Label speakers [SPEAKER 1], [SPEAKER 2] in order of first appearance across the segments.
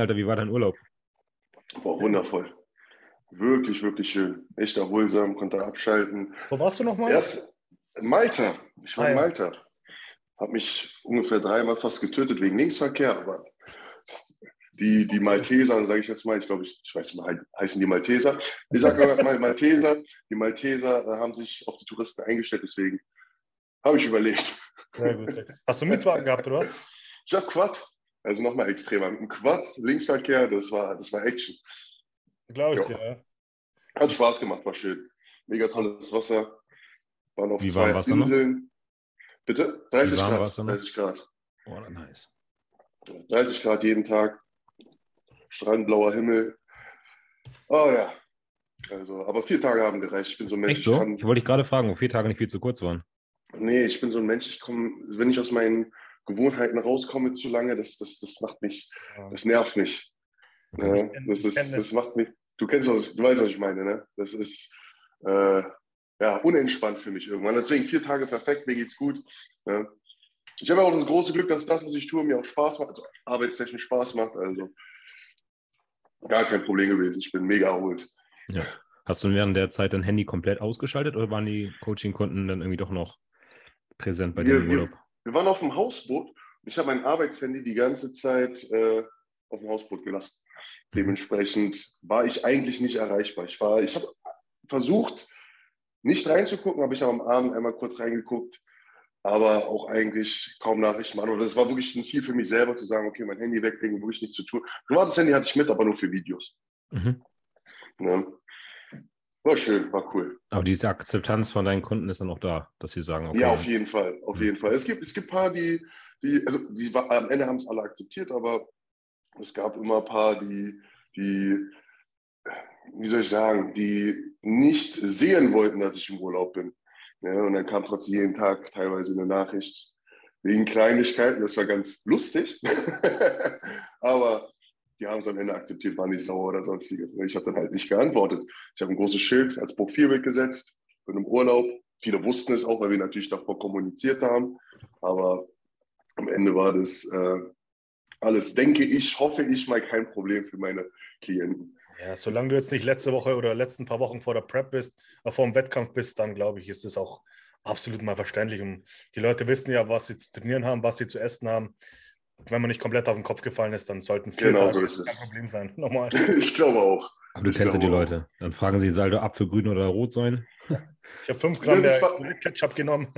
[SPEAKER 1] Alter. Wie war dein Urlaub?
[SPEAKER 2] Boah, wundervoll. Wirklich, wirklich schön. Echt erholsam, konnte abschalten.
[SPEAKER 3] Wo warst du nochmal?
[SPEAKER 2] Erst Malta. Ich war
[SPEAKER 3] Ah,
[SPEAKER 2] in
[SPEAKER 3] ja.
[SPEAKER 2] Malta. Habe mich ungefähr dreimal fast getötet wegen Linksverkehr, aber die, die Malteser, sage ich jetzt mal, ich glaube, ich, ich weiß nicht, he- heißen die Malteser. Ich sage mal Malteser, die Malteser äh, haben sich auf die Touristen eingestellt, deswegen habe ich überlegt.
[SPEAKER 3] Sehr gut. sehr gut. Hast du Mietwagen gehabt, oder was?
[SPEAKER 2] Ich habe Quad, also nochmal extremer. Mit dem Quad, Linksverkehr, das war, das war Action.
[SPEAKER 3] Glaube ich
[SPEAKER 2] Ja.
[SPEAKER 3] dir. Ja.
[SPEAKER 2] Hat Spaß gemacht, war schön. Mega tolles Wasser. Waren auf
[SPEAKER 1] Wie warm
[SPEAKER 2] zwei
[SPEAKER 1] war's da noch?
[SPEAKER 2] Inseln. Bitte? 30
[SPEAKER 1] warm
[SPEAKER 2] Grad.
[SPEAKER 1] war's da noch?
[SPEAKER 2] 30 Grad.
[SPEAKER 1] Oh, nice.
[SPEAKER 2] 30 Grad jeden Tag. Strandblauer Himmel. Oh ja. Also, aber vier Tage haben gereicht. Ich bin so ein Mensch.
[SPEAKER 1] Echt so?
[SPEAKER 2] Ich kann,
[SPEAKER 1] Ich wollte dich gerade fragen, ob vier Tage nicht viel zu kurz waren.
[SPEAKER 2] nee, ich bin so ein Mensch. Ich komme, wenn ich aus meinen Gewohnheiten rauskomme zu lange, das, das, das macht mich, das nervt mich. Ja,
[SPEAKER 3] kenn-
[SPEAKER 2] das, ist, das macht mich. Du kennst was, du weißt, was ich meine, ne? Das ist äh, ja unentspannt für mich irgendwann. Deswegen vier Tage perfekt, mir geht's gut. Ja. Ich habe auch das große Glück, dass das, was ich tue, mir auch Spaß macht, also arbeitstechnisch Spaß macht. Also gar kein Problem gewesen. Ich bin mega erholt.
[SPEAKER 1] Ja. Hast du während der Zeit dein Handy komplett ausgeschaltet oder waren die Coaching-Kunden dann irgendwie doch noch präsent bei dir im
[SPEAKER 2] wir-
[SPEAKER 1] Urlaub?
[SPEAKER 2] Wir waren auf dem Hausboot und ich habe mein Arbeitshandy die ganze Zeit äh, auf dem Hausboot gelassen. Dementsprechend war ich eigentlich nicht erreichbar. Ich, war- ich habe versucht, nicht reinzugucken, aber ich habe am Abend einmal kurz reingeguckt, aber auch eigentlich kaum Nachrichten beantwortet. Das war wirklich ein Ziel für mich selber, zu sagen, okay, mein Handy weglegen, wirklich nichts zu tun. Privates Handy hatte ich mit, aber nur für Videos.
[SPEAKER 1] Mhm.
[SPEAKER 2] Ne? War schön, war cool.
[SPEAKER 1] Aber diese Akzeptanz von deinen Kunden ist dann auch da, dass sie sagen, okay,
[SPEAKER 2] Ja, auf jeden Fall, auf jeden Fall. Es gibt, es gibt ein paar, die, die, also die am Ende haben es alle akzeptiert, aber es gab immer ein paar, die, die, wie soll ich sagen, die nicht sehen wollten, dass ich im Urlaub bin. Ja, und dann kam trotzdem jeden Tag teilweise eine Nachricht wegen Kleinigkeiten. Das war ganz lustig. aber die haben es am Ende akzeptiert, waren nicht sauer oder sonstiges. Ich habe dann halt nicht geantwortet. Ich habe ein großes Schild als Profilbild gesetzt, bin im Urlaub. Viele wussten es auch, weil wir natürlich davor kommuniziert haben. Aber am Ende war das äh, alles, denke ich, hoffe ich mal, kein Problem für meine Klienten.
[SPEAKER 3] Ja, solange du jetzt nicht letzte Woche oder letzten paar Wochen vor der Prep bist, äh, vor dem Wettkampf bist, dann glaube ich, ist es auch absolut mal verständlich. Und die Leute wissen ja, was sie zu trainieren haben, was sie zu essen haben. Wenn man nicht komplett auf den Kopf gefallen ist, dann sollten vier
[SPEAKER 2] Genau
[SPEAKER 3] Tage
[SPEAKER 2] so ist es.
[SPEAKER 3] kein Problem sein. Nochmal.
[SPEAKER 2] ich glaube auch.
[SPEAKER 1] aber du
[SPEAKER 2] ich
[SPEAKER 1] kennst ja die Leute. Dann fragen sie, soll der Apfel grün oder rot sein?
[SPEAKER 3] Ich habe fünf Gramm
[SPEAKER 2] Das
[SPEAKER 3] der
[SPEAKER 2] war-
[SPEAKER 3] Ketchup genommen.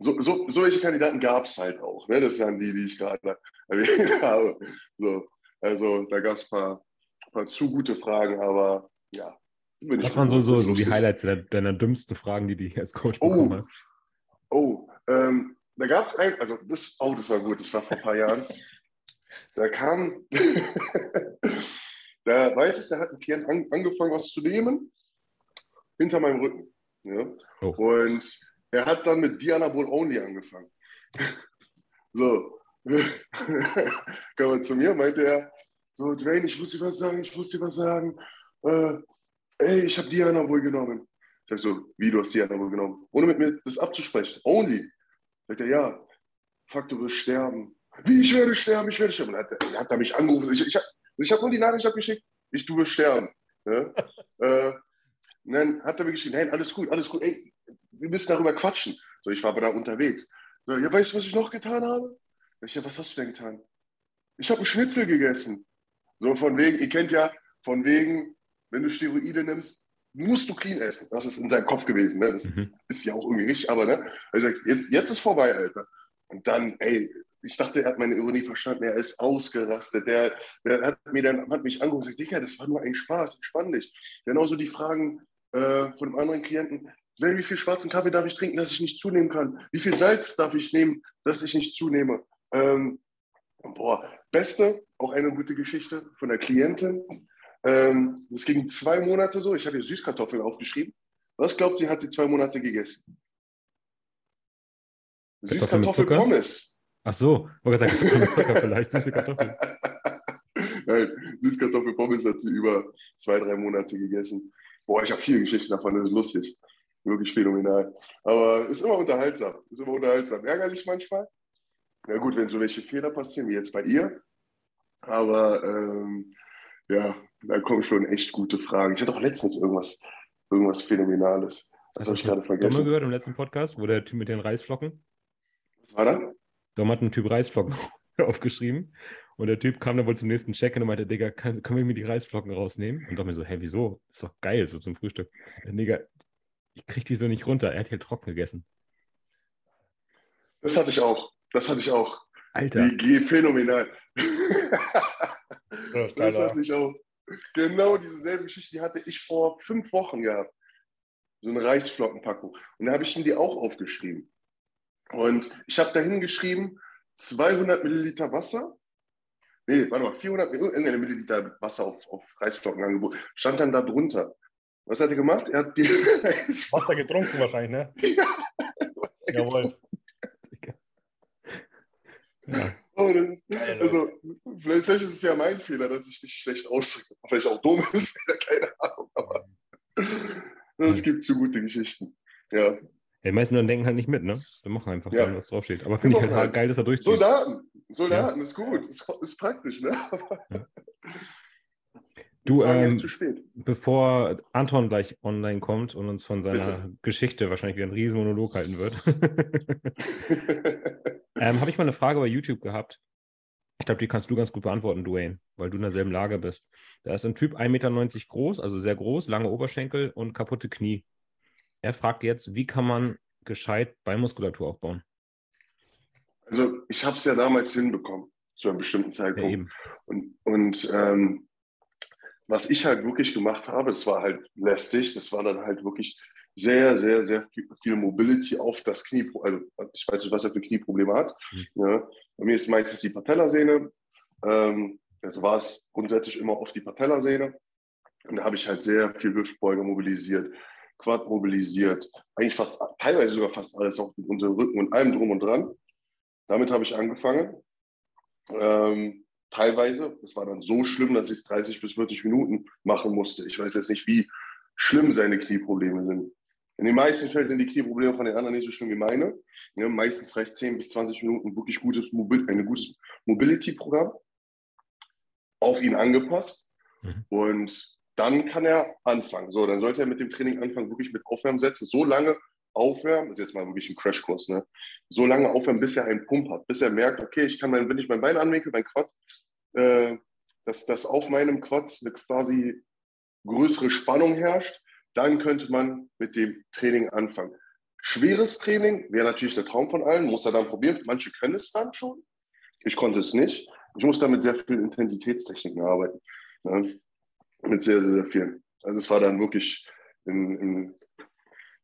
[SPEAKER 2] So, so, solche Kandidaten gab es halt auch. Ne? Das sind die, die ich gerade erwähnt habe. So, also da gab es ein paar, paar zu gute Fragen, aber ja.
[SPEAKER 1] Was waren so, so,
[SPEAKER 2] das
[SPEAKER 1] so die. Highlights deiner, deiner dümmsten Fragen, die du als Coach
[SPEAKER 2] Oh.
[SPEAKER 1] bekommen hast?
[SPEAKER 2] Oh, ähm, da gab es ein, also das, oh, das war gut, das war vor ein paar Jahren. Da kam, da weiß ich, da hat ein Klient an, angefangen, was zu nehmen, hinter meinem Rücken. Ja?
[SPEAKER 1] Oh.
[SPEAKER 2] Und er hat dann mit Dianabol Only angefangen. so, kam er zu mir, meinte er, so, Dwayne, ich muss dir was sagen, ich muss dir was sagen. Äh, ey, ich habe Dianabol genommen. Ich sag so, wie, du hast Dianabol genommen? Ohne mit mir das abzusprechen. Only. Sagt er, ja. Fuck, du wirst sterben. Wie, ich werde sterben, ich werde sterben. Dann hat, er- hat er mich angerufen. Ich, ich, ich habe nur die Nachricht abgeschickt, ich, du wirst sterben. Ja? äh, dann hat er mir geschrieben, nein, alles gut, alles gut. Ey, wir müssen darüber quatschen. So, ich war aber da unterwegs. So, ja, weißt du, was ich noch getan habe? Ich, ja, was hast du denn getan? Ich habe einen Schnitzel gegessen. So von wegen, ihr kennt ja, von wegen, wenn du Steroide nimmst, musst du clean essen. Das ist in seinem Kopf gewesen. Ne? Das
[SPEAKER 1] Mhm.
[SPEAKER 2] ist ja auch irgendwie richtig, aber ne? Er sagt, jetzt, jetzt ist vorbei, Alter. Und dann, ey, ich dachte, er hat meine Ironie verstanden, er ist ausgerastet. Der, der hat, mir dann, hat mich angerufen und gesagt, Digga, das war nur ein Spaß, entspann dich. Genauso die Fragen äh, von einem anderen Klienten, wie viel schwarzen Kaffee darf ich trinken, dass ich nicht zunehmen kann? Wie viel Salz darf ich nehmen, dass ich nicht zunehme? Ähm, boah, beste, auch eine gute Geschichte von der Klientin. Ähm, es ging zwei Monate so, ich habe ihr Süßkartoffeln aufgeschrieben. Was glaubt sie, hat sie zwei Monate gegessen? Süßkartoffelpommes.
[SPEAKER 1] Ach so, wollte sagen, Zucker vielleicht, süße Kartoffeln.
[SPEAKER 2] Nein, Süßkartoffelpommes hat sie über zwei, drei Monate gegessen. Boah, ich habe viele Geschichten davon, das ist lustig. Wirklich phänomenal. Aber ist immer unterhaltsam. Ist immer unterhaltsam. Ärgerlich manchmal. Na gut, wenn so welche Fehler passieren, wie jetzt bei ihr. Aber ähm, ja, da kommen schon echt gute Fragen. Ich hatte auch letztens irgendwas, irgendwas Phänomenales.
[SPEAKER 1] Das habe ich gerade vergessen. Dom gehört im letzten Podcast, wo der Typ mit den Reisflocken.
[SPEAKER 2] Was war da?
[SPEAKER 1] Dom hat einen Typ Reisflocken aufgeschrieben. Und der Typ kam dann wohl zum nächsten Check und meinte, Digga, kann, können wir mir die Reisflocken rausnehmen? Und Dom mir so, hä, wieso? Ist doch geil, so zum Frühstück. Der Digga, ich krieg die so nicht runter. Er hat hier trocken gegessen.
[SPEAKER 2] Das hatte ich auch. Das hatte ich auch.
[SPEAKER 1] Alter.
[SPEAKER 2] Wie phänomenal. das, das hatte ich auch. Genau dieselbe Geschichte, die hatte ich vor fünf Wochen gehabt. So eine Reisflockenpackung. Und da habe ich ihm die auch aufgeschrieben. Und ich habe dahin geschrieben, 200 Milliliter Wasser. Nee, warte mal, 400 irgendeine Milliliter Wasser auf, auf Reisflocken angeboten. Stand dann da drunter. Was hat er gemacht? Er hat die
[SPEAKER 3] Wasser getrunken wahrscheinlich, ne? Ja. Jawohl.
[SPEAKER 2] Ja. Oh, ist, also, vielleicht, vielleicht, ist es ja mein Fehler, dass ich mich schlecht ausdrücke. Vielleicht auch dumm ist, keine Ahnung. Aber es gibt zu gute Geschichten. Ja.
[SPEAKER 1] Ja, die meisten dann denken halt nicht mit, ne? Wir machen einfach, ja. dann, was draufsteht. Aber finde ich halt, halt geil, dass er durchzieht.
[SPEAKER 2] Soldaten, Soldaten, ja. ist gut, ist, ist praktisch, ne? Ja.
[SPEAKER 1] Du, ähm, bevor Anton gleich online kommt und uns von seiner Bitte. Geschichte wahrscheinlich wieder einen riesen Monolog halten wird, ähm, habe ich mal eine Frage bei YouTube gehabt. Ich glaube, die kannst du ganz gut beantworten, Duane, weil du in derselben Lage bist. Da ist ein Typ 1,90 Meter groß, also sehr groß, lange Oberschenkel und kaputte Knie. Er fragt jetzt, wie kann man gescheit Beinmuskulatur aufbauen?
[SPEAKER 2] Also ich habe es ja damals hinbekommen, zu einem bestimmten Zeitpunkt. Ja, und, und ähm, was ich halt wirklich gemacht habe, das war halt lästig, das war dann halt wirklich sehr, sehr, sehr viel, viel Mobility auf das Knie. Also ich weiß nicht, was er für Knieprobleme hat. Mhm. Ja. Bei mir ist meistens die Patellasehne. Ähm, das war es grundsätzlich immer auf die Patellasehne. Und da habe ich halt sehr viel Hüftbeuge mobilisiert, Quad mobilisiert, eigentlich fast, teilweise sogar fast alles auf dem Rücken und allem drum und dran. Damit habe ich angefangen. Ähm, teilweise, das war dann so schlimm, dass ich es 30 bis 40 Minuten machen musste. Ich weiß jetzt nicht, wie schlimm seine Knieprobleme sind. In den meisten Fällen sind die Knieprobleme von den anderen nicht so schlimm wie meine. Ja, meistens reicht 10 bis 20 Minuten wirklich gutes Mobil ein gutes Mobility-Programm auf ihn angepasst. Mhm. Und dann kann er anfangen. So, dann sollte er mit dem Training anfangen, wirklich mit Aufwärmsätzen. So lange aufwärmen, das ist jetzt mal wirklich ein Crashkurs, ne? So lange aufwärmen, bis er einen Pump hat, bis er merkt, okay, ich kann mein, wenn ich mein Bein anwinkel, mein Quad, äh, dass, dass auf meinem Quad eine quasi größere Spannung herrscht, dann könnte man mit dem Training anfangen. Schweres Training wäre natürlich der Traum von allen, muss er dann probieren. Manche können es dann schon. Ich konnte es nicht. Ich muss da mit sehr vielen Intensitätstechniken arbeiten. Ne? Mit sehr, sehr, sehr vielen. Also es war dann wirklich in, in,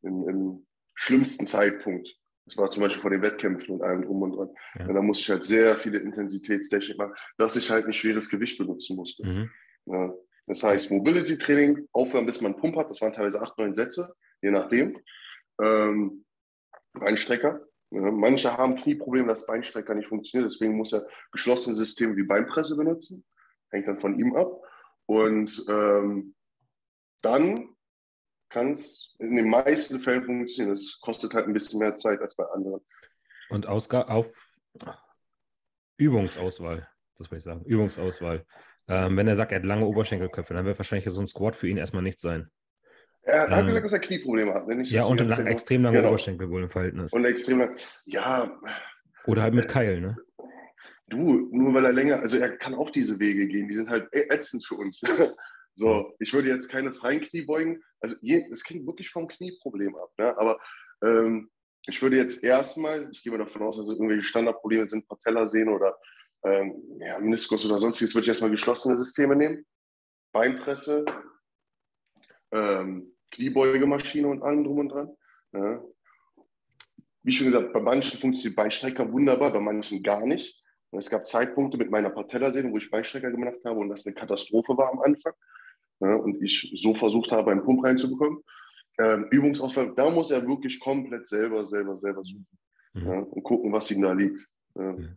[SPEAKER 2] in, in schlimmsten Zeitpunkt. Das war zum Beispiel vor den Wettkämpfen und allem drum und dran. Ja. Und da musste ich halt sehr viele Intensitätstechnik machen, dass ich halt ein schweres Gewicht benutzen musste. Mhm. Ja. Das heißt, Mobility-Training, aufhören, bis man einen Pump hat, das waren teilweise acht, neun Sätze, je nachdem. Ähm, Beinstrecker. Ja. Manche haben Knieprobleme, dass Beinstrecker nicht funktioniert, deswegen muss er geschlossene Systeme wie Beinpresse benutzen. Hängt dann von ihm ab. Und ähm, dann kann es in den meisten Fällen funktionieren. Es kostet halt ein bisschen mehr Zeit als bei anderen.
[SPEAKER 1] Und Ausga auf Übungsauswahl, das würde ich sagen, Übungsauswahl. Ähm, wenn er sagt, er hat lange Oberschenkelköpfe, dann wird wahrscheinlich so ein Squat für ihn erstmal nichts sein.
[SPEAKER 2] Er hat ähm, gesagt, dass er Knieprobleme hat.
[SPEAKER 1] Wenn ich ja, und lang, extrem lange genau. Oberschenkel wohl im Verhältnis.
[SPEAKER 2] Und extrem lang. Ja.
[SPEAKER 1] Oder halt mit Keil, ne?
[SPEAKER 2] Du, nur weil er länger, also er kann auch diese Wege gehen, die sind halt ätzend für uns. So, ich würde jetzt keine freien Knie beugen. Also es klingt wirklich vom Knieproblem ab. Ne? Aber ähm, ich würde jetzt erstmal, ich gehe mal davon aus, dass es irgendwelche Standardprobleme sind, Patellasehne oder ähm, ja, Meniskus oder sonstiges, würde ich erstmal geschlossene Systeme nehmen. Beinpresse, ähm, Kniebeugemaschine und allem drum und dran. Ja. Wie schon gesagt, bei manchen funktioniert Beinstrecker wunderbar, bei manchen gar nicht. Und es gab Zeitpunkte mit meiner Patellasehne, wo ich Beinstrecker gemacht habe und das eine Katastrophe war am Anfang ja, und ich so versucht habe, einen Pump reinzubekommen. Ähm, Übungsauswahl, da muss er wirklich komplett selber, selber, selber suchen mhm. ja, und gucken, was ihm da liegt. Ja. Mhm.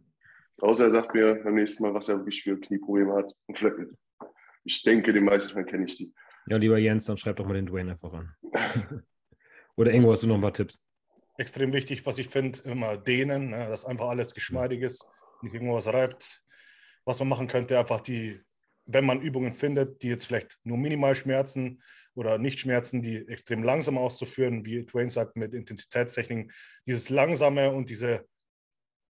[SPEAKER 2] Außer er sagt mir beim nächsten Mal, was er wirklich für Knieprobleme hat. Und vielleicht, ich denke, den meisten Fällen kenne ich die.
[SPEAKER 1] Ja, lieber Jens, dann schreib doch mal den Dwayne einfach an. Oder irgendwo hast du noch ein paar Tipps?
[SPEAKER 3] Extrem wichtig, was ich finde, immer dehnen, ne, dass einfach alles geschmeidig ist, nicht irgendwas reibt. was man machen könnte, einfach die, wenn man Übungen findet, die jetzt vielleicht nur minimal schmerzen oder nicht schmerzen, die extrem langsam auszuführen, wie Dwayne sagt, mit Intensitätstechniken, dieses Langsame und diese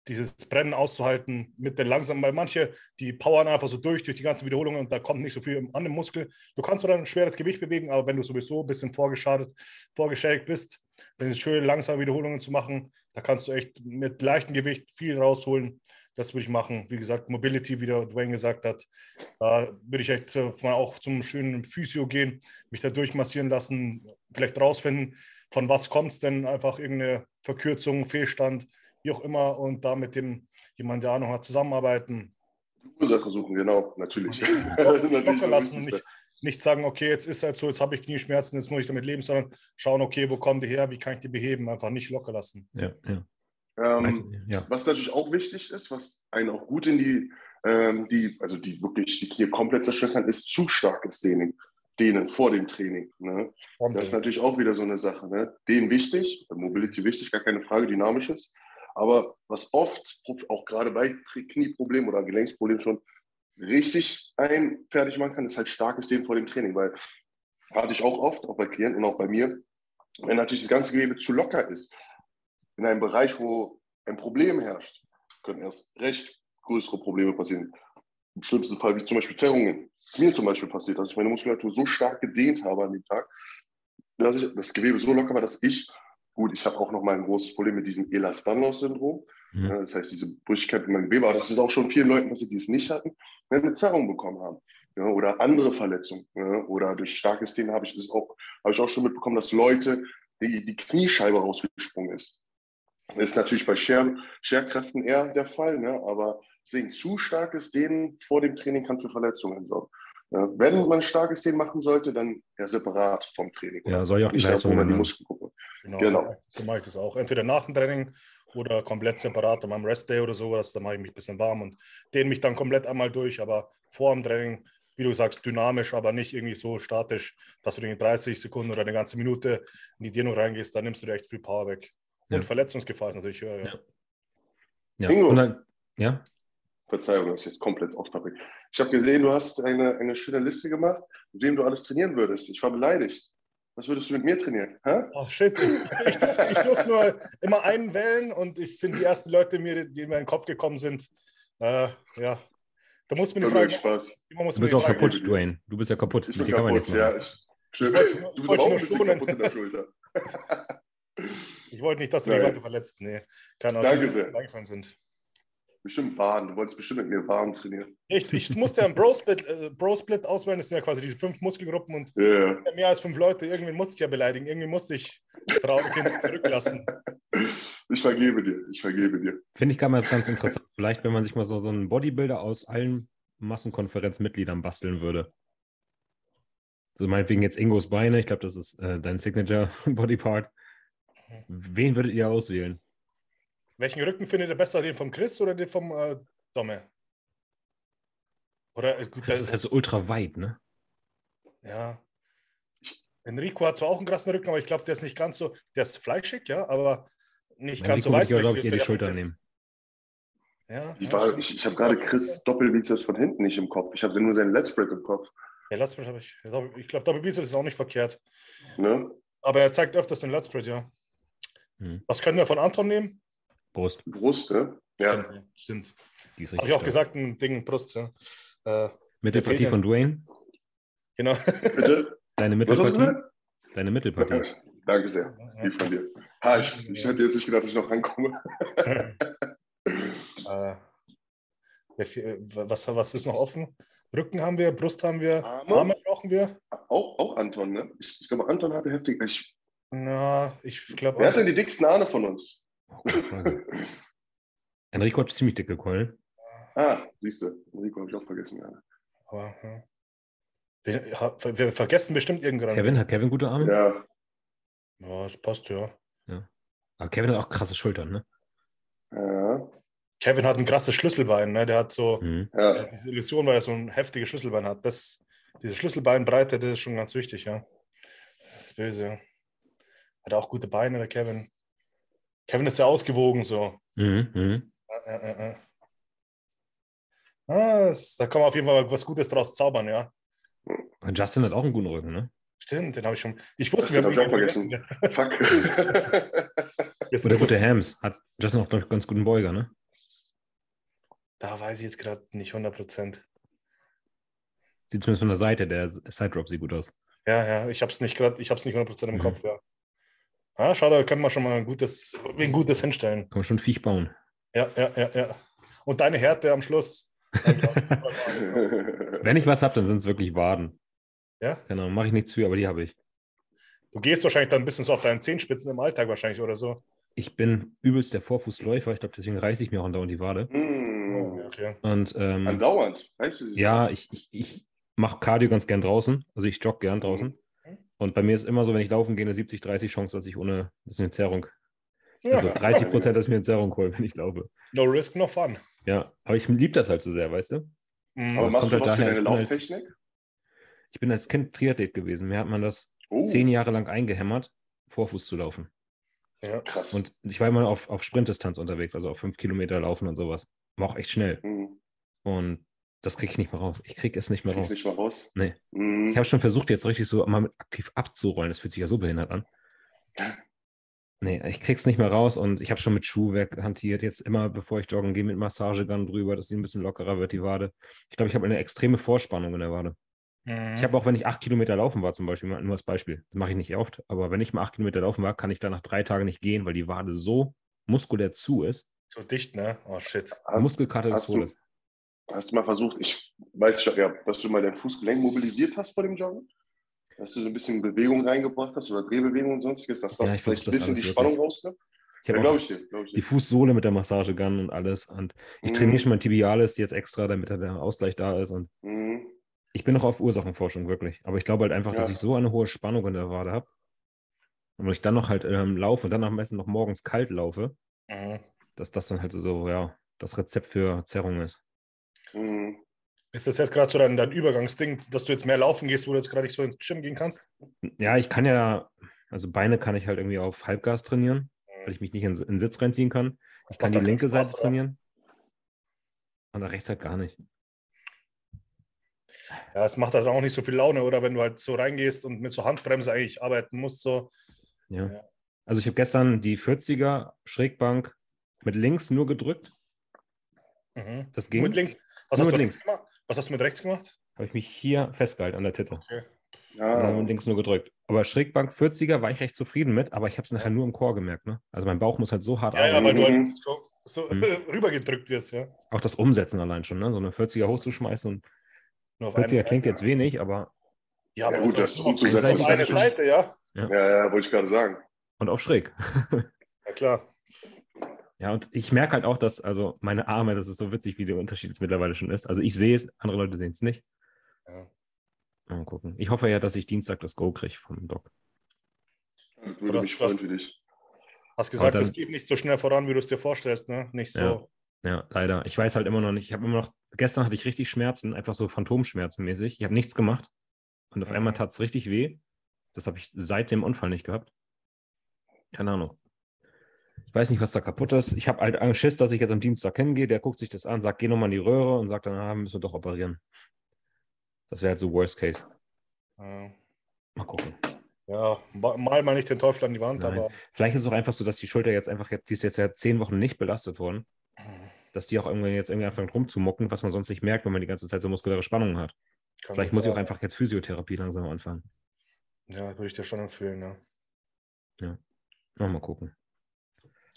[SPEAKER 3] dieses Brennen auszuhalten mit den langsamen, weil manche, die powern einfach so durch, durch die ganzen Wiederholungen und da kommt nicht so viel an den Muskel. Du kannst zwar ein schweres Gewicht bewegen, aber wenn du sowieso ein bisschen vorgeschadet, vorgeschädigt bist, dann ist es schön, langsame Wiederholungen zu machen. Da kannst du echt mit leichtem Gewicht viel rausholen. Das würde ich machen. Wie gesagt, Mobility, wie der Dwayne gesagt hat. Da würde ich echt äh, mal auch zum schönen Physio gehen, mich da durchmassieren lassen, vielleicht rausfinden, von was kommt es denn, einfach irgendeine Verkürzung, Fehlstand wie auch immer, und da mit dem jemand, der Ahnung hat, zusammenarbeiten.
[SPEAKER 2] Ursache suchen, genau, natürlich.
[SPEAKER 3] locker lassen, nicht, nicht sagen, okay, jetzt ist halt so, jetzt habe ich Knieschmerzen, jetzt muss ich damit leben, sondern schauen, okay, wo kommen die her, wie kann ich die beheben, einfach nicht locker lassen.
[SPEAKER 1] Ja, ja.
[SPEAKER 2] Ähm,
[SPEAKER 1] ja.
[SPEAKER 2] Was natürlich auch wichtig ist, was einen auch gut in die, ähm, die also die wirklich die Knie komplett zerstören kann, ist zu starkes Dehnen, Dehnen vor dem Training. Ne? Das ist natürlich auch wieder so eine Sache. Ne? Dehnen wichtig, Mobility wichtig, gar keine Frage, dynamisches. Aber was oft, auch gerade bei Knieproblemen oder Gelenksproblemen schon richtig ein fertig machen kann, ist halt starkes Dehnen vor dem Training, weil hatte ich auch oft, auch bei Klienten und auch bei mir, wenn natürlich das ganze Gewebe zu locker ist, in einem Bereich, wo ein Problem herrscht, können erst recht größere Probleme passieren. Im schlimmsten Fall wie zum Beispiel Zerrungen. Das ist mir zum Beispiel passiert, dass ich meine Muskulatur so stark gedehnt habe an dem Tag, dass ich das Gewebe so locker war, dass ich, gut, ich habe auch noch mal ein großes Problem mit diesem Elastanos-Syndrom.
[SPEAKER 1] Mhm.
[SPEAKER 2] Das heißt, diese Brüchigkeit in meinem Gewebe, aber das ist auch schon vielen Leuten passiert, die es nicht hatten, eine Zerrung bekommen haben. Ja, oder andere Verletzungen. Ja, oder durch starkes Dehnen habe ich, das auch, habe ich auch schon mitbekommen, dass Leute, die, die Kniescheibe rausgesprungen ist. Das ist natürlich bei Scher, Scherkräften eher der Fall, ne? aber deswegen zu starkes Dehnen vor dem Training kann für Verletzungen sorgen. Ja, wenn man starkes Dehnen machen sollte, dann ja separat vom Training.
[SPEAKER 1] Ja, soll ja auch die Leistung
[SPEAKER 2] nur die. Muskelgruppe.
[SPEAKER 3] Genau,
[SPEAKER 2] Genau.
[SPEAKER 3] so mache ich das auch. Entweder nach dem Training oder komplett separat an meinem Restday oder sowas. Da mache ich mich ein bisschen warm und dehne mich dann komplett einmal durch. Aber vor dem Training, wie du sagst, dynamisch, aber nicht irgendwie so statisch, dass du in 30 Sekunden oder eine ganze Minute in die Dehnung reingehst. Da nimmst du dir echt viel Power weg. Und
[SPEAKER 1] Ja.
[SPEAKER 3] Verletzungsgefahr ist natürlich höher. Ja.
[SPEAKER 1] Ja.
[SPEAKER 2] Bingo.
[SPEAKER 1] Und dann, ja,
[SPEAKER 2] Verzeihung, das ist jetzt komplett off topic. Ich habe gesehen, du hast eine, eine schöne Liste gemacht, mit wem du alles trainieren würdest. Ich war beleidigt. Was würdest du mit mir trainieren? Hä?
[SPEAKER 3] Oh shit, ich, ich, durfte, ich durfte nur immer einen wählen und es sind die ersten Leute, mir, die mir in den Kopf gekommen sind. Äh, ja, da muss man die Frage.
[SPEAKER 2] Spaß.
[SPEAKER 1] du bist
[SPEAKER 3] die
[SPEAKER 1] auch
[SPEAKER 3] Frage-
[SPEAKER 1] kaputt, Dwayne. Du bist ja kaputt.
[SPEAKER 2] Ich
[SPEAKER 1] Mit
[SPEAKER 2] bin
[SPEAKER 1] dir kann man
[SPEAKER 2] kaputt,
[SPEAKER 1] machen.
[SPEAKER 2] ja. Ich,
[SPEAKER 3] nur-
[SPEAKER 2] Du bist aber auch ein bisschen kaputt in der Schulter.
[SPEAKER 3] Ich wollte nicht, dass du mich
[SPEAKER 2] Nein.
[SPEAKER 3] weiter verletzt. Nee, keine
[SPEAKER 2] Danke
[SPEAKER 3] Ahnung,
[SPEAKER 2] sehr.
[SPEAKER 3] eingefallen sind.
[SPEAKER 2] Bestimmt Waden. Du wolltest bestimmt mit mir Waden trainieren.
[SPEAKER 3] Ich, ich musste ja einen Bro-Split äh, Bro -Split auswählen. Das sind ja quasi die fünf Muskelgruppen und
[SPEAKER 2] ja.
[SPEAKER 3] mehr als fünf Leute. Irgendwie musste ich ja beleidigen. Irgendwie musste ich traurig zurücklassen.
[SPEAKER 2] Ich vergebe dir. Ich vergebe dir.
[SPEAKER 1] Finde ich gar mal ganz interessant. Vielleicht, wenn man sich mal so, so einen Bodybuilder aus allen Massenkonferenzmitgliedern basteln würde. So meinetwegen jetzt Ingos Beine. Ich glaube, das ist äh, dein Signature Bodypart. Wen würdet ihr auswählen?
[SPEAKER 3] Welchen Rücken findet ihr besser, den vom Chris oder den vom äh, Domme? Oder, äh, gut,
[SPEAKER 1] Das ist halt so ultra weit, ne?
[SPEAKER 3] Ja. Enrico hat zwar auch einen krassen Rücken, aber ich glaube, der ist nicht ganz so, der ist fleischig, ja, aber nicht ganz so
[SPEAKER 1] Enrico
[SPEAKER 3] weit.
[SPEAKER 1] würde ich, glaube ich, eher die Schulter nehmen.
[SPEAKER 3] Ja,
[SPEAKER 2] Ich,
[SPEAKER 3] ja,
[SPEAKER 2] war, ich, ich habe gerade Chris Doppelbizeps von hinten nicht im Kopf. Ich habe nur seinen Let's Spread im Kopf.
[SPEAKER 3] Ja, Let's Spread habe ich. Ich glaube, Doppelbizeps ist auch nicht verkehrt.
[SPEAKER 2] Ne?
[SPEAKER 3] Aber er zeigt öfters den Let's Spread, ja.
[SPEAKER 1] Hm.
[SPEAKER 3] Was können wir von Anton nehmen?
[SPEAKER 1] Brust.
[SPEAKER 2] Brust, ne? Ja.
[SPEAKER 3] Stimmt, Stimmt.
[SPEAKER 1] Die ist
[SPEAKER 3] Habe ich auch
[SPEAKER 1] stark.
[SPEAKER 3] gesagt, ein Ding Brust, ja. Äh,
[SPEAKER 1] Mittelpartie
[SPEAKER 3] Der
[SPEAKER 1] von Dwayne.
[SPEAKER 3] genau.
[SPEAKER 2] Bitte?
[SPEAKER 1] Deine Mittelpartie. Deine Mittelpartie.
[SPEAKER 2] Danke sehr. Lieb von dir. Ha, ich, ich hätte jetzt nicht gedacht, dass ich noch rankomme.
[SPEAKER 3] äh, viel- was, was ist noch offen? Rücken haben wir, Brust haben wir,
[SPEAKER 2] Arme?
[SPEAKER 3] Arme brauchen wir.
[SPEAKER 2] Auch, auch Anton, ne? Ich, ich glaube, Anton hatte heftig. Ich,
[SPEAKER 3] Na, ich glaube
[SPEAKER 2] wer hat denn die dicksten Arme von uns?
[SPEAKER 1] Oh, gute Frage. Enrico hat ziemlich dicke Keulen.
[SPEAKER 2] Ah, siehst du. Rico habe ich auch vergessen. Ja.
[SPEAKER 3] Aber, ja. wir, ja, wir vergessen bestimmt irgendwann.
[SPEAKER 1] Kevin, hat Kevin gute Arme?
[SPEAKER 2] ja.
[SPEAKER 3] Ja, das passt, ja.
[SPEAKER 1] Aber Kevin hat auch krasse Schultern, ne?
[SPEAKER 2] Ja.
[SPEAKER 3] Kevin hat ein krasses Schlüsselbein, ne? Der hat so,
[SPEAKER 1] Mhm.
[SPEAKER 2] ja.
[SPEAKER 3] diese Illusion, weil er so ein heftiges Schlüsselbein hat. Das, diese Schlüsselbeinbreite, das ist schon ganz wichtig, ja. Das ist böse. Hat auch gute Beine, der Kevin. Kevin ist ja ausgewogen, so.
[SPEAKER 1] Mhm. Mhm.
[SPEAKER 3] Ja, ja, ja. Ah, das, da kann man auf jeden Fall was Gutes draus zaubern, ja.
[SPEAKER 1] Und Justin hat auch einen guten Rücken, ne?
[SPEAKER 3] Stimmt, den habe ich schon. Ich wusste, wir
[SPEAKER 2] habe
[SPEAKER 3] haben ihn
[SPEAKER 2] vergessen. Fuck.
[SPEAKER 1] Und der gute Hams hat Justin auch, glaube ich, ganz guten Beuger, ne?
[SPEAKER 3] Da weiß ich jetzt gerade nicht 100 Prozent.
[SPEAKER 1] Sieht zumindest von der Seite, der Side Drop sieht gut aus.
[SPEAKER 3] Ja, ja, ich habe es nicht gerade, ich habe es nicht 100 Prozent im
[SPEAKER 1] Mhm.
[SPEAKER 3] Kopf, ja. Ah, schade, da können wir schon mal ein gutes, ein gutes hinstellen.
[SPEAKER 1] Kann man schon Viech bauen.
[SPEAKER 3] Ja, ja, ja, ja. Und deine Härte am Schluss.
[SPEAKER 1] Wenn ich was habe, dann sind es wirklich Waden.
[SPEAKER 3] Ja?
[SPEAKER 1] Genau, mache ich nichts für, aber die habe ich.
[SPEAKER 3] Du gehst wahrscheinlich dann ein bisschen so auf deinen Zehenspitzen im Alltag wahrscheinlich oder so.
[SPEAKER 1] Ich bin übelst der Vorfußläufer. Ich glaube, deswegen reiße ich mir auch andauernd die Wade.
[SPEAKER 2] Hm.
[SPEAKER 3] okay.
[SPEAKER 1] Und ähm,
[SPEAKER 2] Andauernd, weißt du? sie-
[SPEAKER 1] ja, ich, ich, ich mache Cardio ganz gern draußen. Also ich jogge gern draußen. Und bei mir ist immer so, wenn ich laufen gehe, eine 70-30 Chance, dass ich ohne ein bisschen Zerrung, also 30 Prozent, dass ich mir eine Zerrung hole, wenn ich laufe.
[SPEAKER 3] No risk, no fun.
[SPEAKER 1] Ja, aber ich liebe das halt so sehr, weißt du?
[SPEAKER 3] Mhm.
[SPEAKER 2] Aber
[SPEAKER 1] das
[SPEAKER 2] machst
[SPEAKER 1] kommt
[SPEAKER 2] du
[SPEAKER 1] halt
[SPEAKER 2] was für
[SPEAKER 1] daher,
[SPEAKER 2] deine
[SPEAKER 1] ich bin als-
[SPEAKER 2] Lauftechnik?
[SPEAKER 1] Ich bin als Kind Triathlet gewesen. Mir hat man das
[SPEAKER 2] Oh,
[SPEAKER 1] zehn Jahre lang eingehämmert, Vorfuß zu laufen.
[SPEAKER 3] ja.
[SPEAKER 2] krass.
[SPEAKER 1] Und ich war immer auf, auf Sprintdistanz unterwegs, also auf fünf Kilometer laufen und sowas. War auch echt schnell.
[SPEAKER 2] Hm.
[SPEAKER 1] Und das kriege ich nicht mehr raus. Ich kriege es nicht mehr raus.
[SPEAKER 2] nicht mal raus.
[SPEAKER 1] Nee.
[SPEAKER 2] Hm.
[SPEAKER 1] Ich habe schon versucht, jetzt richtig so mal mit aktiv abzurollen. Das fühlt sich ja so behindert an. Nee, ich krieg's nicht mehr raus und ich habe schon mit Schuhwerk hantiert. Jetzt immer, bevor ich joggen gehe, mit Massagegun drüber, dass sie ein bisschen lockerer wird, die Wade. Ich glaube, ich habe eine extreme Vorspannung in der Wade.
[SPEAKER 3] Mhm.
[SPEAKER 1] Ich habe auch, wenn ich acht Kilometer laufen war, zum Beispiel, mal nur als Beispiel, das mache ich nicht oft, aber wenn ich mal acht Kilometer laufen war, kann ich da nach drei Tagen nicht gehen, weil die Wade so muskulär zu ist.
[SPEAKER 3] so dicht, ne? Oh shit.
[SPEAKER 2] Hast,
[SPEAKER 1] Muskelkater des Todes.
[SPEAKER 2] Hast du mal versucht, ich weiß ja, dass du mal dein Fußgelenk mobilisiert hast vor dem Joggen? Dass du so ein bisschen Bewegung reingebracht hast oder Drehbewegung und sonstiges, dass das
[SPEAKER 1] Ja,
[SPEAKER 2] vielleicht ein bisschen die
[SPEAKER 1] wirklich.
[SPEAKER 2] Spannung rausnimmt?
[SPEAKER 1] Ich
[SPEAKER 2] Ja,
[SPEAKER 1] habe
[SPEAKER 2] glaube
[SPEAKER 1] auch
[SPEAKER 2] ich dir. Ich
[SPEAKER 1] die. Fußsohle mit der Massagegun und alles. Und ich
[SPEAKER 2] Mhm.
[SPEAKER 1] trainiere schon mein Tibialis jetzt extra, damit da der Ausgleich da ist. Und
[SPEAKER 2] Mhm.
[SPEAKER 1] ich bin noch auf Ursachenforschung, wirklich. Aber ich glaube halt einfach, dass
[SPEAKER 2] Ja.
[SPEAKER 1] ich so eine hohe Spannung in der Wade habe. Und wenn ich dann noch halt ähm, laufe und dann am besten noch morgens kalt laufe,
[SPEAKER 3] Mhm.
[SPEAKER 1] dass das dann halt so, ja, das Rezept für Zerrung ist.
[SPEAKER 2] Mhm.
[SPEAKER 3] Ist das jetzt gerade so dein, dein Übergangsding, dass du jetzt mehr laufen gehst, wo du jetzt gerade nicht so ins Gym gehen kannst?
[SPEAKER 1] Ja, ich kann ja, also Beine kann ich halt irgendwie auf Halbgas trainieren, weil ich mich nicht in, in den Sitz reinziehen kann. Ich kann die linke
[SPEAKER 3] Spaß,
[SPEAKER 1] Seite
[SPEAKER 3] oder?
[SPEAKER 1] trainieren. Und der rechts halt gar nicht.
[SPEAKER 3] Ja, es macht halt auch nicht so viel Laune, oder wenn du halt so reingehst und mit so Handbremse eigentlich arbeiten musst, so.
[SPEAKER 1] Ja.
[SPEAKER 3] Ja.
[SPEAKER 1] Also ich habe gestern die 40er Schrägbank mit links nur gedrückt.
[SPEAKER 3] Mhm.
[SPEAKER 1] Das ging.
[SPEAKER 3] Mit links. Was
[SPEAKER 1] Nur
[SPEAKER 3] hast du
[SPEAKER 1] mit
[SPEAKER 3] rechts gemacht? Was hast du mit rechts gemacht?
[SPEAKER 1] Habe ich mich hier festgehalten an der Titte.
[SPEAKER 3] Okay.
[SPEAKER 1] Und dann
[SPEAKER 2] Ja.
[SPEAKER 1] mit links nur gedrückt. Aber Schrägbank 40er war ich recht zufrieden mit, aber ich habe es nachher nur im Chor gemerkt. Ne? Also mein Bauch muss halt so hart
[SPEAKER 3] Ja, ja,
[SPEAKER 1] arbeiten.
[SPEAKER 3] weil du
[SPEAKER 2] Mhm.
[SPEAKER 3] halt so, so
[SPEAKER 1] Mhm.
[SPEAKER 3] rübergedrückt wirst, ja.
[SPEAKER 1] Auch das Umsetzen allein schon, ne? so eine 40er hochzuschmeißen. Und
[SPEAKER 3] Nur auf eine
[SPEAKER 1] 40er klingt
[SPEAKER 3] Seite.
[SPEAKER 1] jetzt wenig, aber
[SPEAKER 3] Ja, aber
[SPEAKER 2] Ja, gut, das umzusetzen
[SPEAKER 3] auf
[SPEAKER 1] ist
[SPEAKER 3] eine Seite, ja.
[SPEAKER 2] ja, ja, wollte ich gerade sagen.
[SPEAKER 1] und auf schräg.
[SPEAKER 3] Ja, klar.
[SPEAKER 1] Ja, und ich merke halt auch, dass, also meine Arme, das ist so witzig, wie der Unterschied jetzt mittlerweile schon ist. Also ich sehe es, andere Leute sehen es nicht.
[SPEAKER 3] Ja.
[SPEAKER 1] Mal gucken. Ich hoffe ja, dass ich Dienstag das Go kriege vom Doc.
[SPEAKER 2] Das würde
[SPEAKER 3] Oder
[SPEAKER 2] mich freuen für dich.
[SPEAKER 3] Hast gesagt,
[SPEAKER 1] dann-
[SPEAKER 3] es geht nicht so schnell voran, wie du es dir vorstellst, ne? Nicht so.
[SPEAKER 1] Ja. Ja, leider. Ich weiß halt immer noch nicht. Ich habe immer noch, gestern hatte ich richtig Schmerzen, einfach so Phantomschmerzen mäßig. Ich habe nichts gemacht. Und auf
[SPEAKER 3] Mhm.
[SPEAKER 1] einmal tat es richtig weh. Das habe ich seit dem Unfall nicht gehabt. Keine Ahnung. Ich weiß nicht, was da kaputt ist. Ich habe halt Angst, Schiss, dass ich jetzt am Dienstag hingehe. Der guckt sich das an, sagt, geh nochmal in die Röhre und sagt dann, ah, müssen wir doch operieren. Das wäre halt so Worst Case.
[SPEAKER 3] Ja.
[SPEAKER 1] Mal gucken.
[SPEAKER 3] Ja, ma- mal mal nicht den Teufel an die Wand,
[SPEAKER 1] Nein.
[SPEAKER 3] aber
[SPEAKER 1] Vielleicht ist es auch einfach so, dass die Schulter jetzt einfach, die ist jetzt ja zehn Wochen nicht belastet worden, dass die auch irgendwann jetzt irgendwie anfängt rumzumucken, was man sonst nicht merkt, wenn man die ganze Zeit so muskuläre Spannungen hat.
[SPEAKER 3] kann
[SPEAKER 1] Vielleicht muss ich auch einfach jetzt Physiotherapie langsam anfangen.
[SPEAKER 3] Ja, würde ich dir schon empfehlen, ja.
[SPEAKER 1] Noch mal gucken.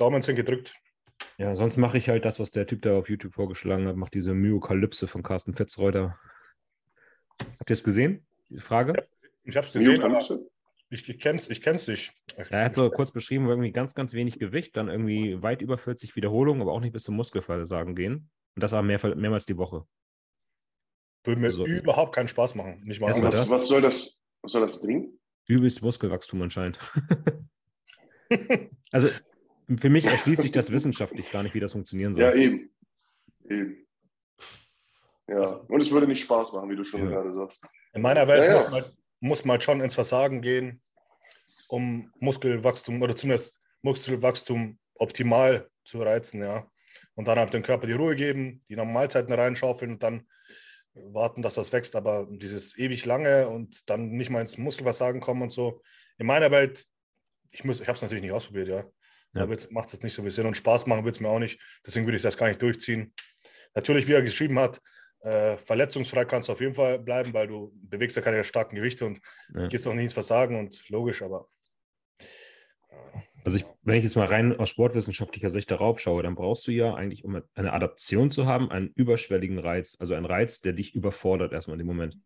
[SPEAKER 3] Daumen sind gedrückt.
[SPEAKER 1] Ja, sonst mache ich halt das, was der Typ da auf YouTube vorgeschlagen hat, mache diese Myokalypse von Carsten Fitzreuter. Habt ihr es gesehen? Die Frage?
[SPEAKER 3] Ich habe es gesehen, aber ich, ich kenn's, ich kenn's nicht.
[SPEAKER 1] Ja, er hat so kurz beschrieben, irgendwie ganz, ganz wenig Gewicht, dann irgendwie weit über 40 Wiederholungen, aber auch nicht bis zum Muskelversagen gehen. Und das aber mehr, mehrmals die Woche.
[SPEAKER 3] Würde mir
[SPEAKER 1] So.
[SPEAKER 3] überhaupt keinen Spaß machen. Nicht mal
[SPEAKER 2] was, was, soll das, was soll das bringen?
[SPEAKER 1] Übelst Muskelwachstum anscheinend. also für mich erschließt sich das wissenschaftlich gar nicht, wie das funktionieren soll.
[SPEAKER 2] Ja, eben. Eben. Ja, und es würde nicht Spaß machen, wie du schon
[SPEAKER 1] Ja.
[SPEAKER 2] gerade sagst.
[SPEAKER 3] In meiner Welt
[SPEAKER 2] Ja, ja.
[SPEAKER 3] Muss, man, muss man schon ins Versagen gehen, um Muskelwachstum oder zumindest Muskelwachstum optimal zu reizen, ja. und dann halt dem Körper die Ruhe geben, die Normalzeiten reinschaufeln und dann warten, dass das wächst. Aber dieses ewig lange und dann nicht mal ins Muskelversagen kommen und so. In meiner Welt, ich, ich habe es natürlich nicht ausprobiert, ja. Ja. Da macht es nicht so viel Sinn und Spaß machen wird es mir auch nicht. Deswegen würde ich das gar nicht durchziehen. Natürlich, wie er geschrieben hat, äh, verletzungsfrei kannst du auf jeden Fall bleiben, weil du bewegst ja keine starken Gewichte und ja. gehst auch nicht ins Versagen und logisch, aber.
[SPEAKER 1] Äh, also ich, wenn ich jetzt mal rein aus sportwissenschaftlicher Sicht darauf schaue, dann brauchst du ja eigentlich, um eine Adaption zu haben, einen überschwelligen Reiz, also einen Reiz, der dich überfordert erstmal in dem Moment.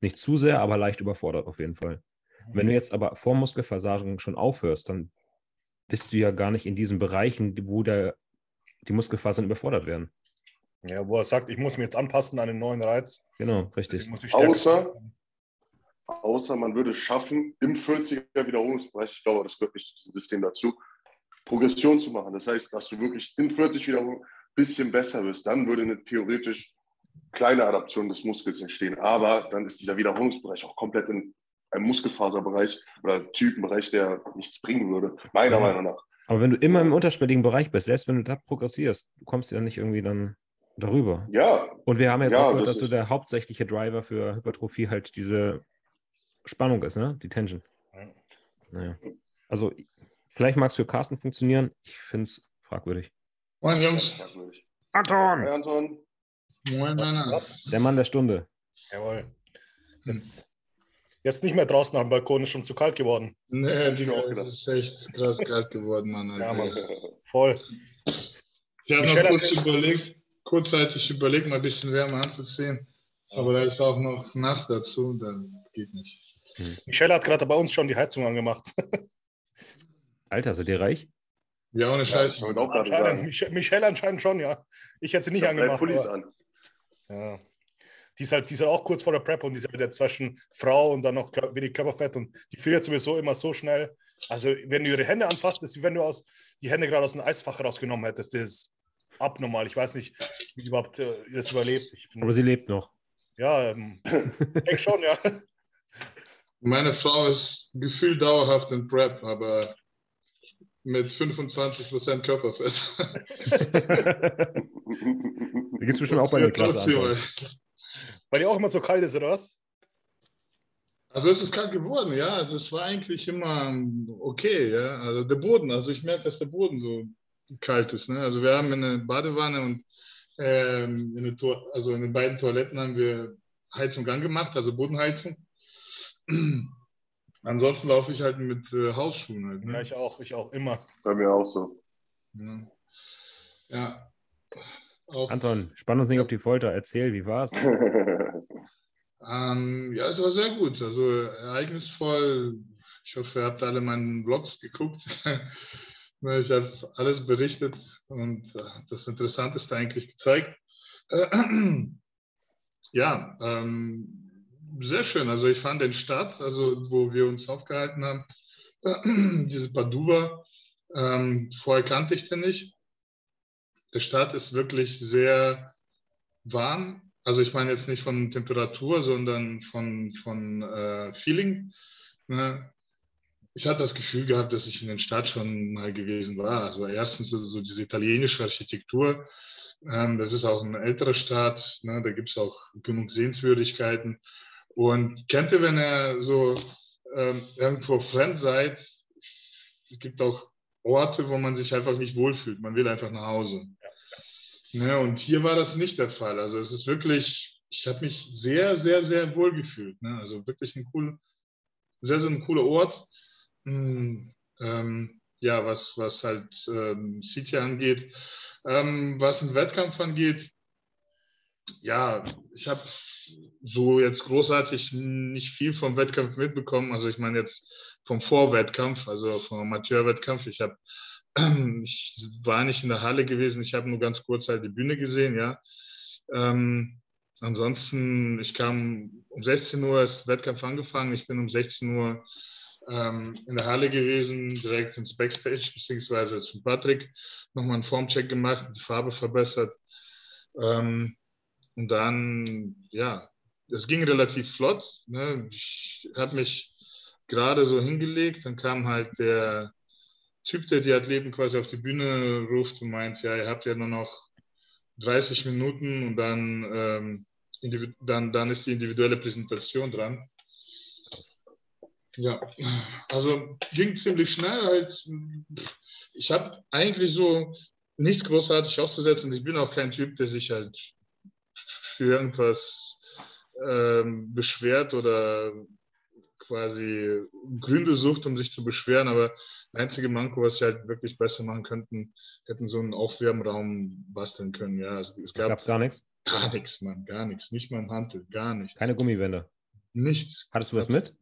[SPEAKER 1] Nicht zu sehr, aber leicht überfordert auf jeden Fall. Wenn du jetzt aber vor Muskelversagung schon aufhörst, dann bist du ja gar nicht in diesen Bereichen, wo der, die Muskelfasern überfordert werden.
[SPEAKER 3] Ja, wo er sagt, ich muss mich jetzt anpassen an den neuen Reiz.
[SPEAKER 1] Genau, richtig.
[SPEAKER 2] Außer, außer man würde es schaffen, im 40er Wiederholungsbereich, ich glaube, das gehört nicht zu diesem System dazu, Progression zu machen. Das heißt, dass du wirklich in 40 Wiederholungen ein bisschen besser wirst. Dann würde eine theoretisch kleine Adaption des Muskels entstehen. Aber dann ist dieser Wiederholungsbereich auch komplett in einem Muskelfaserbereich oder Typenbereich, der nichts bringen würde, meiner ja. Meinung nach.
[SPEAKER 1] Aber wenn du immer im unterschwelligen Bereich bist, selbst wenn du da progressierst, du kommst ja nicht irgendwie dann darüber.
[SPEAKER 2] Ja.
[SPEAKER 1] Und wir haben jetzt ja, auch gehört, das dass so der hauptsächliche Driver für Hypertrophie halt diese Spannung ist, ne? Die Tension. Ja. Naja. Also, vielleicht mag es für Carsten funktionieren. Ich finde es fragwürdig.
[SPEAKER 4] Moin, Jungs.
[SPEAKER 1] Anton!
[SPEAKER 2] Hi, Anton.
[SPEAKER 4] Moin, Männer.
[SPEAKER 1] Der Mann der Stunde.
[SPEAKER 3] Jawohl. Jetzt, jetzt nicht mehr draußen am Balkon, ist schon zu kalt geworden.
[SPEAKER 4] Nee, die es ist echt krass kalt geworden, Mann.
[SPEAKER 3] Alter. Ja, Mann. Voll.
[SPEAKER 4] Ich habe noch kurz überlegt, kurzzeitig überlegt, mal ein bisschen wärmer anzuziehen. Aber da ist auch noch nass dazu, dann geht nicht.
[SPEAKER 3] Hm. Michelle hat gerade bei uns schon die Heizung angemacht.
[SPEAKER 1] Alter, seid ihr reich?
[SPEAKER 4] Ja, ohne Scheiß.
[SPEAKER 3] Ja, anscheinend, Michelle, Michelle anscheinend schon, ja. Ich hätte sie nicht angemacht. Pullis an. Ja. Die ist, halt, die ist halt auch kurz vor der Prep und die ist halt jetzt zwischen Frau und dann noch wenig Körperfett und die friert sowieso immer so schnell. Also, wenn du ihre Hände anfasst, ist wie wenn du aus, die Hände gerade aus dem Eisfach rausgenommen hättest. Das ist abnormal. Ich weiß nicht, wie überhaupt äh, das überlebt.
[SPEAKER 1] Aber sie lebt noch.
[SPEAKER 3] Ja, ähm, ich schon, ja.
[SPEAKER 4] Meine Frau ist gefühlt dauerhaft in Prep, aber mit 25% Körperfett.
[SPEAKER 1] da gehst du schon auch bei der Klasse
[SPEAKER 3] Weil die auch immer so kalt ist, oder was?
[SPEAKER 4] Also es ist kalt geworden, ja. Also es war eigentlich immer okay, ja. Also der Boden, also ich merke, dass der Boden so kalt ist. Ne? Also wir haben eine Badewanne und ähm, in also in den beiden Toiletten haben wir Heizung angemacht, also Bodenheizung. Ansonsten laufe ich halt mit äh, Hausschuhen. Halt,
[SPEAKER 3] ne? Ja, ich auch, ich auch, immer.
[SPEAKER 2] Bei mir auch so.
[SPEAKER 4] Ja. ja.
[SPEAKER 1] Auch. Anton, spann uns nicht auf die Folter. Erzähl, wie war's?
[SPEAKER 4] ähm, ja, es war sehr gut. Also ereignisvoll. Ich hoffe, ihr habt alle meinen Vlogs geguckt. Ne, ich habe alles berichtet und äh, das Interessanteste eigentlich gezeigt. Ja, ähm, sehr schön. Also ich fand den Stadt, also wo wir uns aufgehalten haben, diese Padua, ähm, vorher kannte ich den nicht. Der Stadt ist wirklich sehr warm. Also ich meine jetzt nicht von Temperatur, sondern von, von äh, Feeling. Ne? ich hatte das Gefühl gehabt, dass ich in der Stadt schon mal gewesen war. Also erstens so diese italienische Architektur. Ähm, das ist auch ein älterer Staat. Ne? Da gibt es auch genug Sehenswürdigkeiten. Und kennt ihr, wenn ihr so ähm, irgendwo fremd seid, es gibt auch Orte, wo man sich einfach nicht wohlfühlt. Man will einfach nach Hause. Ja. Ne? Und hier war das nicht der Fall. Also es ist wirklich, ich habe mich sehr, sehr, sehr wohl gefühlt. Ne? Also wirklich ein cool, sehr, sehr ein cooler Ort. Hm, ähm, ja, was, was halt ähm, City angeht. Ähm, was den Wettkampf angeht, ja, ich habe so jetzt großartig nicht viel vom Wettkampf mitbekommen. Also ich meine jetzt vom Vorwettkampf, also vom Amateurwettkampf. Ich habe ich war nicht in der Halle gewesen, ich habe nur ganz kurz halt die Bühne gesehen, ja. Ähm, ansonsten, ich kam um 16 Uhr ist Wettkampf angefangen, ich bin um 16 Uhr ähm, in der Halle gewesen, direkt ins Backstage, beziehungsweise zum Patrick, nochmal einen Formcheck gemacht, die Farbe verbessert. Ähm, und dann, ja, es ging relativ flott. Ne? Ich habe mich gerade so hingelegt, dann kam halt der Typ, der die Athleten quasi auf die Bühne ruft und meint, ja, ihr habt ja nur noch 30 Minuten und dann, ähm, dann, dann ist die individuelle Präsentation dran. Ja, also ging ziemlich schnell. Halt. Ich habe eigentlich so nichts großartig aufzusetzen. Ich bin auch kein Typ, der sich halt für irgendwas ähm, beschwert oder quasi Gründe sucht, um sich zu beschweren. Aber einzige Manko, was sie halt wirklich besser machen könnten, hätten so einen Aufwärmraum basteln können. Ja, es, es gab
[SPEAKER 1] Gab's gar nichts.
[SPEAKER 4] Gar nichts, Mann, gar nichts. Nicht mal im Handel, gar nichts.
[SPEAKER 1] Keine Gummibänder.
[SPEAKER 4] Nichts.
[SPEAKER 1] Hattest du was mit?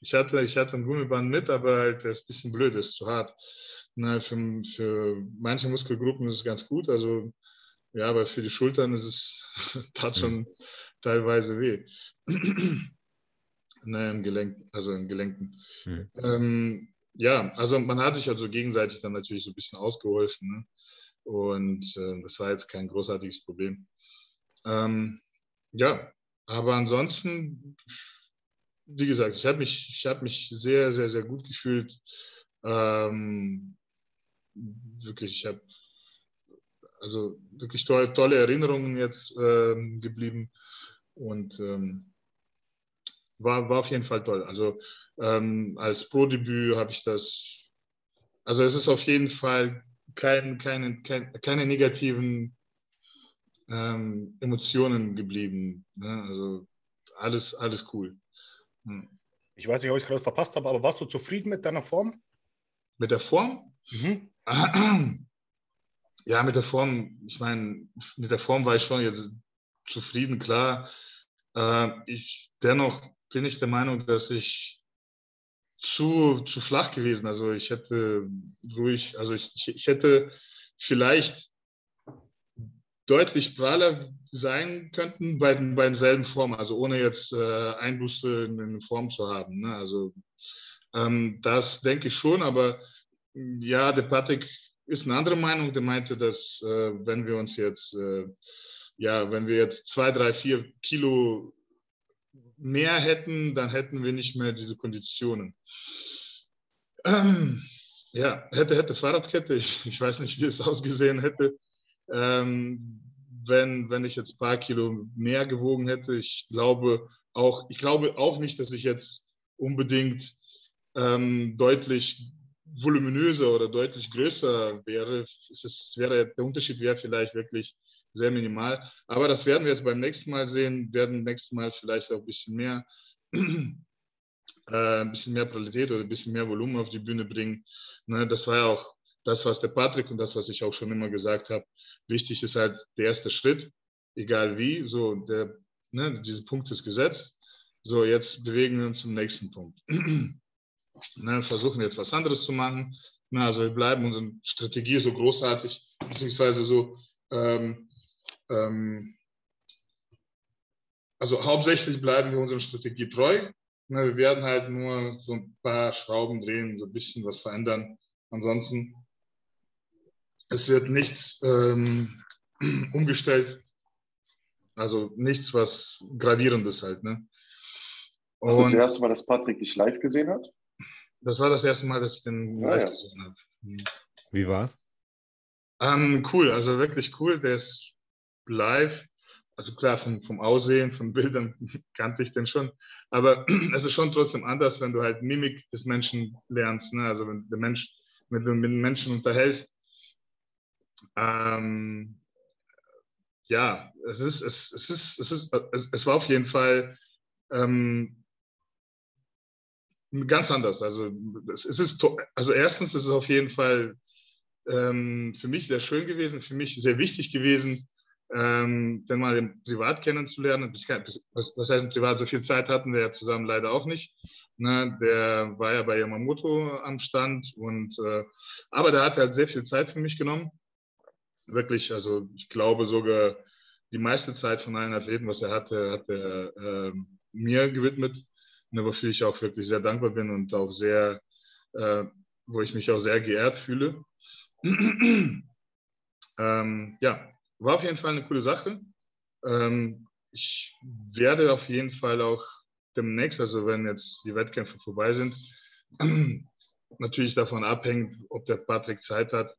[SPEAKER 4] Ich hatte, ich hatte ein Gummiband mit, aber halt, der ist ein bisschen blöd, ist zu hart. Na, für, für manche Muskelgruppen ist es ganz gut. Also, ja, aber für die Schultern ist es, tat schon mhm. teilweise weh. Ne, im Gelenk, also im Gelenken. Mhm. Ähm, ja, also man hat sich also gegenseitig dann natürlich so ein bisschen ausgeholfen. Ne? Und äh, das war jetzt kein großartiges Problem. Ähm, ja, aber ansonsten wie gesagt, ich habe mich, ich hab mich sehr, sehr, sehr gut gefühlt. Ähm, wirklich, ich habe also wirklich tolle, tolle Erinnerungen jetzt ähm, geblieben und ähm, war, war auf jeden Fall toll. Also ähm, als Pro-Debüt habe ich das, also es ist auf jeden Fall kein, keine, kein, keine negativen ähm, Emotionen geblieben. Ne? Also alles, alles cool.
[SPEAKER 3] Hm. Ich weiß nicht, ob ich es gerade verpasst habe, aber warst du zufrieden mit deiner Form?
[SPEAKER 4] Mit der Form? Mhm. Ja, mit der Form, ich meine, mit der Form war ich schon jetzt zufrieden, klar. Äh, ich, dennoch bin ich der Meinung, dass ich zu, zu flach gewesen. Also ich hätte ruhig, also ich, ich hätte vielleicht deutlich praller sein könnten bei, bei denselben Formen, also ohne jetzt äh, Einbuße in, in Form zu haben. Ne? Also ähm, das denke ich schon, aber ja, der Patrick ist eine andere Meinung. Der meinte, dass äh, wenn wir uns jetzt, äh, ja, wenn wir jetzt zwei, drei, vier Kilo mehr hätten, dann hätten wir nicht mehr diese Konditionen. Ähm, ja, hätte, hätte Fahrradkette. Ich, ich weiß nicht, wie es ausgesehen hätte ähm, wenn, wenn ich jetzt ein paar Kilo mehr gewogen hätte. Ich glaube auch, ich glaube auch nicht, dass ich jetzt unbedingt ähm, deutlich voluminöser oder deutlich größer wäre. Es ist, wäre, der Unterschied wäre vielleicht wirklich sehr minimal. Aber das werden wir jetzt beim nächsten Mal sehen, werden nächstes Mal vielleicht auch ein bisschen mehr, äh, ein bisschen mehr Qualität oder ein bisschen mehr Volumen auf die Bühne bringen. Ne, das war ja auch das, was der Patrick und das, was ich auch schon immer gesagt habe. Wichtig ist halt der erste Schritt, egal wie. So, der, ne, dieser Punkt ist gesetzt. So, jetzt bewegen wir uns zum nächsten Punkt. ne, versuchen jetzt was anderes zu machen. Na, also wir bleiben unsere Strategie so großartig, beziehungsweise so, ähm, ähm, also hauptsächlich bleiben wir unserer Strategie treu. Na, wir werden halt nur so ein paar Schrauben drehen, so ein bisschen was verändern. Ansonsten es wird nichts ähm, umgestellt. Also nichts, was gravierendes halt. Ne?
[SPEAKER 2] Und das ist das erste Mal, dass Patrick dich live gesehen hat?
[SPEAKER 4] Das war das erste Mal, dass ich den ah, live ja. gesehen habe.
[SPEAKER 1] Mhm. Wie war's?
[SPEAKER 4] Ähm, cool, also wirklich cool. Der ist live. Also klar, vom, vom Aussehen, von Bildern kannte ich den schon. Aber es ist schon trotzdem anders, wenn du halt Mimik des Menschen lernst. Ne? Also wenn der Mensch, wenn du mit den Menschen unterhältst, ähm, ja, es ist, es, es ist, es ist, es, es war auf jeden Fall ähm, ganz anders. Also es, ist, also erstens ist es auf jeden Fall ähm, für mich sehr schön gewesen, für mich sehr wichtig gewesen, ähm, den mal privat kennenzulernen. Was, was heißt privat? So viel Zeit hatten wir ja zusammen leider auch nicht. Ne, der war ja bei Yamamoto am Stand und äh, aber der hat halt sehr viel Zeit für mich genommen wirklich, also ich glaube sogar die meiste Zeit von allen Athleten, was er hatte, hat er äh, mir gewidmet, ne, wofür ich auch wirklich sehr dankbar bin und auch sehr, äh, wo ich mich auch sehr geehrt fühle. ähm, ja, war auf jeden Fall eine coole Sache. Ähm, ich werde auf jeden Fall auch demnächst, also wenn jetzt die Wettkämpfe vorbei sind, natürlich davon abhängt, ob der Patrick Zeit hat,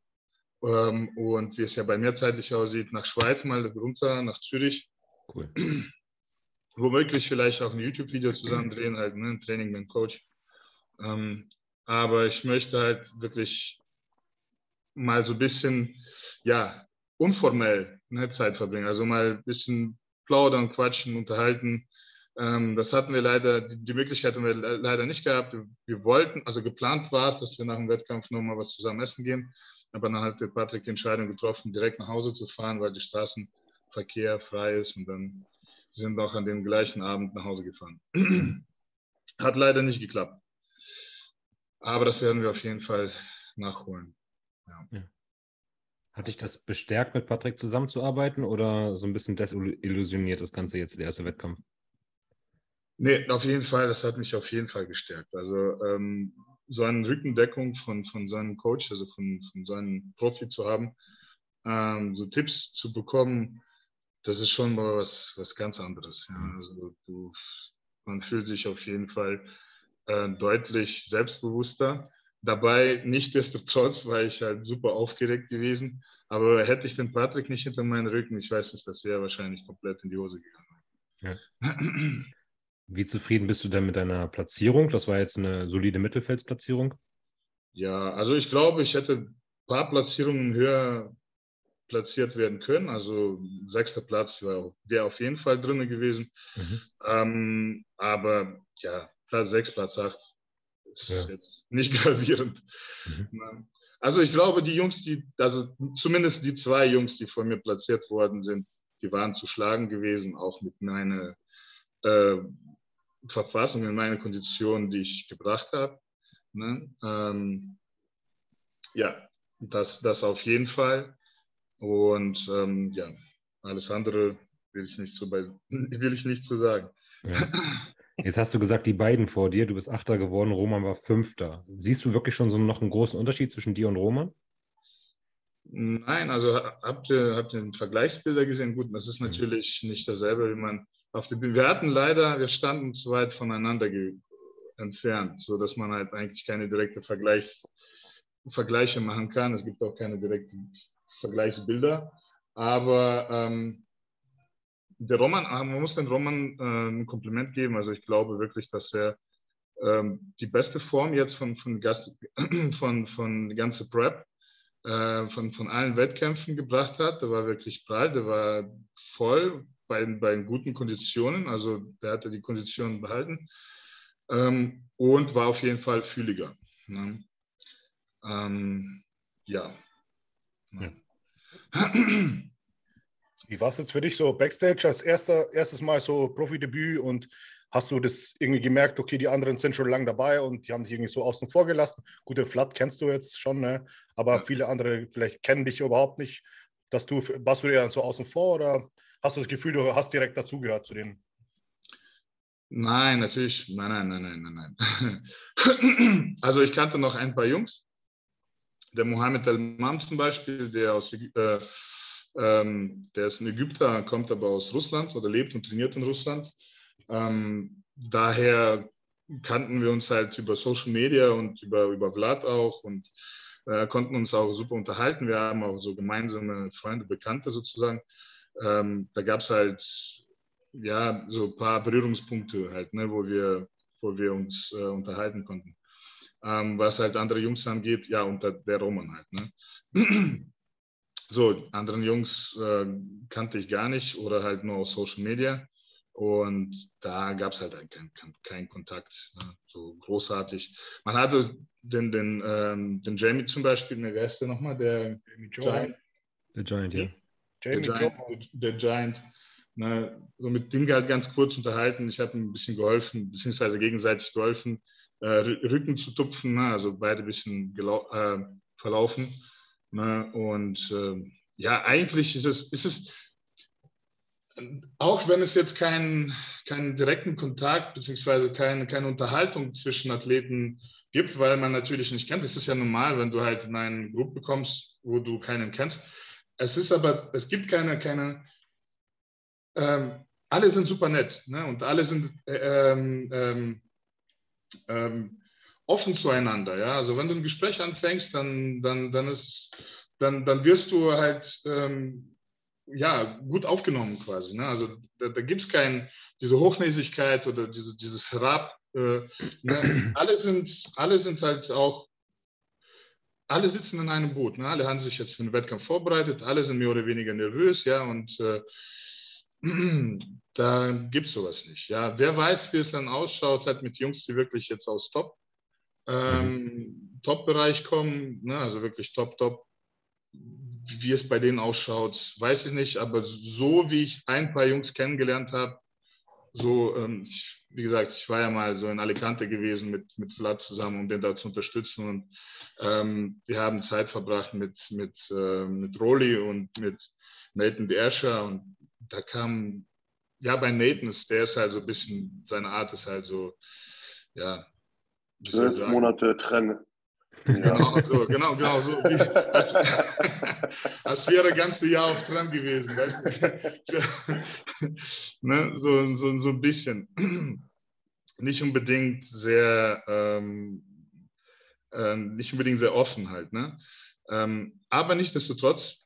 [SPEAKER 4] Ähm, und wie es ja bei mir zeitlich aussieht, nach Schweiz mal runter, nach Zürich.
[SPEAKER 1] Cool.
[SPEAKER 4] Womöglich vielleicht auch ein YouTube-Video zusammen drehen, halt ne, ein Training mit dem Coach. Ähm, aber ich möchte halt wirklich mal so ein bisschen, ja, unformell ne, Zeit verbringen. Also mal ein bisschen plaudern, quatschen, unterhalten. Ähm, das hatten wir leider, die, die, Möglichkeit haben wir leider nicht gehabt. Wir, wir wollten, also geplant war es, dass wir nach dem Wettkampf nochmal was zusammen essen gehen. Aber dann hat der Patrick die Entscheidung getroffen, direkt nach Hause zu fahren, weil der Straßenverkehr frei ist. Und dann sind wir auch an dem gleichen Abend nach Hause gefahren. hat leider nicht geklappt. Aber das werden wir auf jeden Fall nachholen. Ja. Ja.
[SPEAKER 1] Hat dich das bestärkt, mit Patrick zusammenzuarbeiten oder so ein bisschen desillusioniert das Ganze jetzt, der erste Wettkampf?
[SPEAKER 4] Nee, auf jeden Fall, das hat mich auf jeden Fall gestärkt. Also ähm, so eine Rückendeckung von, von seinem Coach, also von, von seinem Profi zu haben, ähm, so Tipps zu bekommen, das ist schon mal was, was ganz anderes. Ja. Mhm. Also du, man fühlt sich auf jeden Fall äh, deutlich selbstbewusster. Dabei nicht destotrotz war ich halt super aufgeregt gewesen. Aber hätte ich den Patrick nicht hinter meinen Rücken, ich weiß nicht, das wäre wahrscheinlich komplett in die Hose gegangen.
[SPEAKER 1] Ja. Wie zufrieden bist du denn mit deiner Platzierung? Das war jetzt eine solide Mittelfeldsplatzierung.
[SPEAKER 4] Ja, also ich glaube, ich hätte ein paar Platzierungen höher platziert werden können. Also sechster Platz wäre wär auf jeden Fall drin gewesen. Mhm. Ähm, aber ja, Platz 6, Platz 8 ist ja. jetzt nicht gravierend. Mhm. Also ich glaube, die Jungs, die, also zumindest die zwei Jungs, die von mir platziert worden sind, die waren zu schlagen gewesen, auch mit meiner äh, Verfassung, in meiner Kondition, die ich gebracht habe. Ne? Ähm, ja, das, das auf jeden Fall. Und ähm, ja, alles andere will ich nicht bei, will ich nicht so sagen. Ja.
[SPEAKER 1] Jetzt hast du gesagt, die beiden vor dir, du bist Achter geworden, Roman war Fünfter. Siehst du wirklich schon so noch einen großen Unterschied zwischen dir und Roman?
[SPEAKER 4] Nein, also habt ihr, habt ihr Vergleichsbilder gesehen? Gut, das ist mhm. natürlich nicht dasselbe, wie man auf der Bühne. Wir hatten leider, wir standen zu weit voneinander entfernt, sodass man halt eigentlich keine direkte Vergleichs Vergleiche machen kann. Es gibt auch keine direkten Vergleichsbilder. Aber ähm, der Roman, ah, man muss dem Roman äh, ein Kompliment geben. Also ich glaube wirklich, dass er ähm, die beste Form jetzt von, von, Gast, von, von der ganzen Prep, äh, von, von allen Wettkämpfen gebracht hat. Der war wirklich breit, der war voll bei, bei guten Konditionen. Also der hatte die Konditionen behalten ähm, und war auf jeden Fall fühliger. Ne? Ähm, ja. ja.
[SPEAKER 3] Wie war es jetzt für dich so Backstage als erster, erstes Mal so Profidebüt und hast du das irgendwie gemerkt, okay, die anderen sind schon lange dabei und die haben dich irgendwie so außen vor gelassen? Gut, den Flat kennst du jetzt schon, ne? aber ja. viele andere vielleicht kennen dich überhaupt nicht. Dass du, warst du dir dann so außen vor oder hast du das Gefühl, du hast direkt dazugehört zu denen?
[SPEAKER 4] Nein, natürlich, nein, nein, nein, nein, nein. also ich kannte noch ein paar Jungs. Der Mohammed El-Mam zum Beispiel, der aus äh, ähm, der ist ein Ägypter, kommt aber aus Russland oder lebt und trainiert in Russland. Ähm, daher kannten wir uns halt über Social Media und über, über Vlad auch und äh, konnten uns auch super unterhalten. Wir haben auch so gemeinsame Freunde, Bekannte sozusagen. Ähm, da gab es halt ja so ein paar Berührungspunkte halt, ne, wo wir, wo wir uns äh, unterhalten konnten. Ähm, was halt andere Jungs angeht, ja, unter der Roman halt. Ne? So, anderen Jungs äh, kannte ich gar nicht oder halt nur aus Social Media. Und da gab es halt keinen kein Kontakt, ne? so großartig. Man hatte den, den, ähm, den Jamie zum Beispiel, ne, wer ist der nochmal? Der
[SPEAKER 1] Giant. Der Giant, ja.
[SPEAKER 4] Der Giant, der Giant ne? so mit dem halt ganz kurz unterhalten. Ich habe ihm ein bisschen geholfen, beziehungsweise gegenseitig geholfen, äh, Rücken zu tupfen, ne? also beide ein bisschen äh, verlaufen. Ne? Und äh, ja, eigentlich ist es, ist es, auch wenn es jetzt keinen, keinen direkten Kontakt bzw. Keine, keine Unterhaltung zwischen Athleten gibt, weil man natürlich nicht kennt. Das ist ja normal, wenn du halt in einen Gruppe kommst, wo du keinen kennst. Es ist aber, es gibt keine, keine, ähm, alle sind super nett ne? und alle sind äh, ähm, ähm, ähm offen zueinander. Ja? Also wenn du ein Gespräch anfängst, dann, dann, dann ist dann, dann wirst du halt ähm, ja, gut aufgenommen quasi. Ne? Also da, da gibt es keine, diese Hochnäsigkeit oder diese, dieses Herab. Äh, ne? alle, sind, alle sind halt auch, alle sitzen in einem Boot. Ne? Alle haben sich jetzt für den Wettkampf vorbereitet, alle sind mehr oder weniger nervös, ja, und äh, da gibt es sowas nicht. Ja, wer weiß, wie es dann ausschaut, halt mit Jungs, die wirklich jetzt aus Top, ähm, mhm. Top-Bereich kommen, ne? also wirklich Top, Top. Wie es bei denen ausschaut, weiß ich nicht, aber so wie ich ein paar Jungs kennengelernt habe, so, ähm, ich, wie gesagt, ich war ja mal so in Alicante gewesen mit, mit Vlad zusammen, um den da zu unterstützen. Und ähm, wir haben Zeit verbracht mit, mit, äh, mit Rolli und mit Nathan Derscher. Und da kam, ja, bei Nathan der ist halt so ein bisschen, seine Art ist halt so, ja.
[SPEAKER 2] Zwölf Monate trennen.
[SPEAKER 4] Ja. Genau so, genau, genau so. Wie, als, als wäre das ganze Jahr auf Trend gewesen. Weißt du? ne? so, so, so ein bisschen. Nicht unbedingt sehr, ähm, äh, nicht unbedingt sehr offen halt. Ne? Ähm, aber nichtsdestotrotz,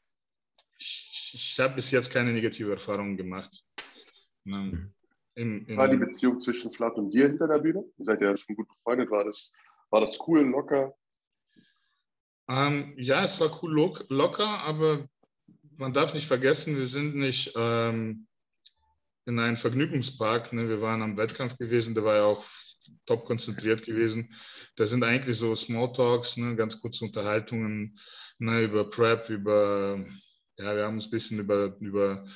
[SPEAKER 4] ich, ich habe bis jetzt keine negative Erfahrungen gemacht.
[SPEAKER 2] Ne? In, in, war die Beziehung zwischen Flat und dir hinter der Bühne? Ihr seid ja schon gut befreundet. War das, war das cool, locker?
[SPEAKER 4] Ähm, ja, es war cool lo locker, aber man darf nicht vergessen, wir sind nicht ähm, in einem Vergnügungspark. Ne? Wir waren am Wettkampf gewesen, der war ja auch top konzentriert gewesen. Da sind eigentlich so Smalltalks, ne? ganz kurze Unterhaltungen ne? über Prep, über, ja, wir haben uns ein bisschen über, über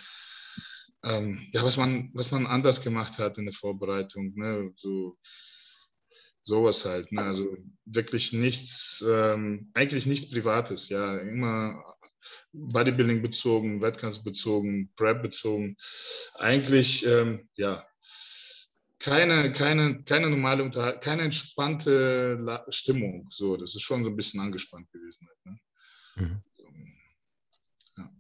[SPEAKER 4] ähm, ja, was man, was man anders gemacht hat in der Vorbereitung. Ne? So sowas halt. Ne? Also wirklich nichts, ähm, eigentlich nichts Privates, ja, immer Bodybuilding bezogen, Wettkampf bezogen, Prep bezogen. Eigentlich, ähm, ja, keine, keine, keine normale, keine entspannte La Stimmung. So, das ist schon so ein bisschen angespannt gewesen. Halt, ne? mhm.
[SPEAKER 1] ja.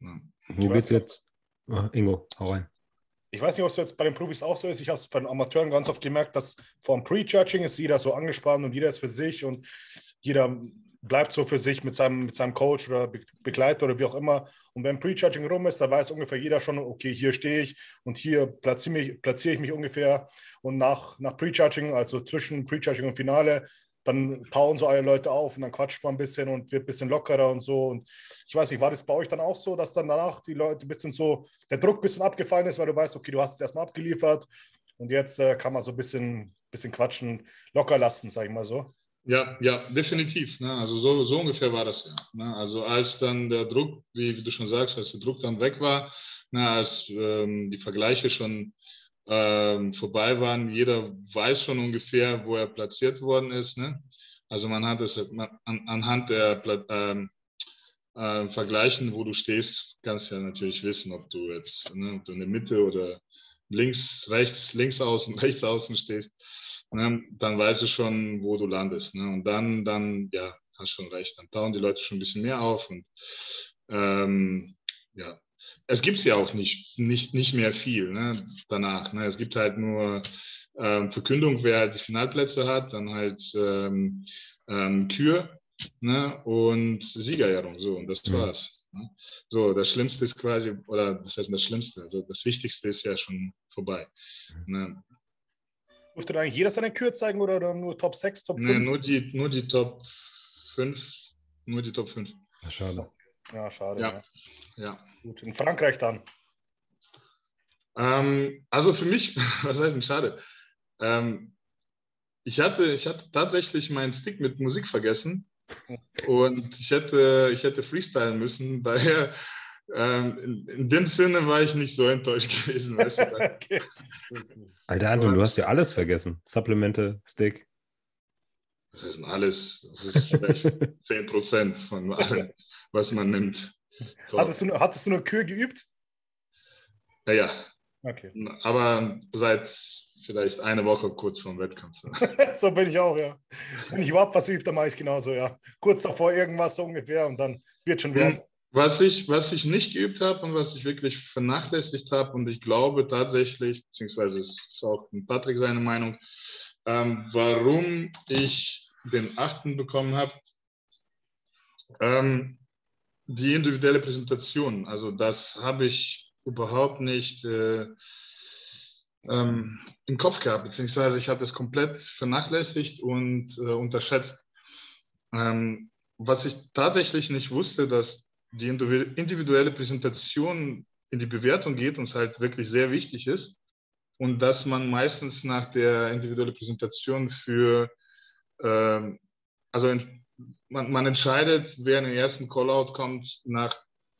[SPEAKER 1] Ja. Wo geht's jetzt? Ah, Ingo, hau rein
[SPEAKER 3] ich weiß nicht, ob es jetzt bei den Profis auch so ist. Ich habe es bei den Amateuren ganz oft gemerkt, dass vor dem Pre-Judging ist jeder so angespannt und jeder ist für sich und jeder bleibt so für sich mit seinem, mit seinem Coach oder Begleiter oder wie auch immer. Und wenn Pre-Judging rum ist, da weiß ungefähr jeder schon, okay, hier stehe ich und hier platziere, platziere ich mich ungefähr. Und nach, nach Pre-Judging, also zwischen Pre-Judging und Finale, dann tauen so alle Leute auf und dann quatscht man ein bisschen und wird ein bisschen lockerer und so. Und ich weiß nicht, war das bei euch dann auch so, dass dann danach die Leute ein bisschen so, der Druck ein bisschen abgefallen ist, weil du weißt, okay, du hast es erstmal abgeliefert und jetzt äh, kann man so ein bisschen, bisschen quatschen, locker lassen, sag ich mal so.
[SPEAKER 4] Ja, ja, definitiv. Ne? Also so, so ungefähr war das ja. Ne? Also als dann der Druck, wie, wie, du schon sagst, als der Druck dann weg war, ne? als ähm, die Vergleiche schon ähm, vorbei waren. Jeder weiß schon ungefähr, wo er platziert worden ist. Ne? Also man hat es an, anhand der ähm, äh, Vergleichen, wo du stehst, kannst ja natürlich wissen, ob du jetzt ne, ob du in der Mitte oder links, rechts, links außen, rechts außen stehst. Ne? Dann weißt du schon, wo du landest. Ne? Und dann, dann, ja, hast schon recht, dann tauen die Leute schon ein bisschen mehr auf und ähm, ja, es gibt ja auch nicht, nicht, nicht mehr viel ne, danach. Ne. Es gibt halt nur ähm, Verkündung, wer halt die Finalplätze hat, dann halt ähm, ähm, Kür ne, und Siegerehrung. So, und das mhm. war's. Ne. So, das Schlimmste ist quasi, oder was heißt das Schlimmste? Also das Wichtigste ist ja schon vorbei. Ne.
[SPEAKER 3] Durfte eigentlich jeder seine Kür zeigen oder nur Top 6, Top 5?
[SPEAKER 4] Nee, nur die, nur die Top 5. Nur die Top 5.
[SPEAKER 1] schade.
[SPEAKER 3] Ja, schade.
[SPEAKER 4] Ja. Ja.
[SPEAKER 3] Gut, in Frankreich dann.
[SPEAKER 4] Ähm, also für mich, was heißt denn schade? Ähm, ich, hatte, ich hatte tatsächlich meinen Stick mit Musik vergessen und ich hätte, ich hätte freestylen müssen. Daher, ähm, in, in, dem Sinne war ich nicht so enttäuscht gewesen. Weißt du, okay.
[SPEAKER 1] Alter Anton, du hast ja alles vergessen. Supplemente, Stick.
[SPEAKER 4] Das ist alles. Das ist vielleicht 10% von allem, was man nimmt.
[SPEAKER 3] So. Hattest, du, hattest du nur Kür geübt?
[SPEAKER 4] Ja, ja.
[SPEAKER 3] Okay.
[SPEAKER 4] Aber seit vielleicht eine Woche kurz vor dem Wettkampf.
[SPEAKER 3] so bin ich auch, ja. Wenn ich überhaupt was übe, dann mache ich genauso, ja. Kurz davor irgendwas so ungefähr und dann wird schon werden.
[SPEAKER 4] Was ich, was ich nicht geübt habe und was ich wirklich vernachlässigt habe und ich glaube tatsächlich, beziehungsweise es ist auch Patrick seine Meinung, ähm, warum ich den achten bekommen habe, Ähm, die individuelle Präsentation, also das habe ich überhaupt nicht äh, ähm, im Kopf gehabt, beziehungsweise ich habe das komplett vernachlässigt und äh, unterschätzt. Ähm, was ich tatsächlich nicht wusste, dass die individuelle Präsentation in die Bewertung geht und es halt wirklich sehr wichtig ist und dass man meistens nach der individuellen Präsentation für, ähm, also man, man, entscheidet, wer in den ersten Callout kommt nach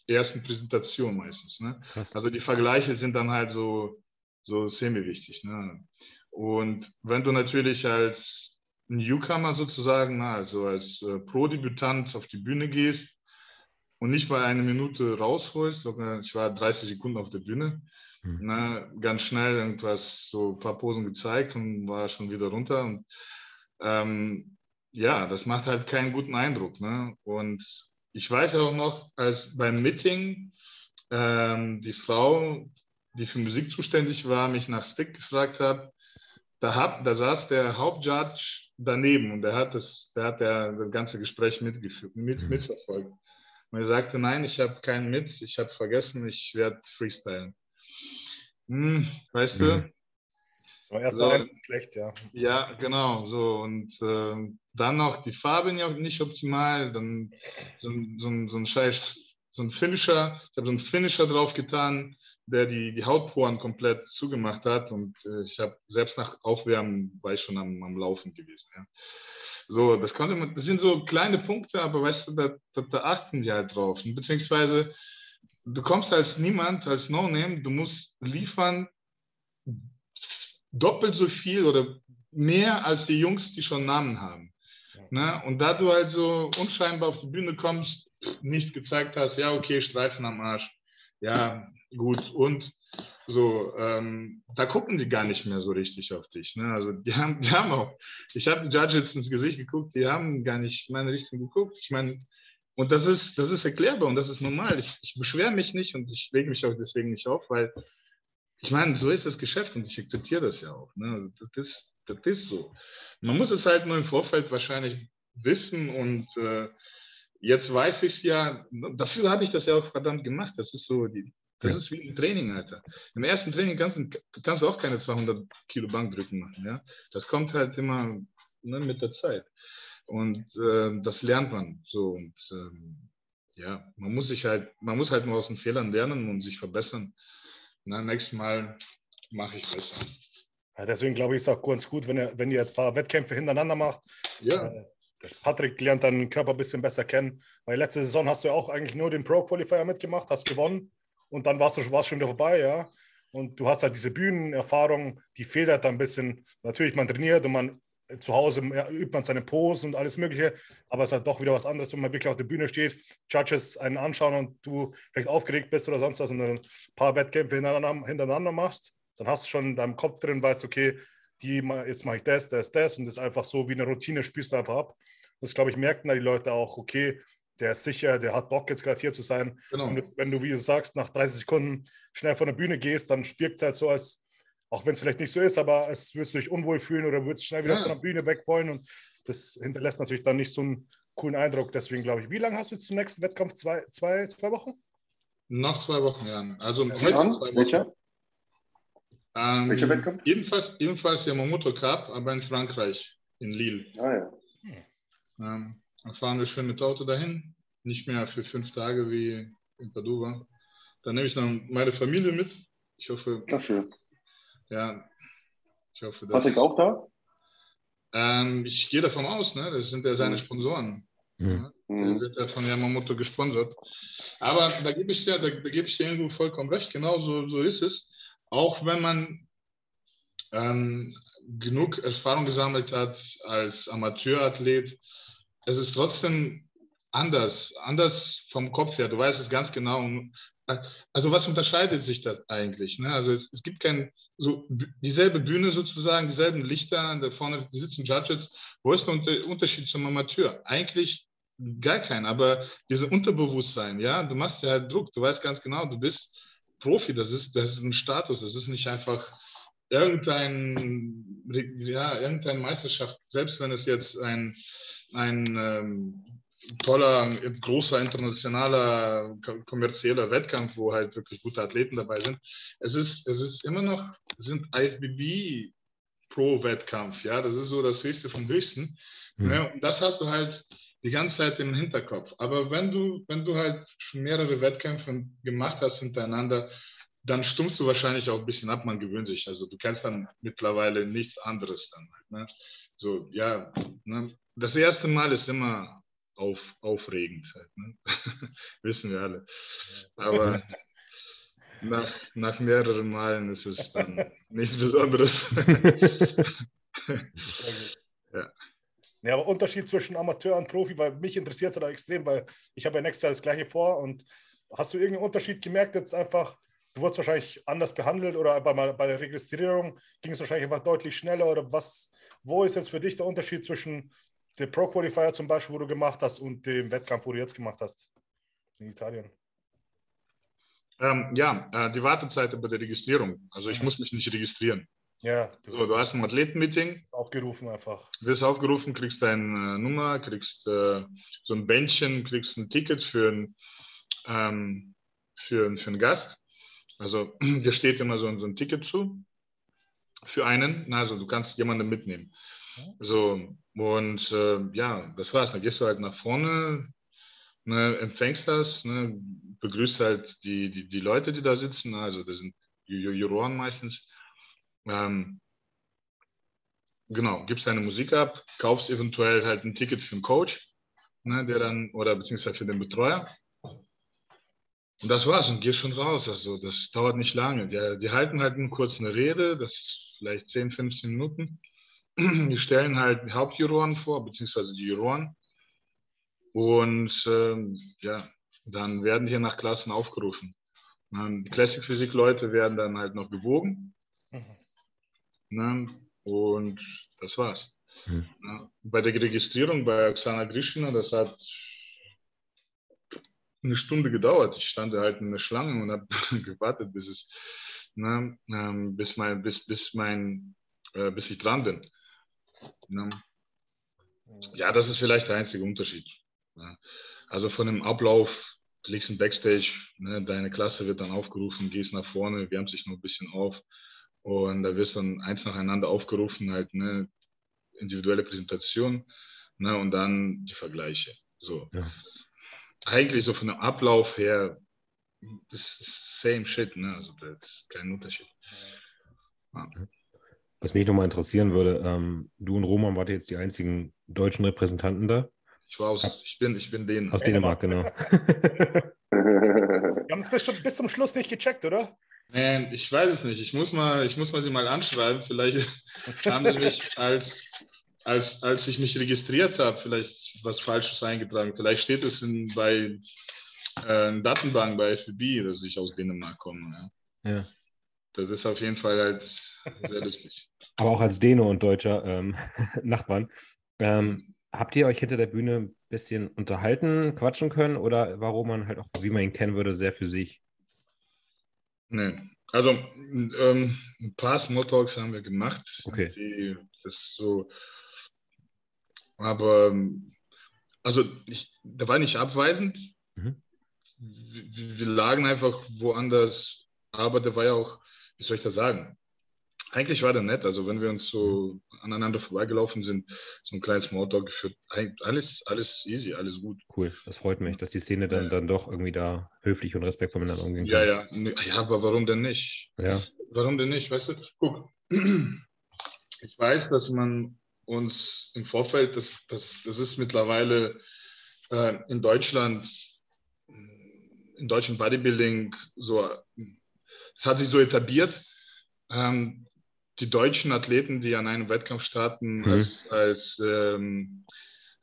[SPEAKER 4] ersten Präsentation meistens. Ne? Also die Vergleiche sind dann halt so, so semi-wichtig. Ne? Und wenn du natürlich als Newcomer sozusagen, also als äh, Pro-Debütant auf die Bühne gehst und nicht mal eine Minute rausholst, ich war 30 Sekunden auf der Bühne, mhm. ne, ganz schnell irgendwas, so ein paar Posen gezeigt und war schon wieder runter. Und ähm, ja, das macht halt keinen guten Eindruck. Ne? Und ich weiß auch noch, als beim Meeting ähm, die Frau, die für Musik zuständig war, mich nach Stick gefragt hat, da, hab, da saß der Hauptjudge daneben und der hat das, der hat der, das ganze Gespräch mitgeführt, mit, mhm. mitverfolgt. Und er sagte, nein, ich habe keinen mit, ich habe vergessen, ich werde freestylen. Hm, weißt mhm. du?
[SPEAKER 3] So, erst so, schlecht, ja.
[SPEAKER 4] Ja, genau, so. Und äh, dann noch die Farben ja nicht optimal, dann so, so, so ein Scheiß, so ein Finisher, ich habe so einen Finisher drauf getan, der die, die Hautporen komplett zugemacht hat. Und äh, ich habe selbst nach Aufwärmen war ich schon am, am Laufen gewesen. Ja. So, das konnte man, das sind so kleine Punkte, aber weißt du, da, da, da achten die halt drauf. Beziehungsweise du kommst als niemand, als No-Name, du musst liefern doppelt so viel oder mehr als die Jungs, die schon Namen haben. Ne? Und da du halt so unscheinbar auf die Bühne kommst, nichts gezeigt hast, ja, okay, Streifen am Arsch. Ja, gut. Und so, ähm, da gucken die gar nicht mehr so richtig auf dich. Ne? Also die haben, die haben auch, ich habe die Judges ins Gesicht geguckt, die haben gar nicht in meine Richtung geguckt. Ich meine, und das ist, das ist erklärbar und das ist normal. Ich, ich beschwere mich nicht und ich lege mich auch deswegen nicht auf, weil ich meine, so ist das Geschäft und ich akzeptiere das ja auch. Ne? Also das, das ist so. Man muss es halt nur im Vorfeld wahrscheinlich wissen und äh, jetzt weiß ich es ja, dafür habe ich das ja auch verdammt gemacht. Das ist so, die, das ja. ist wie ein Training, Alter. Im ersten Training kannst du, kannst du auch keine 200 Kilo Bankdrücken machen. Ja? Das kommt halt immer ne, mit der Zeit. Und äh, das lernt man so. Und ähm, ja, man muss sich halt, man muss halt nur aus den Fehlern lernen und sich verbessern. Na, nächstes Mal mache ich besser.
[SPEAKER 3] Ja, deswegen glaube ich, ist es auch ganz gut, wenn ihr, wenn ihr jetzt ein paar Wettkämpfe hintereinander macht.
[SPEAKER 4] Ja. Äh,
[SPEAKER 3] Patrick lernt deinen Körper ein bisschen besser kennen. Weil letzte Saison hast du ja auch eigentlich nur den Pro-Qualifier mitgemacht, hast gewonnen und dann warst du warst schon wieder vorbei, ja. Und du hast halt diese Bühnenerfahrung, die fehlt halt ein bisschen. Natürlich, man trainiert und man zu Hause übt man seine Pose und alles Mögliche, aber es ist halt doch wieder was anderes, wenn man wirklich auf der Bühne steht, Judges einen anschauen und du vielleicht aufgeregt bist oder sonst was und dann ein paar Wettkämpfe hintereinander, hintereinander machst, dann hast du schon in deinem Kopf drin, weißt, okay, die, jetzt mache ich das, das, das und das ist einfach so wie eine Routine, spielst du einfach ab. Das, glaube ich, merken da die Leute auch, okay, der ist sicher, der hat Bock, jetzt gerade hier zu sein. Genau. Und das, wenn du, wie du sagst, nach 30 Sekunden schnell von der Bühne gehst, dann spielt es halt so, als auch wenn es vielleicht nicht so ist, aber es würdest du dich unwohl fühlen oder würdest schnell wieder ja. von der Bühne weg wollen und das hinterlässt natürlich dann nicht so einen coolen Eindruck. Deswegen glaube ich, wie lange hast du jetzt zum nächsten Wettkampf? Zwei, zwei, zwei Wochen?
[SPEAKER 4] Noch zwei Wochen, ja. Also
[SPEAKER 2] ja, heute zwei Wochen. Welcher?
[SPEAKER 4] Ähm, Welcher Wettkampf? Ebenfalls, ebenfalls Yamamoto Cup, aber in Frankreich, in Lille.
[SPEAKER 2] Ah ja.
[SPEAKER 4] Ähm, dann fahren wir schön mit Auto dahin. Nicht mehr für fünf Tage wie in Padova. Dann nehme ich noch meine Familie mit. Ich hoffe,
[SPEAKER 2] Ach, schön.
[SPEAKER 4] Ja, ich hoffe,
[SPEAKER 2] dass. Patrick auch da?
[SPEAKER 4] Ähm, ich gehe davon aus, ne? das sind ja seine mhm. Sponsoren. Mhm. Ja, der wird ja von Yamamoto gesponsert. Aber da gebe ich dir, da, da gebe ich dir irgendwo vollkommen recht. Genau so, so ist es. Auch wenn man ähm, genug Erfahrung gesammelt hat als Amateurathlet, es ist trotzdem anders, anders vom Kopf her. Du weißt es ganz genau. Also was unterscheidet sich das eigentlich? Ne? Also es, es gibt kein, so dieselbe Bühne sozusagen, dieselben Lichter, da vorne sitzen Judges. Wo ist der Unterschied zum Amateur? Eigentlich gar kein, aber dieses Unterbewusstsein, ja, du machst ja halt Druck, du weißt ganz genau, du bist Profi, das ist, das ist ein Status, das ist nicht einfach irgendein, ja, irgendeine Meisterschaft, selbst wenn es jetzt ein, ein ähm, toller, großer, internationaler, kommerzieller Wettkampf, wo halt wirklich gute Athleten dabei sind. Es ist, es ist immer noch, sind IFBB Pro-Wettkampf, ja, das ist so das Höchste vom Höchsten. Mhm. Ja, und das hast du halt die ganze Zeit im Hinterkopf. Aber wenn du, wenn du halt schon mehrere Wettkämpfe gemacht hast hintereinander, dann stummst du wahrscheinlich auch ein bisschen ab, man gewöhnt sich. Also du kennst dann mittlerweile nichts anderes dann halt. Ne? So, ja, ne? das erste Mal ist immer auf, aufregend. Halt, ne? Wissen wir alle. Aber nach, nach mehreren Malen ist es dann nichts Besonderes.
[SPEAKER 3] Ja. Aber Unterschied zwischen Amateur und Profi, weil mich interessiert es da extrem, weil ich habe ja nächstes Jahr das gleiche vor und hast du irgendeinen Unterschied gemerkt jetzt einfach, du wurdest wahrscheinlich anders behandelt oder bei, bei der Registrierung ging es wahrscheinlich einfach deutlich schneller oder was, wo ist jetzt für dich der Unterschied zwischen dem Pro Qualifier zum Beispiel, wo du gemacht hast und dem Wettkampf, wo du jetzt gemacht hast in Italien?
[SPEAKER 4] Ähm, ja, äh, die Wartezeit bei der Registrierung. Also ich mhm. muss mich nicht registrieren.
[SPEAKER 3] Ja.
[SPEAKER 4] Du, so, du hast ein Athletenmeeting.
[SPEAKER 3] Aufgerufen einfach.
[SPEAKER 4] Wirst aufgerufen, kriegst deine Nummer, kriegst äh, so ein Bändchen, kriegst ein Ticket für, ein, ähm, für, für einen Gast. Also dir steht immer so, so ein Ticket zu für einen. Also du kannst jemanden mitnehmen. So, und äh, ja, das war's. Dann gehst du halt nach vorne, ne, empfängst das, ne, begrüßt halt die, die, die Leute, die da sitzen. Also das sind Juroren meistens. Ähm, genau, gibst deine Musik ab, kaufst eventuell halt ein Ticket für einen Coach, ne, der dann, oder beziehungsweise für den Betreuer. Und das war's und gehst schon raus. Also das dauert nicht lange. Die, die halten halt nur kurz eine Rede, das vielleicht 10, 15 Minuten. Die stellen halt Hauptjuroren vor, beziehungsweise die Juroren. Und ähm, ja, dann werden hier nach Klassen aufgerufen. Die Classic Physik Leute werden dann halt noch gewogen. Mhm. Ne? Und das war's. Mhm. Ja, bei der Registrierung bei Oksana Grishina, das hat eine Stunde gedauert. Ich stand halt in der Schlange und habe gewartet, bis es, ne, ähm, bis mein, bis, bis mein, äh, bis ich dran bin. Ne? Ja, das ist vielleicht der einzige Unterschied. Ja. Also von dem Ablauf, du liegst im Backstage, ne, deine Klasse wird dann aufgerufen, gehst nach vorne, wärmst sich noch ein bisschen auf und da wirst dann eins nacheinander aufgerufen, halt ne, individuelle Präsentation ne, und dann die Vergleiche. So. Ja eigentlich so von dem Ablauf her ist same shit, ne? Also das ist kein Unterschied.
[SPEAKER 1] Ja. Was mich nochmal interessieren würde, ähm, du und Roman wart jetzt die einzigen deutschen Repräsentanten da.
[SPEAKER 4] Ich war aus, ich bin, ich bin Dänemark.
[SPEAKER 1] Aus Dänemark, genau.
[SPEAKER 3] Wir haben es bis, bis, zum Schluss nicht gecheckt, oder?
[SPEAKER 4] Nein, ich weiß es nicht. Ich muss mal, ich muss mal sie mal anschreiben. Vielleicht haben sie mich als als, als ich mich registriert habe, vielleicht was Falsches eingetragen. Vielleicht steht es in, bei äh, Datenbank bei FBB, dass ich aus Dänemark komme. Ja. ja. Das ist auf jeden Fall halt sehr lustig.
[SPEAKER 1] Aber auch als Däne und Deutscher ähm, Nachbarn. Ähm, habt ihr euch hinter der Bühne ein bisschen unterhalten, quatschen können oder warum man halt auch, wie man ihn kennen würde, sehr für sich?
[SPEAKER 4] Nee. Also ähm, ein paar Smalltalks haben wir gemacht.
[SPEAKER 1] Okay.
[SPEAKER 4] Die, das so aber ähm, also ich, da war nicht abweisend. Mhm. Wir, wir, lagen einfach woanders, aber der war ja auch, wie soll ich das sagen? Eigentlich war der nett. Also wenn wir uns so aneinander vorbeigelaufen sind, so ein kleines Smalltalk geführt, alles, alles easy, alles gut.
[SPEAKER 1] Cool, das freut mich, dass die Szene dann, ja. dann doch irgendwie da höflich und respektvoll miteinander umgehen
[SPEAKER 4] kann. Ja, ja, ja, aber warum denn nicht?
[SPEAKER 1] Ja.
[SPEAKER 4] Warum denn nicht? Weißt du, guck, ich weiß, dass man uns im Vorfeld, das, das, das ist mittlerweile äh, in Deutschland, in deutschen Bodybuilding so, es hat sich so etabliert. Ähm, die deutschen Athleten, die an einem Wettkampf starten, mhm. als, als ähm,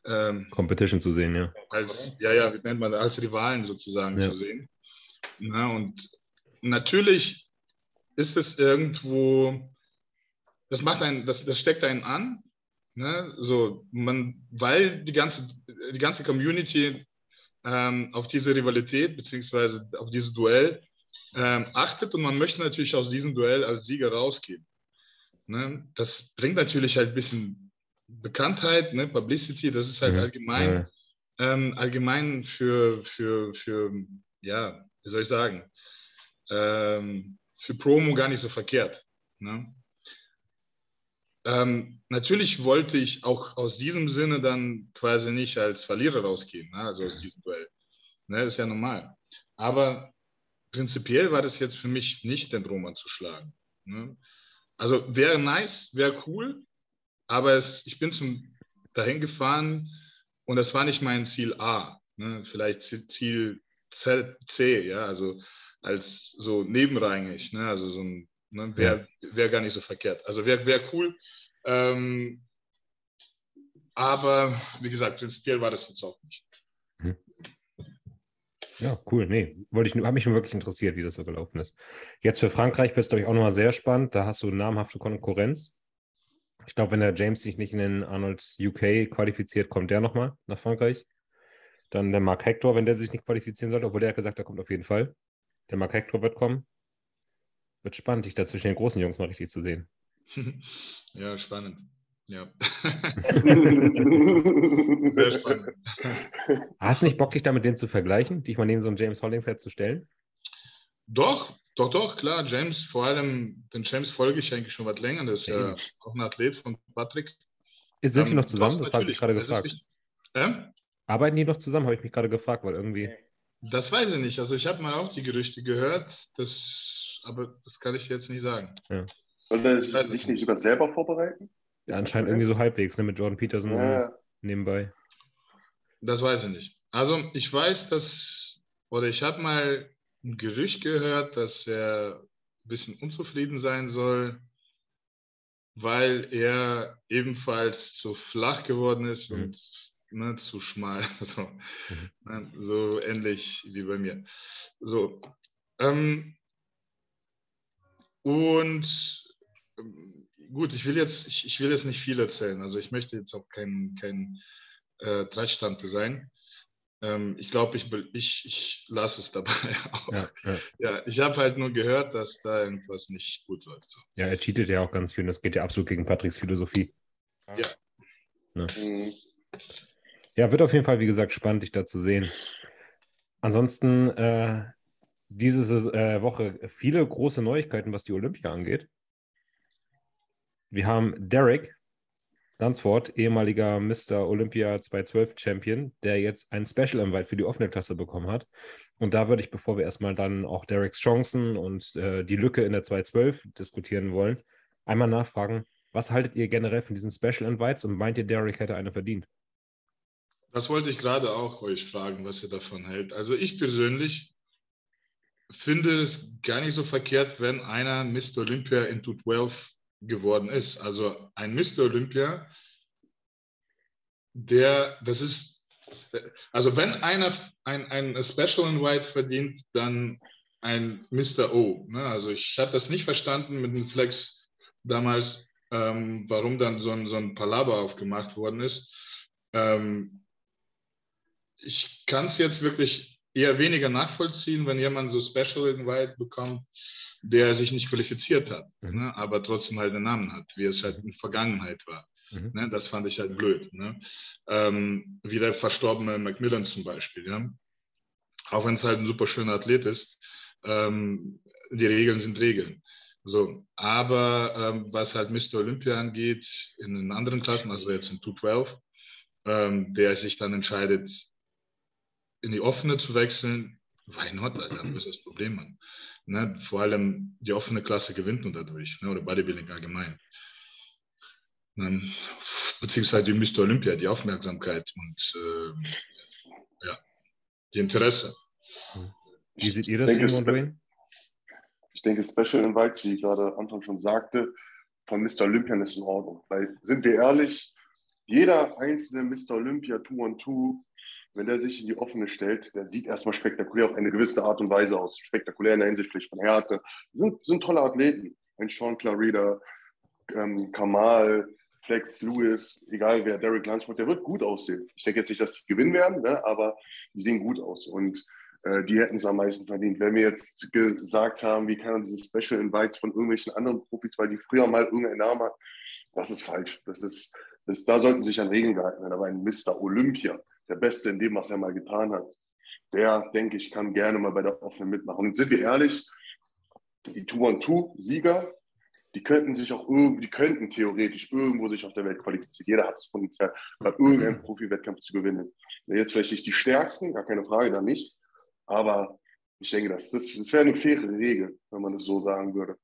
[SPEAKER 1] ähm, Competition zu sehen, ja.
[SPEAKER 4] Als, ja, ja, wie nennt man das, als Rivalen sozusagen ja. zu sehen. Na, und natürlich ist es irgendwo, das macht einen, das, das steckt einen an, Ne? So, man, weil die ganze, die ganze Community ähm, auf diese Rivalität beziehungsweise auf dieses Duell ähm, achtet und man möchte natürlich aus diesem Duell als Sieger rausgehen. Ne? Das bringt natürlich halt ein bisschen Bekanntheit, ne? Publicity, das ist halt mhm. allgemein ähm, allgemein für, für, für, ja, wie soll ich sagen, ähm, für Promo gar nicht so verkehrt. Ne? Ähm, natürlich wollte ich auch aus diesem Sinne dann quasi nicht als Verlierer rausgehen, ne? also aus diesem Duell. Ne? Das ist ja normal. Aber prinzipiell war das jetzt für mich nicht, den Roman zu schlagen. Ne? Also wäre nice, wäre cool, aber es, ich bin zum dahin gefahren und das war nicht mein Ziel A. Ne? Vielleicht Ziel C, C, ja, also als so nebenrangig, ne? also so ein Ne? Wäre wär gar nicht so verkehrt. Also wäre wär cool. Ähm, aber wie gesagt, prinzipiell war das jetzt auch nicht.
[SPEAKER 1] Ja, cool. Nee, wollte ich, habe mich nur wirklich interessiert, wie das so gelaufen ist. Jetzt für Frankreich glaube ich, auch nochmal sehr spannend. Da hast du namhafte Konkurrenz. Ich glaube, wenn der James sich nicht in den Arnold UK qualifiziert, kommt der nochmal nach Frankreich. Dann der Mark Hector, wenn der sich nicht qualifizieren sollte, obwohl der hat gesagt, der kommt auf jeden Fall. Der Mark Hector wird kommen. Wird spannend, dich da zwischen den großen Jungs mal richtig zu sehen.
[SPEAKER 4] Ja, spannend. Ja. Sehr
[SPEAKER 1] spannend. Hast du nicht Bock, dich da mit denen zu vergleichen, dich mal neben so einem James Hollingshead zu stellen?
[SPEAKER 4] Doch, doch, doch, klar. James, vor allem, den James folge ich eigentlich schon was länger. Das ist ja auch ein Athlet von Patrick.
[SPEAKER 1] Sind die ähm, noch zusammen? Das habe ich gerade gefragt.
[SPEAKER 4] Äh?
[SPEAKER 1] Arbeiten die noch zusammen, habe ich mich gerade gefragt, weil irgendwie.
[SPEAKER 4] Das weiß ich nicht. Also ich habe mal auch die Gerüchte gehört, dass aber das kann ich jetzt nicht sagen. Ja.
[SPEAKER 2] Soll er sich nicht sogar selber vorbereiten?
[SPEAKER 1] Ja, anscheinend irgendwie so halbwegs, ne, mit Jordan Peterson ja. nebenbei.
[SPEAKER 4] Das weiß ich nicht. Also ich weiß, dass, oder ich habe mal ein Gerücht gehört, dass er ein bisschen unzufrieden sein soll, weil er ebenfalls zu flach geworden ist mhm. und ne, zu schmal. So, mhm. ne, so ähnlich wie bei mir. So. Ähm, und ähm, gut, ich will jetzt, ich, ich, will jetzt nicht viel erzählen. Also ich möchte jetzt auch kein, kein äh, Dreistante sein. Ähm, ich glaube, ich, ich, ich lasse es dabei auch. Ja, ja. ja ich habe halt nur gehört, dass da irgendwas nicht gut läuft. So.
[SPEAKER 1] Ja, er cheatet ja auch ganz viel. Das geht ja absolut gegen Patricks Philosophie.
[SPEAKER 4] Ja.
[SPEAKER 1] Ja, mhm. ja wird auf jeden Fall, wie gesagt, spannend, dich da zu sehen. Ansonsten äh, diese äh, Woche viele große Neuigkeiten, was die Olympia angeht. Wir haben Derek Lansford, ehemaliger Mr. Olympia 212 Champion, der jetzt ein Special Invite für die offene Klasse bekommen hat. Und da würde ich, bevor wir erstmal dann auch Dereks Chancen und äh, die Lücke in der 212 diskutieren wollen, einmal nachfragen, was haltet ihr generell von diesen Special Invites und meint ihr, Derek hätte eine verdient?
[SPEAKER 4] Das wollte ich gerade auch euch fragen, was ihr davon hält. Also ich persönlich finde es gar nicht so verkehrt, wenn einer Mr. Olympia into 12 geworden ist. Also ein Mr. Olympia, der, das ist, also wenn einer ein, ein Special in White verdient, dann ein Mr. O. Ne? Also ich habe das nicht verstanden mit dem Flex damals, ähm, warum dann so ein, so ein Palaber aufgemacht worden ist. Ähm, ich kann es jetzt wirklich eher weniger nachvollziehen, wenn jemand so Special Invite bekommt, der sich nicht qualifiziert hat, mhm. ne, aber trotzdem halt einen Namen hat, wie es halt in der Vergangenheit war. Mhm. Ne, das fand ich halt blöd. Ne? Ähm, wie der verstorbene Macmillan zum Beispiel. Ja? Auch wenn es halt ein super schöner Athlet ist, ähm, die Regeln sind Regeln. So, aber ähm, was halt Mr. Olympia angeht, in den anderen Klassen, also jetzt in 212, ähm, der sich dann entscheidet, in die offene zu wechseln, why not? Alter, wo ist das Problem, Mann? Ne? Vor allem die offene Klasse gewinnt nur dadurch, ne? oder Bodybuilding allgemein. Ne? Beziehungsweise die Mr. Olympia, die Aufmerksamkeit und äh, ja, die Interesse.
[SPEAKER 1] Wie seht ihr das,
[SPEAKER 2] ich denke, Ich denke, Special Invites, wie gerade Anton schon sagte, von Mr. Olympia ist in Ordnung. Weil, sind wir ehrlich, jeder einzelne Mr. Olympia 2-on-2 wenn der sich in die offene stellt, der sieht erstmal spektakulär auf eine gewisse Art und Weise aus. Spektakulär in der Hinsicht vielleicht von Härte. Sind, sind tolle Athleten. Ein Sean Clarida, ähm, Kamal, Flex, Lewis, egal wer, Derek Lansford, der wird gut aussehen. Ich denke jetzt nicht, dass sie gewinnen werden, ne, aber die sehen gut aus und äh, die hätten es am meisten verdient. Wenn wir jetzt gesagt haben, wie kann man diese Special Invites von irgendwelchen anderen Profis, weil die früher mal irgendeinen Namen hatten, das ist falsch. Das ist, das, da sollten sich an Regeln gehalten werden. Aber ein Mr. Olympia, der Beste in dem, was er mal getan hat. Der, denke ich, kann gerne mal bei der offenen mitmachen. Und sind wir ehrlich, die 2-on-2-Sieger, die könnten sich auch irgendwie, die könnten theoretisch irgendwo sich auf der Welt qualifizieren. Jeder hat das Potenzial, bei irgendeinem Profi-Wettkampf zu gewinnen. Jetzt vielleicht nicht die stärksten, gar keine Frage, da nicht. Aber ich denke, das, das, das wäre eine faire Regel, wenn man das so sagen würde.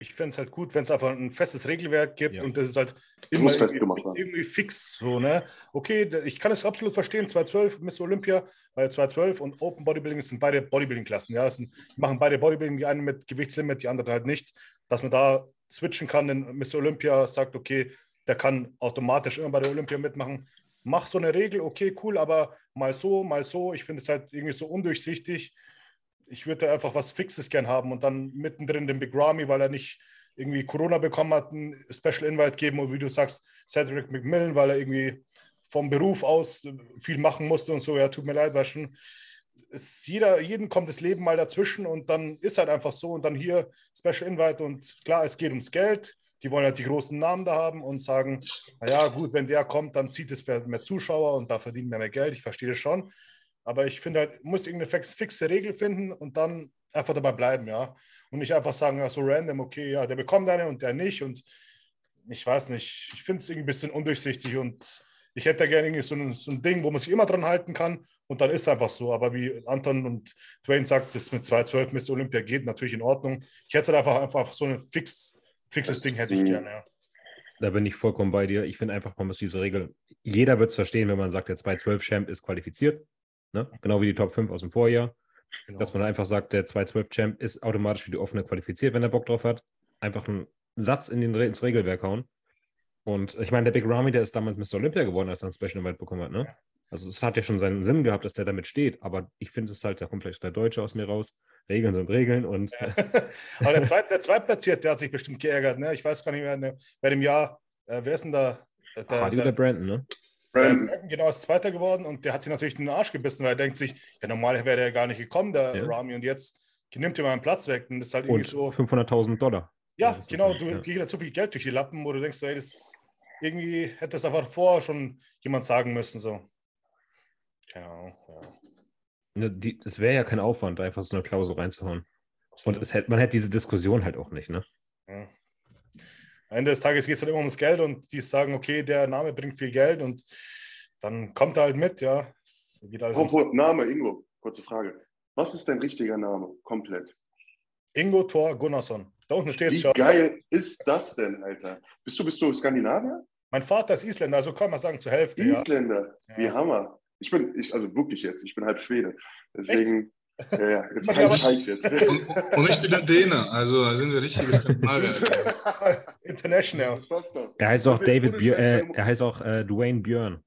[SPEAKER 3] Ich fände es halt gut, wenn es einfach ein festes Regelwerk gibt
[SPEAKER 1] Ja.
[SPEAKER 3] und das ist halt immer irgendwie, irgendwie fix. So, ne? Okay, ich kann es absolut verstehen. 212 Miss Olympia, weil 212 und Open Bodybuilding sind beide Bodybuilding-Klassen. Ja, es sind, die machen beide Bodybuilding, die einen mit Gewichtslimit, die anderen halt nicht. Dass man da switchen kann, denn Miss Olympia sagt, okay, der kann automatisch immer bei der Olympia mitmachen. Mach so eine Regel, okay, cool, aber mal so, mal so. Ich finde es halt irgendwie so undurchsichtig ich würde einfach was Fixes gern haben und dann mittendrin den Big Ramy, weil er nicht irgendwie Corona bekommen hat, ein Special Invite geben und wie du sagst, Cedric McMillan, weil er irgendwie vom Beruf aus viel machen musste und so, ja, tut mir leid, war schon. Es, jeder, jeden kommt das Leben mal dazwischen und dann ist halt einfach so und dann hier Special Invite und klar, es geht ums Geld. Die wollen halt die großen Namen da haben und sagen, naja, gut, wenn der kommt, dann zieht es mehr Zuschauer und da verdienen wir mehr Geld. Ich verstehe das schon. Aber ich finde halt, muss irgendeine fix- fixe Regel finden und dann einfach dabei bleiben, ja. Und nicht einfach sagen, ja, so random, okay, ja, der bekommt eine und der nicht. Und ich weiß nicht, ich finde es irgendwie ein bisschen undurchsichtig und ich hätte da gerne irgendwie so ein, so ein Ding, wo man sich immer dran halten kann und dann ist es einfach so. Aber wie Anton und Dwayne sagt, das mit 212 Mr. Olympia geht natürlich in Ordnung. Ich hätte halt einfach, einfach so ein fix, fixes Ding hätte ich
[SPEAKER 2] Mhm.
[SPEAKER 3] gerne, ja.
[SPEAKER 1] Da bin ich vollkommen bei dir. Ich finde einfach, man muss diese Regel, jeder wird es verstehen, wenn man sagt, der 212-Champ ist qualifiziert. Ne? Genau wie die Top 5 aus dem Vorjahr.
[SPEAKER 3] Genau.
[SPEAKER 1] Dass man einfach sagt, der 212-Champ ist automatisch für die offene qualifiziert, wenn er Bock drauf hat. Einfach einen Satz in den, ins Regelwerk hauen. Und ich meine, der Big Ramy, der ist damals Mr. Olympia geworden, als er ein Special Invite bekommen hat. Ne?
[SPEAKER 3] Ja.
[SPEAKER 1] Also es hat ja schon seinen Sinn gehabt, dass der damit steht. Aber ich finde es halt, da kommt vielleicht der Deutsche aus mir raus. Regeln sind Regeln und
[SPEAKER 3] Aber der, Zweit, der Zweitplatzierte, der hat sich bestimmt geärgert. Ne? Ich weiß gar nicht mehr, ne, bei dem Jahr, äh, wer ist denn da? Äh, Der,
[SPEAKER 1] Hardy
[SPEAKER 3] der,
[SPEAKER 1] oder Brandon, ne?
[SPEAKER 2] Brandon,
[SPEAKER 3] der, genau, ist Zweiter geworden und der hat sich natürlich in den Arsch gebissen, weil er denkt sich, ja, normal wäre er gar nicht gekommen, der
[SPEAKER 1] Ja.
[SPEAKER 3] Rami, und jetzt nimmt er meinen Platz weg. Und das ist halt irgendwie
[SPEAKER 1] Und
[SPEAKER 3] so,
[SPEAKER 1] 500.000 Dollar.
[SPEAKER 3] ja,
[SPEAKER 1] ist
[SPEAKER 3] genau, du
[SPEAKER 1] ja.
[SPEAKER 3] dir geht halt so viel Geld durch die Lappen, wo du denkst, ey, das irgendwie hätte das einfach vorher schon jemand sagen müssen. So. Keine Ahnung. Ja.
[SPEAKER 1] Ne, Es wäre ja kein Aufwand, einfach so eine Klausel reinzuhauen. Und es hätte, man hätte diese Diskussion halt auch nicht, ne?
[SPEAKER 3] Ja. Am Ende des Tages geht es halt immer ums Geld und die sagen, okay, der Name bringt viel Geld und dann kommt er halt mit, ja.
[SPEAKER 2] Apropos Name, Ingo, kurze Frage. Was ist dein richtiger Name? Komplett.
[SPEAKER 3] Ingo Thor Gunnarsson. Da unten steht es
[SPEAKER 2] Wie
[SPEAKER 3] schon.
[SPEAKER 2] geil ist das denn, Alter? Bist du, bist du Skandinavier?
[SPEAKER 3] Mein Vater ist Isländer, also kann man sagen zur Hälfte. Ja.
[SPEAKER 2] Isländer. Wie
[SPEAKER 3] Ja.
[SPEAKER 2] Hammer. Ich bin, ich, also wirklich jetzt, ich bin halb Schwede. Deswegen, ja, ja, jetzt kein
[SPEAKER 3] aber-
[SPEAKER 2] Scheiß jetzt.
[SPEAKER 4] Und, und ich bin der Däne, also da sind wir Skandinavier.
[SPEAKER 3] International.
[SPEAKER 2] Das passt doch.
[SPEAKER 1] Er heißt auch David Björn, äh, er heißt auch äh, Dwayne Björn.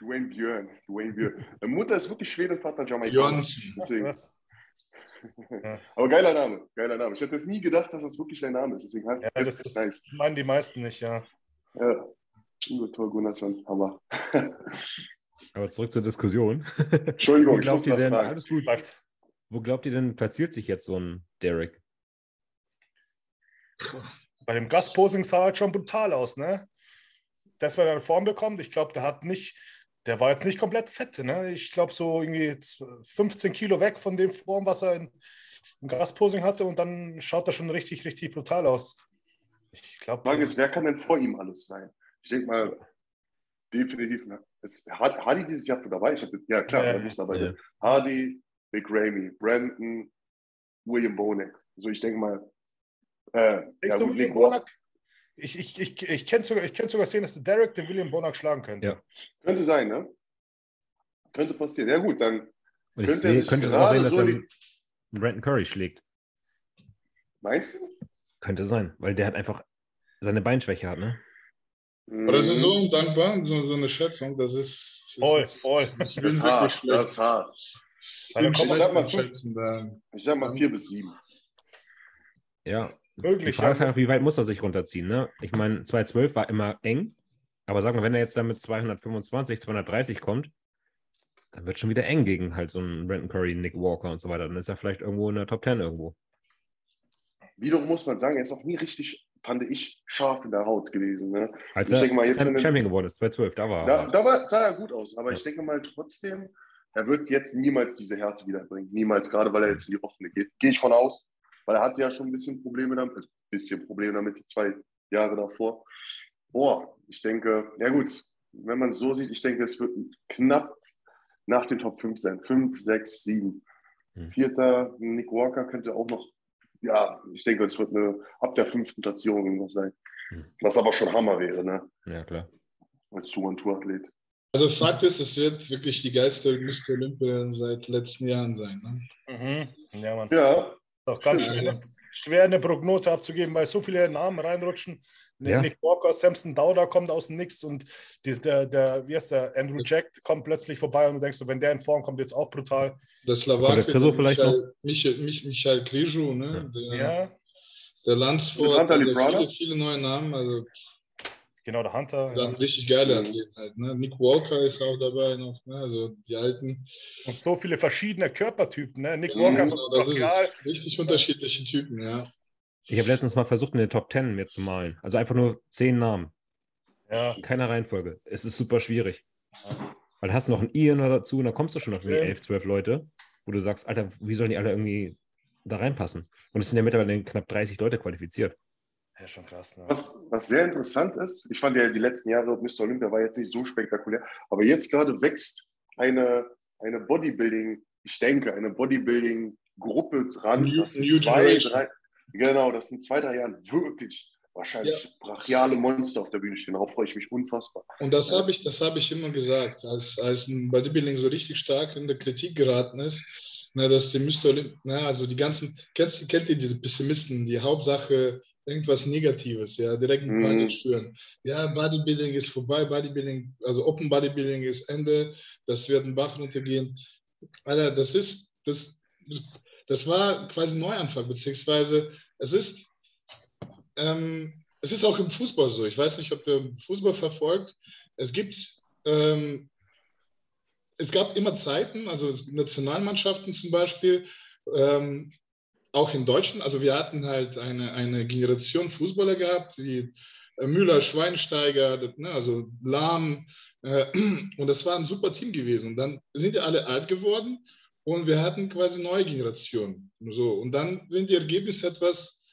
[SPEAKER 2] Dwayne Björn. Dwayne Björn. Mutter ist wirklich Schwede, Vater Jamaikaner. Deswegen.
[SPEAKER 3] Was?
[SPEAKER 2] Aber geiler Name, geiler Name. Ich hätte jetzt nie gedacht, dass das wirklich dein Name ist. Deswegen halt
[SPEAKER 3] Ja, das,
[SPEAKER 2] ist
[SPEAKER 3] das
[SPEAKER 2] nice.
[SPEAKER 3] meinen die meisten nicht, ja.
[SPEAKER 2] Ja. Ingo Thor Gunnarsson, Hammer.
[SPEAKER 1] Aber zurück zur Diskussion.
[SPEAKER 2] Entschuldigung,
[SPEAKER 1] Wo
[SPEAKER 2] ich
[SPEAKER 1] glaubt
[SPEAKER 2] muss
[SPEAKER 1] ihr
[SPEAKER 2] das
[SPEAKER 1] denn,
[SPEAKER 2] fragen.
[SPEAKER 1] alles gut,
[SPEAKER 3] Läuft.
[SPEAKER 1] wo glaubt ihr denn, platziert sich jetzt so ein Derek?
[SPEAKER 3] Bei dem Gastposing sah halt schon brutal aus, ne? Das, wenn er eine Form bekommt, ich glaube, der hat nicht, der war jetzt nicht komplett fett, ne? Ich glaube, so irgendwie 15 Kilo weg von dem Form, was er in, im Gastposing hatte und dann schaut er schon richtig, richtig brutal aus. Ich glaube,
[SPEAKER 2] Die Frage ist, wer kann denn vor ihm alles sein? Ich denke mal, definitiv. ne? Ist Har- Hardy dieses Jahr dabei? Ich hab jetzt, ja, klar,
[SPEAKER 3] Ja,
[SPEAKER 2] er muss dabei sein. Hardy, Big Ramy, Brandon, William Bonek. Also ich denke mal, äh,
[SPEAKER 3] Denkst
[SPEAKER 2] ja,
[SPEAKER 3] du, William. Bonac? Ich, ich, ich, ich könnte sogar, ich könnte sogar sehen, dass der Derek den William Bonac schlagen könnte.
[SPEAKER 1] Ja.
[SPEAKER 2] Könnte sein, ne? Könnte passieren. Ja, gut, dann Könnte
[SPEAKER 1] sehe, könnte es auch sein, dass
[SPEAKER 2] so
[SPEAKER 1] er Brandon Curry schlägt.
[SPEAKER 2] meinst du?
[SPEAKER 1] Könnte sein, weil der hat einfach seine Beinschwäche hat, ne?
[SPEAKER 4] Aber das ist so
[SPEAKER 2] Mhm.
[SPEAKER 4] undankbar, so, so eine Schätzung. Das ist. das
[SPEAKER 3] Voll,
[SPEAKER 4] ist-
[SPEAKER 3] voll.
[SPEAKER 4] Ich
[SPEAKER 2] Das
[SPEAKER 4] bin
[SPEAKER 2] ist
[SPEAKER 4] wirklich
[SPEAKER 2] hart, das
[SPEAKER 4] schlecht.
[SPEAKER 2] ist hart.
[SPEAKER 3] Dann
[SPEAKER 4] Ich bin
[SPEAKER 2] ich sag
[SPEAKER 3] man,
[SPEAKER 2] mal
[SPEAKER 4] schlecht schätzen da.
[SPEAKER 2] Ich sag mal vier bis sieben.
[SPEAKER 1] Ja. Die
[SPEAKER 3] möglich.
[SPEAKER 1] Frage ist
[SPEAKER 3] ja.
[SPEAKER 1] halt, wie weit muss er sich runterziehen, ne? Ich meine, 212 war immer eng, aber sagen wir, wenn er jetzt dann mit 225, 230 kommt, dann wird schon wieder eng gegen halt so einen Brandon Curry, Nick Walker und so weiter. Dann ist er vielleicht irgendwo in der Top 10 irgendwo.
[SPEAKER 2] Wiederum muss man sagen, er ist auch nie richtig fand ich, scharf in der Haut gewesen. Ne?
[SPEAKER 1] Als
[SPEAKER 2] Ich
[SPEAKER 1] er
[SPEAKER 2] denke mal, jetzt, wenn er-
[SPEAKER 1] Champion geworden ist, 2012, da war
[SPEAKER 2] Da,
[SPEAKER 1] er.
[SPEAKER 2] da war, sah er gut aus, aber
[SPEAKER 1] Ja.
[SPEAKER 2] ich denke mal trotzdem, er wird jetzt niemals diese Härte wiederbringen. Niemals, gerade weil er jetzt in die offene geht. Gehe ich von aus, weil er hatte ja schon ein bisschen Probleme damit, also ein bisschen Probleme damit, die zwei Jahre davor. Boah, ich denke, ja gut, wenn man es so sieht, ich denke, es wird knapp nach den Top 5 sein. 5, 6, 7.
[SPEAKER 1] Hm.
[SPEAKER 2] Vierter, Nick Walker könnte auch noch, ja, ich denke, es wird eine ab der fünften Platzierung irgendwas sein.
[SPEAKER 1] Hm.
[SPEAKER 2] Was aber schon Hammer wäre, ne?
[SPEAKER 1] Ja, klar.
[SPEAKER 2] Als Tour-on-Tour-Athlet.
[SPEAKER 4] Also Fakt ist, es wird wirklich die geilste. Olympia seit letzten Jahren sein. Ne?
[SPEAKER 3] Mhm. Ja, Mann.
[SPEAKER 2] Ja,
[SPEAKER 3] Doch ganz
[SPEAKER 2] Stimmt.
[SPEAKER 3] Schwer, eine Prognose abzugeben, weil so viele Namen reinrutschen.
[SPEAKER 1] Ja.
[SPEAKER 3] Nick Walker, Samson Dauda kommt aus dem Nix und die, der, der, wie heißt der, Andrew Jack kommt plötzlich vorbei und du denkst, wenn der in Form kommt, jetzt auch brutal.
[SPEAKER 4] Der Slowake,
[SPEAKER 1] Oder Kriso vielleicht
[SPEAKER 4] Michael, Michael, Mich- Michael Kriju, ne? der,
[SPEAKER 3] Ja,
[SPEAKER 4] der Landsford, also viele, viele neue Namen, also
[SPEAKER 3] genau, der Hunter.
[SPEAKER 4] dann
[SPEAKER 3] Ja.
[SPEAKER 4] richtig geile. Athleten halt. Ne? Nick Walker ist auch dabei noch, ne? also die alten.
[SPEAKER 3] Und so viele verschiedene Körpertypen. Ne? Nick
[SPEAKER 2] Mhm.
[SPEAKER 3] Walker
[SPEAKER 4] Genau, das ist. Richtig unterschiedliche Typen, ja.
[SPEAKER 1] Ich habe letztens mal versucht, eine Top 10 mir zu malen. Also einfach nur zehn Namen.
[SPEAKER 3] Ja,
[SPEAKER 1] In keiner Reihenfolge. Es ist super schwierig. Weil du hast noch ein Ian dazu und dann kommst du schon auf irgendwie. 11, 12 Leute, wo du sagst, Alter, wie sollen die alle irgendwie da reinpassen? Und es sind ja mittlerweile knapp 30 Leute qualifiziert.
[SPEAKER 3] Ja schon krass. Ne?
[SPEAKER 2] was, was sehr interessant ist, ich fand ja die letzten Jahre Mr. Olympia war jetzt nicht so spektakulär, aber jetzt gerade wächst eine, eine Bodybuilding, ich denke, eine Bodybuilding-Gruppe dran.
[SPEAKER 4] New-
[SPEAKER 2] das sind
[SPEAKER 4] New
[SPEAKER 2] zwei, drei, genau, das sind zwei, drei Jahren wirklich wahrscheinlich brachiale Monster auf der Bühne stehen. Darauf freue ich mich unfassbar.
[SPEAKER 4] Und das habe ich, das habe ich immer gesagt, als, als ein Bodybuilding so richtig stark in der Kritik geraten ist, na, dass die Mr. Olymp, na, also die ganzen, kennst, kennt ihr diese Pessimisten, die Hauptsache irgendwas Negatives, ja, direkt in
[SPEAKER 2] Mhm.
[SPEAKER 4] Panik schüren. Ja, Bodybuilding ist vorbei, Bodybuilding, also Open Bodybuilding ist Ende, das wird ein Bach runtergehen. Alter, das ist, das, das war quasi Neuanfang, beziehungsweise es ist, ähm, es ist auch im Fußball so. Ich weiß nicht, ob ihr Fußball verfolgt. Es gibt, ähm, es gab immer Zeiten, also Nationalmannschaften zum Beispiel, ähm, auch in Deutschland. Also wir hatten halt eine, eine Generation Fußballer gehabt, wie äh, Müller, Schweinsteiger, ne, also Lahm. Äh, und das war ein super Team gewesen. Dann sind die alle alt geworden und wir hatten quasi neue Generationen. So, und dann sind die Ergebnisse etwas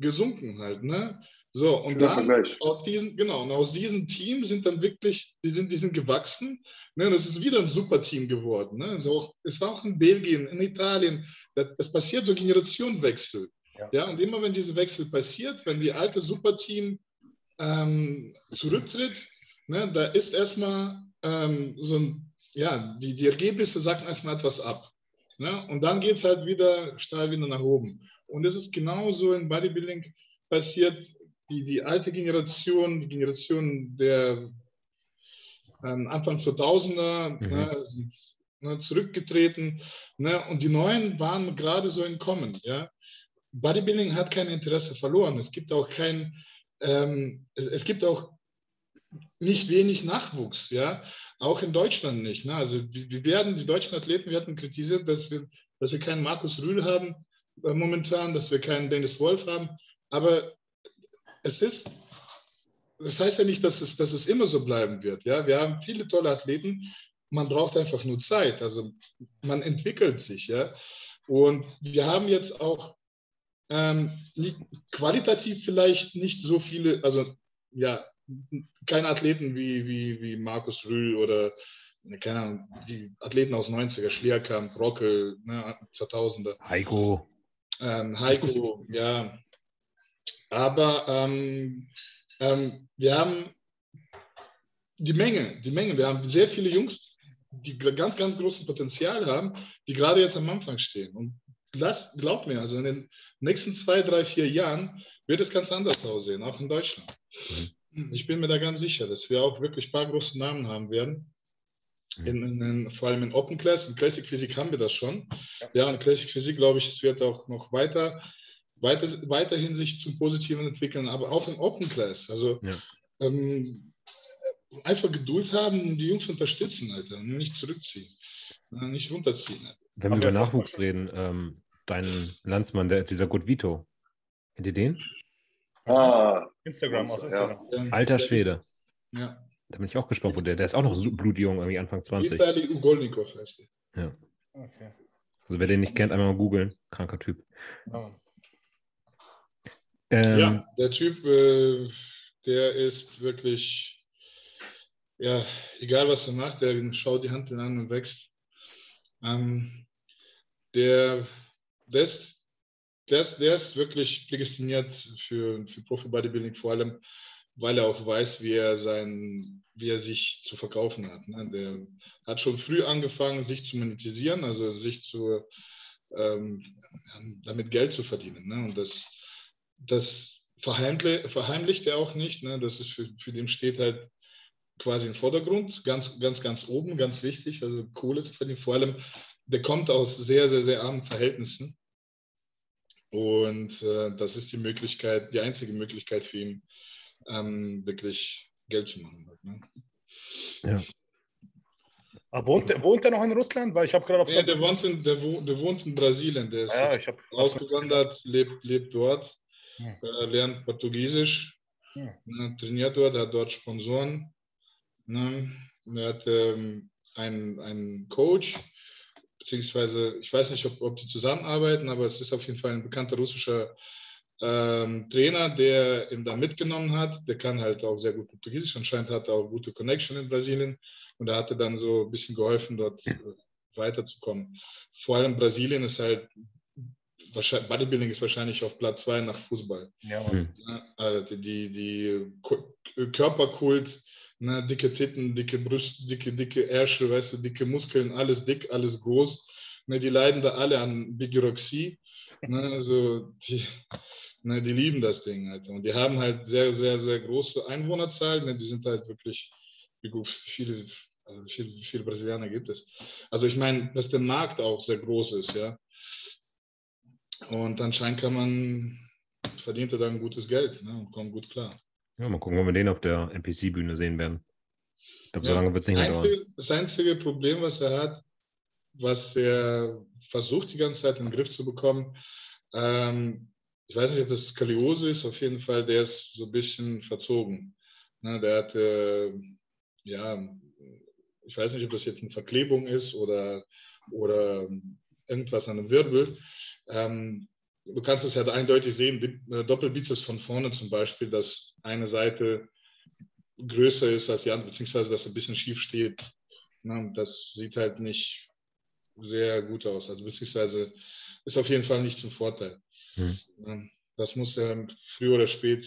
[SPEAKER 4] gesunken halt. Ne? So, und
[SPEAKER 2] Schöner
[SPEAKER 4] dann
[SPEAKER 2] Vergleich.
[SPEAKER 4] aus diesen, genau, und aus diesem Team sind dann wirklich, die sind, die sind gewachsen. Ne, das ist wieder ein super Team geworden. Ne? So, es war auch in Belgien, in Italien. Das, es passiert so Generationenwechsel.
[SPEAKER 3] Ja.
[SPEAKER 4] Ja. und immer wenn dieser Wechsel passiert, wenn die alte Superteam ähm, zurücktritt, ne, da ist erstmal ähm, so ein, ja, die, die Ergebnisse sagen erstmal etwas ab. Ne? Und dann geht es halt wieder steil wieder nach oben. Und es ist genauso im Bodybuilding passiert. Die, die alte Generation, die Generation der ähm, Anfang 2000er,
[SPEAKER 1] Mhm.
[SPEAKER 4] ne, sind ne, zurückgetreten. Ne, und die Neuen waren gerade so im Kommen. Ja? Bodybuilding hat kein Interesse verloren. Es gibt auch kein, ähm, es, es gibt auch nicht wenig Nachwuchs, ja, auch in Deutschland nicht. Ne? Also wir, wir werden, die deutschen Athleten werden kritisiert, dass wir, dass wir keinen Markus Rühl haben äh, momentan, dass wir keinen Dennis Wolf haben, aber es ist, das heißt ja nicht, dass es, dass es immer so bleiben wird. Ja? Wir haben viele tolle Athleten, man braucht einfach nur Zeit, also man entwickelt sich. Ja? Und wir haben jetzt auch ähm, qualitativ vielleicht nicht so viele, also ja, keine Athleten wie, wie, wie Markus Rühl oder keine Ahnung, die Athleten aus 90er, Schlierkamp, Brockel, ne, 2000er,
[SPEAKER 1] Heiko.
[SPEAKER 4] ähm, Heiko, ja. Aber ähm, ähm, wir haben die Menge, die Menge. Wir haben sehr viele Jungs, die ganz, ganz großes Potenzial haben, die gerade jetzt am Anfang stehen. Und das, glaubt mir, also in den nächsten zwei, drei, vier Jahren wird es ganz anders aussehen, auch in Deutschland. Ich bin mir da ganz sicher, dass wir auch wirklich ein paar große Namen haben werden. In, in, in, vor allem in Open Class, in Classic Physik haben wir das schon. Ja, in Classic Physik glaube ich, es wird auch noch weiter, weiter weiterhin sich zum Positiven entwickeln, aber auch in Open Class. Also
[SPEAKER 1] Ja.
[SPEAKER 4] ähm, einfach Geduld haben und die Jungs unterstützen, Alter, und nicht zurückziehen, äh, nicht runterziehen. Alter.
[SPEAKER 1] Wenn wir
[SPEAKER 3] Haben
[SPEAKER 1] über
[SPEAKER 3] wir-
[SPEAKER 1] Nachwuchs reden, ähm, dein Landsmann, der, dieser Good Vito. Kennt ihr den?
[SPEAKER 2] Ah,
[SPEAKER 3] Instagram, aus
[SPEAKER 2] Ja.
[SPEAKER 3] Instagram.
[SPEAKER 4] Ja.
[SPEAKER 1] Alter Schwede.
[SPEAKER 4] Ja.
[SPEAKER 1] Da bin ich auch gespannt, wo der, der ist auch noch so blutjung, irgendwie Anfang 20.
[SPEAKER 4] Vitali Ugolnikov heißt der.
[SPEAKER 3] Okay.
[SPEAKER 1] Also wer den nicht kennt, einmal mal googeln. Kranker Typ.
[SPEAKER 3] Ja.
[SPEAKER 1] Ähm,
[SPEAKER 4] Ja, der Typ, äh, der ist wirklich, ja, egal was er macht, der schaut die Hand an und wächst. Ähm, der, der, ist, der, ist, der ist wirklich prädestiniert für, für Profi-Bodybuilding, vor allem, weil er auch weiß, wie er, sein, wie er sich zu verkaufen hat. Ne? Der hat schon früh angefangen, sich zu monetisieren, also sich zu, ähm, damit Geld zu verdienen. Ne? Und das, das verheimlicht, verheimlicht er auch nicht. Ne? Das ist für, für den steht halt quasi im Vordergrund, ganz, ganz, ganz oben, ganz wichtig, also Kohle zu verdienen. Vor allem, der kommt aus sehr, sehr, sehr armen Verhältnissen. Und äh, das ist die Möglichkeit, die einzige Möglichkeit für ihn, ähm, wirklich Geld zu machen. Halt, ne?
[SPEAKER 1] ja.
[SPEAKER 3] Ah, wohnt, wohnt er noch in Russland? Weil ich habe gerade auf
[SPEAKER 4] Ja, der, wohnt in, der, wo, der wohnt in Brasilien, der ist
[SPEAKER 3] ja, ich habe
[SPEAKER 4] ausgewandert, lebt, lebt dort,
[SPEAKER 3] Hm.
[SPEAKER 4] äh, lernt Portugiesisch,
[SPEAKER 3] Hm.
[SPEAKER 4] ne, trainiert dort, hat dort Sponsoren. Ne, er hat ähm, einen, einen Coach, beziehungsweise ich weiß nicht, ob, ob die zusammenarbeiten, aber es ist auf jeden Fall ein bekannter russischer ähm, Trainer, der ihn da mitgenommen hat. Der kann halt auch sehr gut Portugiesisch, anscheinend hat er auch gute Connection in Brasilien und er hatte dann so ein bisschen geholfen, dort äh, weiterzukommen. Vor allem Brasilien ist halt, wahrscheinlich, Bodybuilding ist wahrscheinlich auf Platz zwei nach Fußball.
[SPEAKER 3] Ja.
[SPEAKER 1] Hm.
[SPEAKER 4] Ne? Also die, die Ku- Körperkult, ne? dicke Titten, dicke Brüste, dicke, dicke Ärsche, weißt du, dicke Muskeln, alles dick, alles groß. Ne? Die leiden da alle an Bigorexie. Ne? Also die, ne? die lieben das Ding halt. Und die haben halt sehr, sehr, sehr große Einwohnerzahl. Ne? Die sind halt wirklich, wie gut, viele, also viele, viele Brasilianer gibt es. Also ich meine, dass der Markt auch sehr groß ist, ja. Und anscheinend kann man, verdient er dann gutes Geld ne, und kommt gut klar.
[SPEAKER 1] ja, mal gucken, ob wir den auf der NPC-Bühne sehen werden. Ich glaube, so
[SPEAKER 4] Ja,
[SPEAKER 1] lange wird es nicht mehr dauern.
[SPEAKER 4] Einzige, das einzige Problem, was er hat, was er versucht die ganze Zeit in den Griff zu bekommen, ähm, ich weiß nicht, ob das Skoliose ist, auf jeden Fall, der ist so ein bisschen verzogen. Ne, der hat, äh, ja, ich weiß nicht, ob das jetzt eine Verklebung ist oder, oder irgendwas an dem Wirbel. Ähm, du kannst es ja eindeutig sehen, äh, Doppelbizeps von vorne zum Beispiel, dass eine Seite größer ist als die andere, beziehungsweise dass er ein bisschen schief steht. Na, das sieht halt nicht sehr gut aus. Also beziehungsweise ist auf jeden Fall nicht zum Vorteil.
[SPEAKER 1] Hm.
[SPEAKER 4] Das muss er früh oder spät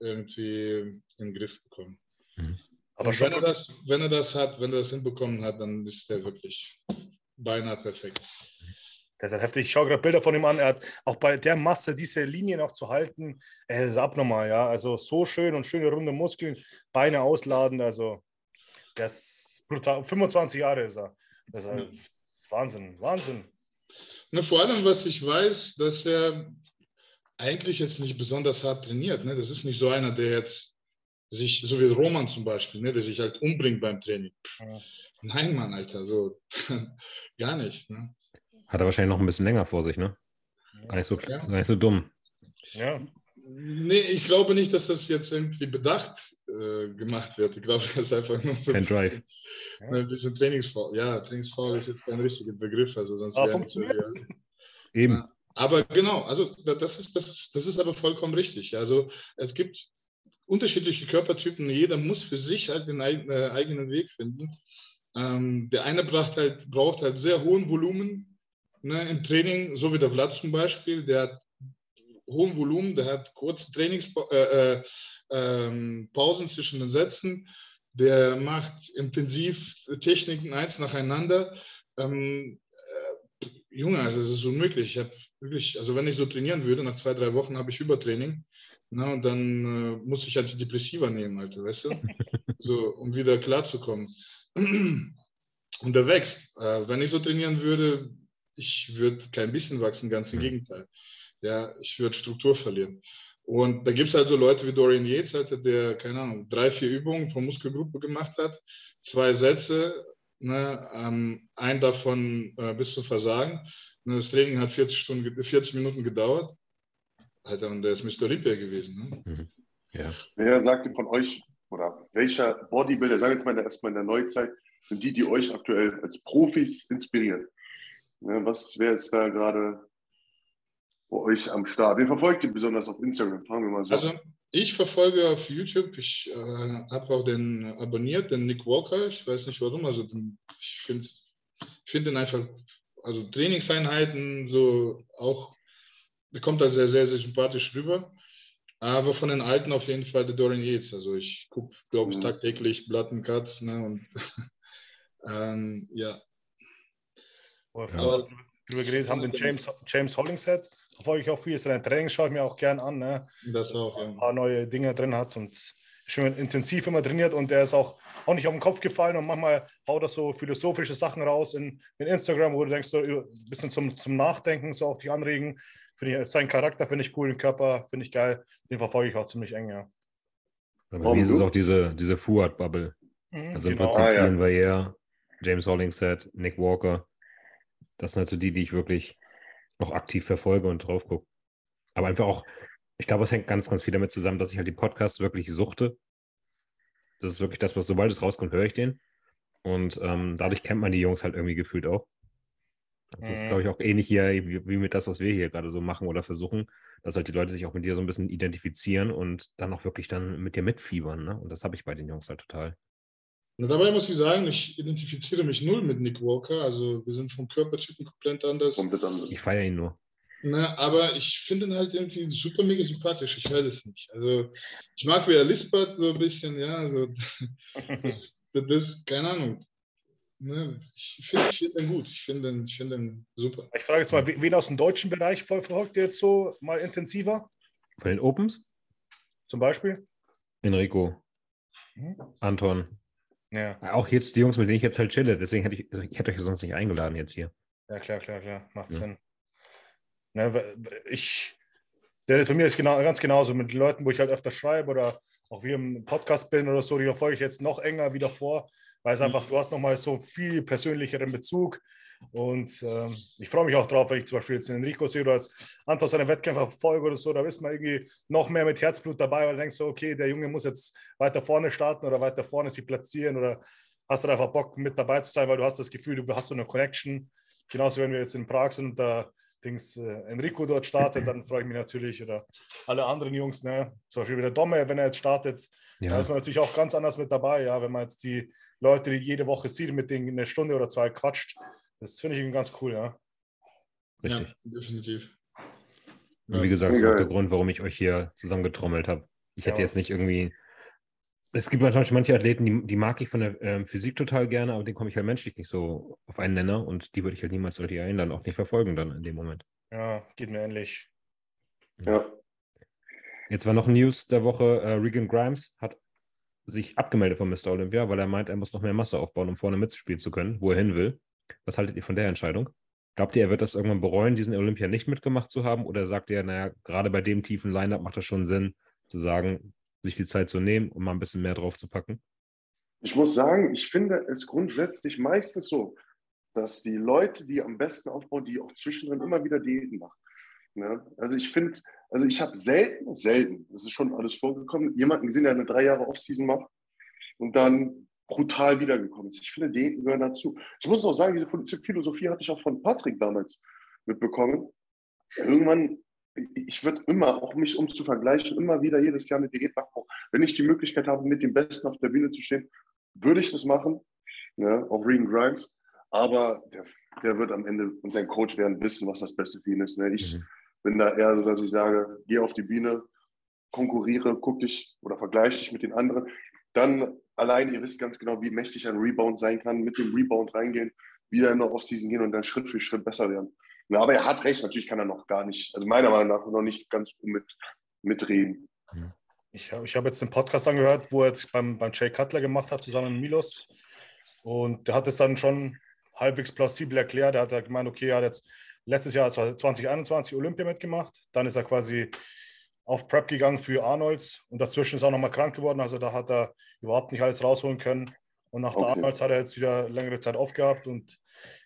[SPEAKER 4] irgendwie in den Griff bekommen.
[SPEAKER 3] Aber
[SPEAKER 4] Und
[SPEAKER 3] schon
[SPEAKER 4] wenn er, das, wenn er das hat, wenn er das hinbekommen hat, dann ist er wirklich beinahe perfekt.
[SPEAKER 3] Das ist halt heftig. Ich schaue gerade Bilder von ihm an. Er hat auch bei der Masse diese Linie noch zu halten. Es ist abnormal, ja. Also so schön und schöne runde Muskeln, Beine ausladen. Also das ist brutal. 25 Jahre ist er. Das ist,
[SPEAKER 4] Ja.
[SPEAKER 3] das ist Wahnsinn, Wahnsinn.
[SPEAKER 4] Ne, vor allem, was ich weiß, dass er eigentlich jetzt nicht besonders hart trainiert. Ne? Das ist nicht so einer, der jetzt sich, so wie Roman zum Beispiel, ne? der sich halt umbringt beim Training.
[SPEAKER 3] Ja.
[SPEAKER 4] Nein, Mann, Alter, so gar nicht. Ne?
[SPEAKER 1] Hat er wahrscheinlich noch ein bisschen länger vor sich, ne? Gar nicht so,
[SPEAKER 4] Ja.
[SPEAKER 1] gar nicht so dumm.
[SPEAKER 3] Ja.
[SPEAKER 4] Nee, ich glaube nicht, dass das jetzt irgendwie bedacht äh, gemacht wird. Ich glaube, das ist einfach nur so
[SPEAKER 1] Kein
[SPEAKER 4] ein bisschen,
[SPEAKER 1] Drive.
[SPEAKER 4] ne, ein bisschen Trainingsfaul. Ja, Trainingsfaul ist jetzt kein richtiger Begriff. Also sonst
[SPEAKER 3] Aber funktioniert.
[SPEAKER 1] Eben.
[SPEAKER 4] Ja. Aber genau, also da- das ist, das ist, das ist aber vollkommen richtig. Ja. Also es gibt unterschiedliche Körpertypen. Jeder muss für sich halt den äh, eigenen Weg finden. Ähm, der eine braucht halt, braucht halt sehr hohen Volumen ne, im Training, so wie der Vlad zum Beispiel. Der hat hohen Volumen, der hat kurze Trainingspausen äh, äh, ähm, zwischen den Sätzen. Der macht intensiv Techniken eins nacheinander. Ähm, äh, Junge, also das ist unmöglich. Ich habe wirklich, also wenn ich so trainieren würde, nach zwei, drei Wochen habe ich Übertraining. Na, und dann äh, muss ich Antidepressiva nehmen, Alter, weißt du? so, um wieder klarzukommen. Und der wächst. Äh, wenn ich so trainieren würde, ich würde kein bisschen wachsen, ganz im. Gegenteil. Ja, ich würde Struktur verlieren. Und da gibt es halt so Leute wie Dorian Yates, der, keine Ahnung, drei, vier Übungen pro Muskelgruppe gemacht hat, zwei Sätze, ne, ähm, ein davon äh, bis zum Versagen. Ne, das Training hat 40, Stunden, ge- 40 Minuten gedauert. Alter, und der ist Mr. Olympia gewesen. Ne?
[SPEAKER 1] Mhm. Ja.
[SPEAKER 2] Wer sagt denn von euch oder welcher Bodybuilder, sagen wir jetzt mal erstmal in der Neuzeit, sind die, die euch aktuell als Profis inspirieren? Ne, was wäre jetzt da gerade bei euch am Start? Wen verfolgt ihr besonders auf Instagram? Fangen wir mal so
[SPEAKER 4] Also, ich verfolge auf YouTube, ich äh, habe auch den abonniert, den Nick Walker. Ich weiß nicht warum. Also, den, ich finde ich find den einfach, also Trainingseinheiten, so auch, der kommt halt sehr, sehr, sehr sympathisch rüber. Aber von den Alten auf jeden Fall der Dorian Yates. Also, ich gucke, glaube ich,
[SPEAKER 2] Mhm.
[SPEAKER 4] tagtäglich Cuts. Ne, und ähm, ja,
[SPEAKER 3] Wo wir
[SPEAKER 1] Ja.
[SPEAKER 3] vorher drüber geredet haben, den James, James Hollingshead, verfolge ich auch viel. Seine Trainings schaue ich mir auch gern an. Ne?
[SPEAKER 4] das auch.
[SPEAKER 3] Ein
[SPEAKER 4] Ja.
[SPEAKER 3] paar neue Dinge drin hat und schön intensiv immer trainiert und der ist auch, auch nicht auf den Kopf gefallen und manchmal haut er so philosophische Sachen raus in, in Instagram, wo du denkst, so ein bisschen zum, zum Nachdenken, so auch die anregen. Finde ich, sein Charakter finde ich cool, den Körper finde ich geil. Den verfolge ich auch ziemlich eng, ja.
[SPEAKER 1] Bei mir ist es auch diese, diese Fuad-Bubble. Also im
[SPEAKER 3] Genau.
[SPEAKER 1] Prinzip
[SPEAKER 2] Ah, ja.
[SPEAKER 1] Ian James Hollingshead, Nick Walker. Das sind halt so die, die ich wirklich noch aktiv verfolge und drauf gucke. Aber einfach auch, ich glaube, es hängt ganz, ganz viel damit zusammen, dass ich halt die Podcasts wirklich suchte. Das ist wirklich das, was sobald es rauskommt, höre ich den. Und ähm, dadurch kennt man die Jungs halt irgendwie gefühlt auch. Das ist,
[SPEAKER 3] Mhm.
[SPEAKER 1] glaube ich, auch ähnlich hier, wie, wie mit das, was wir hier gerade so machen oder versuchen, dass halt die Leute sich auch mit dir so ein bisschen identifizieren und dann auch wirklich dann mit dir mitfiebern. Ne? Und das habe ich bei den Jungs halt total.
[SPEAKER 4] Na, dabei muss ich sagen, ich identifiziere mich null mit Nick Walker. Also wir sind vom Körpertypen komplett anders.
[SPEAKER 2] komplett anders.
[SPEAKER 1] Ich feiere ihn nur.
[SPEAKER 4] Ne, aber ich finde ihn halt irgendwie super mega sympathisch. Ich weiß es nicht. Also ich mag, wie er lispert so ein bisschen, ja. Also das, das ist, keine Ahnung. Ne, ich finde ich find ihn gut. Ich finde ihn, ich find ihn super.
[SPEAKER 3] Ich frage jetzt mal, we- wen aus dem deutschen Bereich ver- verfolgt ihr jetzt so mal intensiver?
[SPEAKER 1] Von den Opens,
[SPEAKER 3] Zum Beispiel?
[SPEAKER 1] Enrico,
[SPEAKER 3] Mhm.
[SPEAKER 1] Anton.
[SPEAKER 3] Ja,
[SPEAKER 1] Auch jetzt die Jungs, mit denen ich jetzt halt chille. Deswegen hätte ich, ich hätte euch sonst nicht eingeladen jetzt hier.
[SPEAKER 3] ja klar, klar, klar. Macht
[SPEAKER 1] Ja.
[SPEAKER 3] Sinn. Ne, ich, der, bei mir ist genau, ganz genauso mit Leuten, wo ich halt öfter schreibe oder auch wie im Podcast bin oder so, die verfolge ich jetzt noch enger wie davor, weil es
[SPEAKER 4] Mhm.
[SPEAKER 3] einfach, du hast nochmal so viel persönlicheren Bezug. Und ähm, ich freue mich auch drauf, wenn ich zum Beispiel jetzt den Enrico sehe oder als Anton seine Wettkämpfe verfolge oder so, da ist man irgendwie noch mehr mit Herzblut dabei, weil du denkst so, okay, der Junge muss jetzt weiter vorne starten oder weiter vorne sich platzieren oder hast du einfach Bock mit dabei zu sein, weil du hast das Gefühl, du hast so eine Connection. Genauso, wenn wir jetzt in Prag sind und da Dings, äh, Enrico dort startet, dann freue ich mich natürlich oder alle anderen Jungs, ne? zum Beispiel wieder Domme, wenn er jetzt startet, da
[SPEAKER 1] Ja,
[SPEAKER 3] ist man natürlich auch ganz anders mit dabei, ja, wenn man jetzt die Leute, die jede Woche sieht, mit denen eine Stunde oder zwei quatscht. Das finde ich irgendwie ganz cool, ja.
[SPEAKER 1] richtig.
[SPEAKER 4] Ja, definitiv.
[SPEAKER 1] Und wie gesagt, das war auch der Grund, warum ich euch hier zusammengetrommelt habe. Ich hätte
[SPEAKER 3] Ja.
[SPEAKER 1] jetzt nicht irgendwie. Es gibt manchmal manche Athleten, die, die mag ich von der ähm, Physik total gerne, aber den komme ich halt menschlich nicht so auf einen Nenner und die würde ich halt niemals richtig einladen, auch nicht verfolgen dann in dem Moment.
[SPEAKER 3] Ja, geht mir ähnlich.
[SPEAKER 2] Ja.
[SPEAKER 1] Jetzt war noch News der Woche, äh, Regan Grimes hat sich abgemeldet von Mr. Olympia, weil er meint, er muss noch mehr Masse aufbauen, um vorne mitspielen zu können, wo er hin will. Was haltet ihr von der Entscheidung? Glaubt ihr, er wird das irgendwann bereuen, diesen Olympia nicht mitgemacht zu haben? Oder sagt er, naja, gerade bei dem tiefen Line-Up macht das schon Sinn, zu sagen, sich die Zeit zu nehmen und mal ein bisschen mehr drauf zu packen?
[SPEAKER 2] Ich muss sagen, ich finde es grundsätzlich meistens so, dass die Leute, die am besten aufbauen, die auch zwischendrin immer wieder Diäten machen. Ne? Also ich finde, also ich habe selten, selten, das ist schon alles vorgekommen, jemanden gesehen, der eine drei Jahre Offseason macht und dann brutal wiedergekommen ist. Ich finde, Diäten gehören dazu. Ich muss auch sagen, diese Philosophie hatte ich auch von Patrick damals mitbekommen. Irgendwann, ich würde immer, auch mich um zu vergleichen, immer wieder jedes Jahr eine Diät machen. Auch Wenn ich die Möglichkeit habe, mit dem Besten auf der Bühne zu stehen, würde ich das machen, ne, auch Regan Grimes. Aber der, der wird am Ende und sein Coach werden wissen, was das Beste für ihn ist. Ne? Ich
[SPEAKER 1] Mhm.
[SPEAKER 2] bin da eher so, dass ich sage, geh auf die Bühne, konkurriere, guck dich oder vergleiche dich mit den anderen. Dann allein, ihr wisst ganz genau, wie mächtig ein Rebound sein kann, mit dem Rebound reingehen, wieder in der Offseason gehen und dann Schritt für Schritt besser werden. Ja, aber er hat recht, natürlich kann er noch gar nicht, also meiner Meinung nach noch nicht ganz mit, mitreden.
[SPEAKER 3] Ich habe ich hab jetzt den Podcast angehört, wo er jetzt beim, beim Jay Cutler gemacht hat, zusammen mit Milos. Und der hat es dann schon halbwegs plausibel erklärt. Er hat gemeint, okay, er hat jetzt letztes Jahr 2021 Olympia mitgemacht. Dann ist er quasi auf Prep gegangen für Arnolds und dazwischen ist er auch nochmal krank geworden. Also da hat er überhaupt nicht alles rausholen können. Und nach der
[SPEAKER 2] Okay.
[SPEAKER 3] Arnolds hat er jetzt wieder längere Zeit aufgehabt und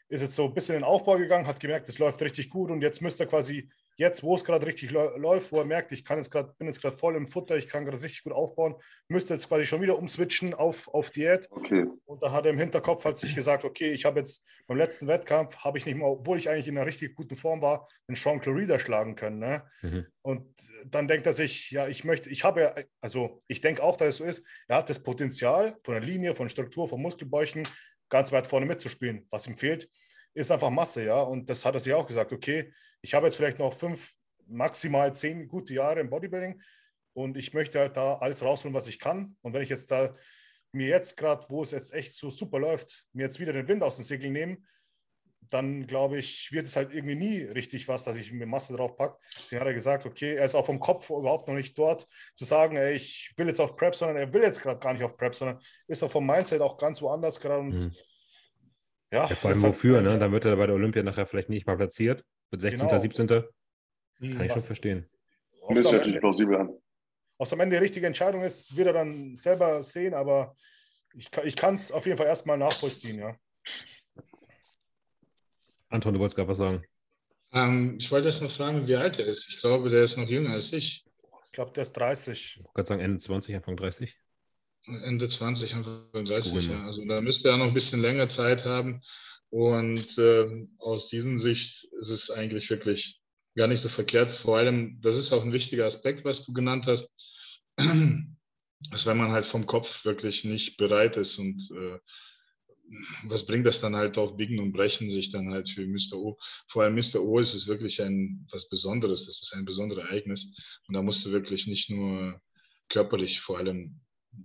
[SPEAKER 3] ist jetzt so ein bisschen in den Aufbau gegangen, hat gemerkt, es läuft richtig gut und jetzt müsste er quasi jetzt, wo es gerade richtig läuft, wo er merkt, ich kann jetzt grad, bin jetzt gerade voll im Futter, ich kann gerade richtig gut aufbauen, müsste jetzt quasi schon wieder umswitchen auf, auf Diät.
[SPEAKER 2] Okay.
[SPEAKER 3] Und da hat er im Hinterkopf halt sich gesagt, okay, ich habe jetzt beim letzten Wettkampf, habe ich nicht mal, obwohl ich eigentlich in einer richtig guten Form war, den Sean Clarida schlagen können. Ne? Mhm. Und dann denkt er sich, ja, ich möchte, ich habe ja, also ich denke auch, dass es so ist, er hat das Potenzial von der Linie, von Struktur, von Muskelbäuchen ganz weit vorne mitzuspielen. Was ihm fehlt, ist einfach Masse, ja. Und das hat er sich auch gesagt, okay, ich habe jetzt vielleicht noch fünf, maximal zehn gute Jahre im Bodybuilding und ich möchte halt da alles rausholen, was ich kann. Und wenn ich jetzt da mir jetzt gerade, wo es jetzt echt so super läuft, mir jetzt wieder den Wind aus den Segeln nehme, dann glaube ich, wird es halt irgendwie nie richtig was, dass ich mir Masse drauf packe. Deswegen hat er gesagt, okay, er ist auch vom Kopf überhaupt noch nicht dort, zu sagen, ey, ich will jetzt auf Prep, sondern er will jetzt gerade gar nicht auf Prep, sondern ist auch vom Mindset auch ganz woanders gerade. Und mhm.
[SPEAKER 1] Ja, ja, vor allem wofür, ne? Dann wird er bei der Olympia nachher vielleicht nicht mal platziert. Mit 16., genau. 17. Kann ich was, schon verstehen.
[SPEAKER 2] Das hört sich plausibel an.
[SPEAKER 3] Ob es am Ende die richtige Entscheidung ist, wird er dann selber sehen, aber ich, ich kann es auf jeden Fall erstmal nachvollziehen, ja.
[SPEAKER 1] Anton, du wolltest gerade was sagen.
[SPEAKER 4] Ähm, ich wollte erst mal fragen, wie alt er ist. Ich glaube, der ist noch jünger als ich.
[SPEAKER 3] Ich glaube, der ist 30.
[SPEAKER 1] Ich wollte sagen Ende 20, Anfang 30.
[SPEAKER 4] Ende 20, Anfang 30, cool, ja. Also da müsste er noch ein bisschen länger Zeit haben. Und äh, aus dieser Sicht ist es eigentlich wirklich gar nicht so verkehrt. Vor allem, das ist auch ein wichtiger Aspekt, was du genannt hast, dass wenn man halt vom Kopf wirklich nicht bereit ist und äh, was bringt das dann halt auch Biegen und Brechen sich dann halt für Mr. O. Vor allem Mr. O ist es wirklich ein was Besonderes, das ist ein besonderes Ereignis und da musst du wirklich nicht nur körperlich, vor allem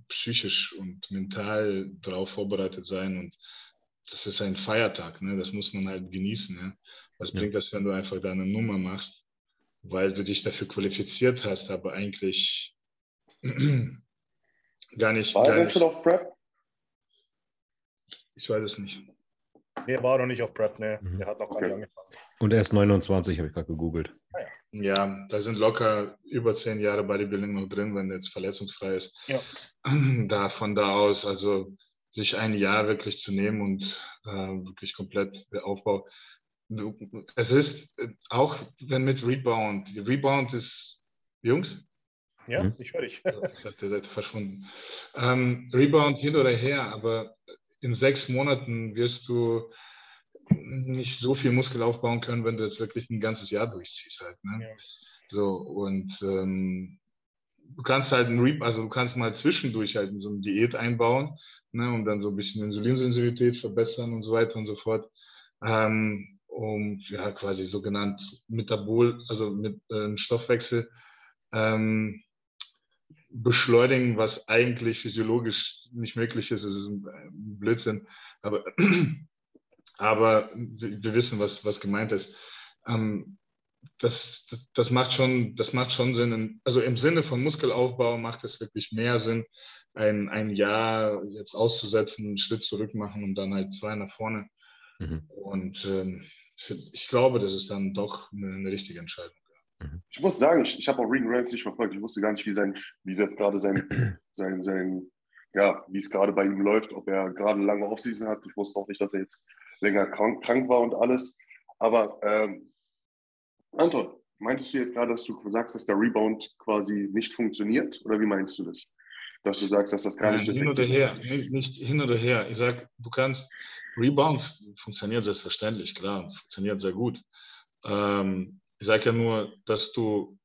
[SPEAKER 4] psychisch und mental darauf vorbereitet sein und das ist ein Feiertag, ne? das muss man halt genießen. Ne? Was ja. bringt das, wenn du einfach deine Nummer machst, weil du dich dafür qualifiziert hast, aber eigentlich gar nicht.
[SPEAKER 2] War
[SPEAKER 4] gar
[SPEAKER 2] er schon auf Prep?
[SPEAKER 4] Ich weiß es nicht.
[SPEAKER 3] Nee, er war noch nicht auf Prep, ne. Mhm. Der hat noch gar nicht angefangen.
[SPEAKER 1] Und er ist 29, habe ich gerade gegoogelt.
[SPEAKER 4] Ah, ja. Ja, da sind locker über zehn Jahre Bodybuilding noch drin, wenn er jetzt verletzungsfrei ist. Ja. Da von da aus, also sich ein Jahr wirklich zu nehmen und äh, wirklich komplett der Aufbau. Du, es ist äh, auch, wenn mit Rebound, Rebound ist, Jungs?
[SPEAKER 3] Ja, mhm. ich höre dich.
[SPEAKER 4] ich dachte, ihr seid verschwunden. Ähm, Rebound hin oder her, aber in sechs Monaten wirst du nicht so viel Muskel aufbauen können, wenn du jetzt wirklich ein ganzes Jahr durchziehst halt. Ne? Ja. So, und ähm, du kannst halt ein Re also du kannst mal zwischendurch halt so eine Diät einbauen, ne, um dann so ein bisschen Insulinsensitivität verbessern und so weiter und so fort. Ähm, um ja quasi sogenannt Metabol, also mit ähm, Stoffwechsel ähm, beschleunigen, was eigentlich physiologisch nicht möglich ist. Es ist ein Blödsinn. Aber, aber wir wissen, was, was gemeint ist. Ähm, das, das, das, macht schon, das macht schon Sinn. Also im Sinne von Muskelaufbau macht es wirklich mehr Sinn, ein, ein Jahr jetzt auszusetzen, einen Schritt zurück machen und dann halt zwei nach vorne. Mhm. Und ähm, ich glaube, das ist dann doch eine, eine richtige Entscheidung.
[SPEAKER 2] Mhm. Ich muss sagen, ich, ich habe auch Regan Reynolds nicht verfolgt. Ich wusste gar nicht, wie, sein, wie jetzt gerade sein, sein, sein, ja, wie es gerade bei ihm läuft, ob er gerade lange Offseason hat. Ich wusste auch nicht, dass er jetzt länger krank, krank war und alles. Aber ähm, Anton, meintest du jetzt gerade, dass du sagst, dass der Rebound quasi nicht funktioniert? Oder wie meinst du das? Dass du sagst, dass das gar nicht
[SPEAKER 4] so Hin oder her, ist? nicht hin oder her. Ich sage, du kannst, Rebound funktioniert selbstverständlich, klar, funktioniert sehr gut. Ähm, ich sage ja nur, dass du,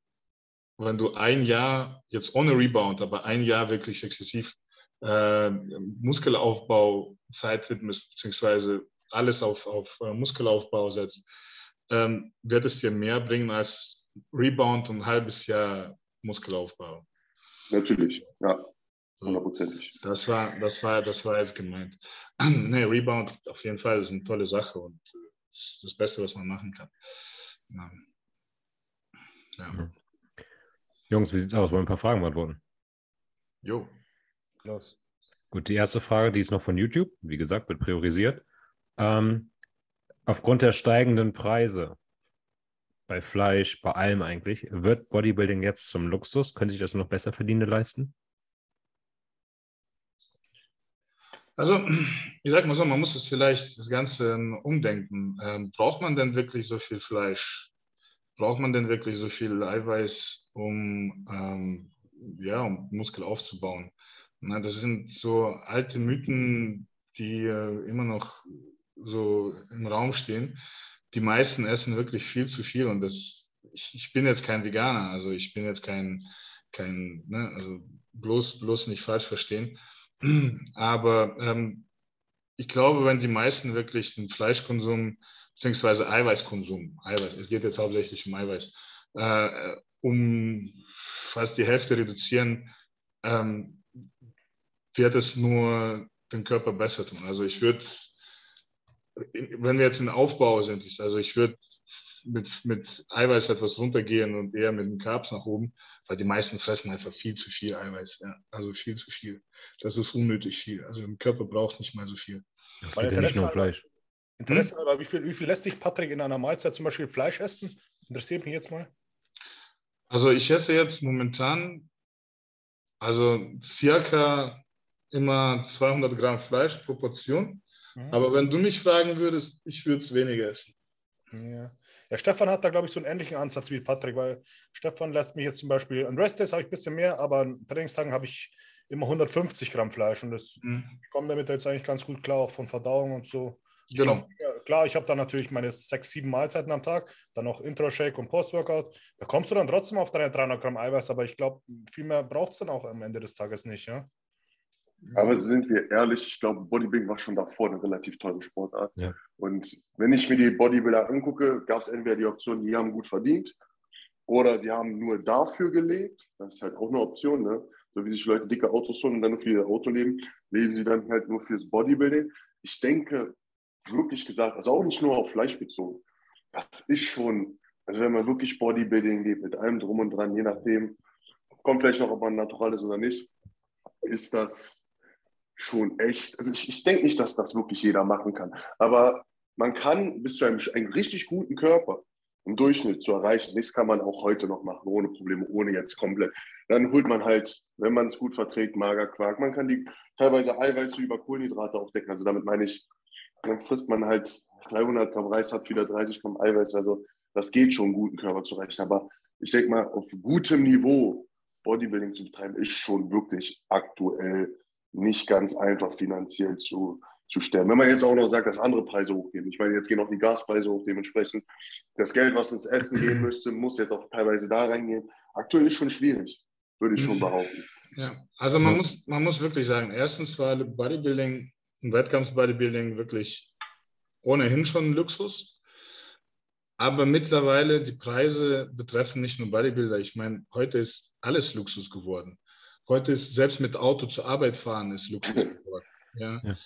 [SPEAKER 4] wenn du ein Jahr, jetzt ohne Rebound, aber ein Jahr wirklich exzessiv äh, Muskelaufbau Zeit widmest, beziehungsweise alles auf, auf äh, Muskelaufbau setzt, ähm, wird es dir mehr bringen als Rebound und ein halbes Jahr Muskelaufbau.
[SPEAKER 2] Natürlich, ja. Hundertprozentig.
[SPEAKER 4] Das war, das, war, das war jetzt gemeint. nee, Rebound auf jeden Fall ist eine tolle Sache und das Beste, was man machen kann. Ja.
[SPEAKER 1] Ja. Jungs, wie sieht's aus? Wollen wir ein paar Fragen beantworten?
[SPEAKER 4] Jo.
[SPEAKER 1] Los. Gut, die erste Frage, die ist noch von YouTube. Wie gesagt, wird priorisiert. Ähm, aufgrund der steigenden Preise bei Fleisch, bei allem eigentlich, wird Bodybuilding jetzt zum Luxus? Können sich das noch besser Verdienende leisten?
[SPEAKER 4] Also, ich sage mal so, man muss es vielleicht das Ganze umdenken. Ähm, braucht man denn wirklich so viel Fleisch? braucht man denn wirklich so viel Eiweiß, um, ähm, ja, um Muskel aufzubauen? Na, das sind so alte Mythen, die äh, immer noch so im Raum stehen. Die meisten essen wirklich viel zu viel und das, ich, ich bin jetzt kein Veganer, also ich bin jetzt kein, kein ne, also bloß, bloß nicht falsch verstehen. Aber ähm, ich glaube, wenn die meisten wirklich den Fleischkonsum bzw. Eiweißkonsum, Eiweiß, es geht jetzt hauptsächlich um Eiweiß, äh, um fast die Hälfte reduzieren, ähm, wird es nur den Körper besser tun. Also ich würde, wenn wir jetzt in Aufbau sind, also ich würde mit, mit Eiweiß etwas runtergehen und eher mit den Carbs nach oben, weil die meisten fressen einfach viel zu viel Eiweiß. Ja. Also viel zu viel. Das ist unnötig viel. Also im Körper braucht nicht mal so viel.
[SPEAKER 1] Das gibt ja nicht nur Fleisch.
[SPEAKER 3] Interesse, hm? aber wie viel, wie viel lässt sich Patrick in einer Mahlzeit zum Beispiel Fleisch essen? Interessiert mich jetzt mal.
[SPEAKER 4] Also ich esse jetzt momentan also circa immer 200 Gramm Fleisch pro Portion. Mhm. Aber wenn du mich fragen würdest, ich würde es weniger essen.
[SPEAKER 3] Ja. ja, Stefan hat da, glaube ich, so einen ähnlichen Ansatz wie Patrick, weil Stefan lässt mich jetzt zum Beispiel, an Rest Days habe ich ein bisschen mehr, aber an Trainingstagen habe ich immer 150 Gramm Fleisch und das mhm. ich komme damit jetzt eigentlich ganz gut klar, auch von Verdauung und so. Ich genau. Glaub, klar, ich habe dann natürlich meine sechs, sieben Mahlzeiten am Tag, dann noch Intro-Shake und Post-Workout. Da kommst du dann trotzdem auf deine 300 Gramm Eiweiß, aber ich glaube, viel mehr braucht es dann auch am Ende des Tages nicht, ja.
[SPEAKER 2] Aber sind wir ehrlich, ich glaube, Bodybuilding war schon davor eine relativ teure Sportart. Ja. Und wenn ich mir die Bodybuilder angucke, gab es entweder die Option, die haben gut verdient oder sie haben nur dafür gelebt. Das ist halt auch eine Option, ne? So wie sich Leute dicke Autos holen und dann nur für ihr Auto leben, leben sie dann halt nur fürs Bodybuilding. Ich denke, wirklich gesagt, also auch nicht nur auf Fleisch bezogen, das ist schon, also wenn man wirklich Bodybuilding lebt, mit allem drum und dran, je nachdem, kommt vielleicht noch, ob man natural ist oder nicht, ist das schon echt, also ich, ich denke nicht, dass das wirklich jeder machen kann, aber man kann bis zu einem, einem richtig guten Körper im Durchschnitt zu erreichen, das kann man auch heute noch machen, ohne Probleme, ohne jetzt komplett. Dann holt man halt, wenn man es gut verträgt, Magerquark. Man kann die teilweise Eiweiße über Kohlenhydrate aufdecken. Also damit meine ich, dann frisst man halt 300 Gramm Reis, hat wieder 30 Gramm Eiweiß. Also das geht schon, einen guten Körper zu erreichen. Aber ich denke mal, auf gutem Niveau Bodybuilding zu betreiben, ist schon wirklich aktuell nicht ganz einfach finanziell zu, zu stellen. Wenn man jetzt auch noch sagt, dass andere Preise hochgehen. Ich meine, jetzt gehen auch die Gaspreise hoch, dementsprechend das Geld, was ins Essen gehen müsste, muss jetzt auch teilweise da reingehen. Aktuell ist schon schwierig, würde ich schon behaupten.
[SPEAKER 4] Ja, also man muss, man muss wirklich sagen, erstens war Bodybuilding und Wettkampfs-Bodybuilding wirklich ohnehin schon ein Luxus. Aber mittlerweile die Preise betreffen nicht nur Bodybuilder. Ich meine, heute ist alles Luxus geworden. Heute ist selbst mit Auto zur Arbeit fahren ist Luxus geworden. Ja? ja.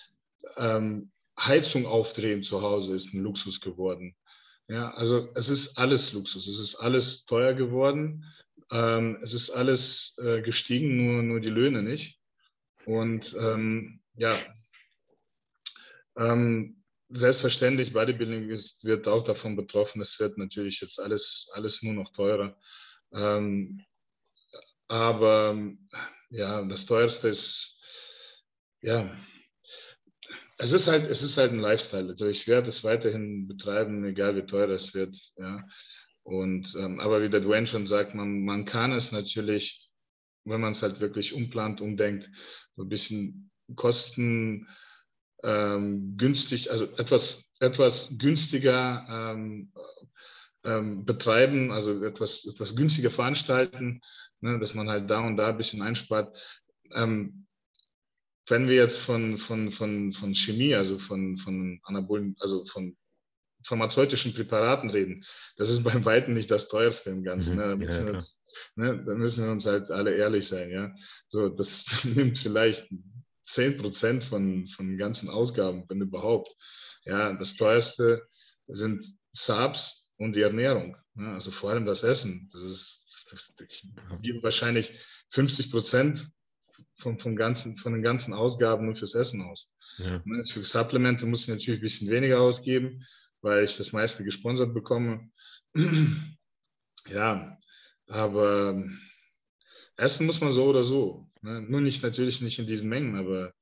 [SPEAKER 4] Ähm, Heizung aufdrehen zu Hause ist ein Luxus geworden. Ja, also es ist alles Luxus. Es ist alles teuer geworden. Ähm, es ist alles äh, gestiegen, nur, nur die Löhne nicht. Und ähm, ja, ähm, selbstverständlich, Bodybuilding ist, wird auch davon betroffen. Es wird natürlich jetzt alles, alles nur noch teurer. Ähm, aber ja, das teuerste ist, ja, es ist halt, es ist halt ein Lifestyle. Also ich werde es weiterhin betreiben, egal wie teuer es wird. Ja. Und, ähm, aber wie der Dwayne schon sagt, man, man kann es natürlich, wenn man es halt wirklich umplant, umdenkt, so ein bisschen Kosten ähm, günstig, also etwas, etwas günstiger ähm, ähm, betreiben, also etwas, etwas günstiger veranstalten, ne, dass man halt da und da ein bisschen einspart. Ähm, wenn wir jetzt von, von, von, von Chemie, also von, von Anabolen, also von pharmazeutischen Präparaten reden, das ist beim Weitem nicht das teuerste im Ganzen. Ne? Da, müssen ja, uns, ne? da, müssen wir uns, halt alle ehrlich sein. Ja? So, das nimmt vielleicht 10 Prozent von, von ganzen Ausgaben, wenn überhaupt. Ja, das teuerste sind Subs und die Ernährung. Ja, also vor allem das Essen. Das ist das, gibt wahrscheinlich 50 Prozent von, von, ganzen, von den ganzen Ausgaben nur fürs Essen aus. Ja. Ne, für Supplemente muss ich natürlich ein bisschen weniger ausgeben, weil ich das meiste gesponsert bekomme. ja, aber essen muss man so oder so. Ne? Nur nicht natürlich nicht in diesen Mengen, aber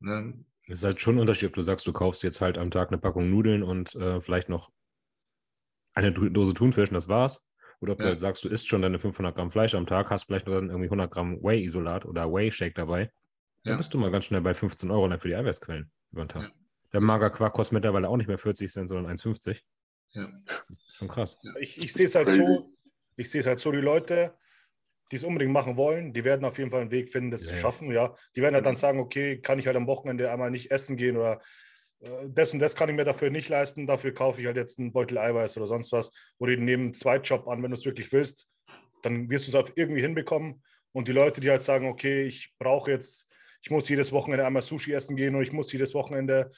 [SPEAKER 1] ne? Es ist halt schon ein Unterschied, ob du sagst, du kaufst jetzt halt am Tag eine Packung Nudeln und äh, vielleicht noch eine Dose Thunfisch und das war's. Oder ob du
[SPEAKER 4] Ja.
[SPEAKER 1] halt sagst, du isst schon deine 500 Gramm Fleisch am Tag, hast vielleicht dann irgendwie 100 Gramm Whey-Isolat oder Whey-Shake dabei. Dann
[SPEAKER 4] Ja.
[SPEAKER 1] bist du mal ganz schnell bei 15 Euro dann für die Eiweißquellen über den Tag.
[SPEAKER 4] Ja.
[SPEAKER 1] Der Magerquark kostet mittlerweile auch nicht mehr 40 Cent, sondern 1,50.
[SPEAKER 4] Ja.
[SPEAKER 1] Das ist schon krass.
[SPEAKER 3] Ich, ich sehe es halt so, ich sehe es halt so, die Leute, die es unbedingt machen wollen, die werden auf jeden Fall einen Weg finden, das
[SPEAKER 1] Ja,
[SPEAKER 3] zu schaffen, ja. Die werden halt dann sagen, okay, kann ich halt am Wochenende einmal nicht essen gehen oder das und das kann ich mir dafür nicht leisten, dafür kaufe ich halt jetzt einen Beutel Eiweiß oder sonst was. Oder die nehmen einen Zweitjob an, wenn du es wirklich willst, dann wirst du es auf irgendwie hinbekommen. Und die Leute, die halt sagen, okay, ich brauche jetzt, ich muss jedes Wochenende einmal Sushi essen gehen oder ich muss jedes Wochenende,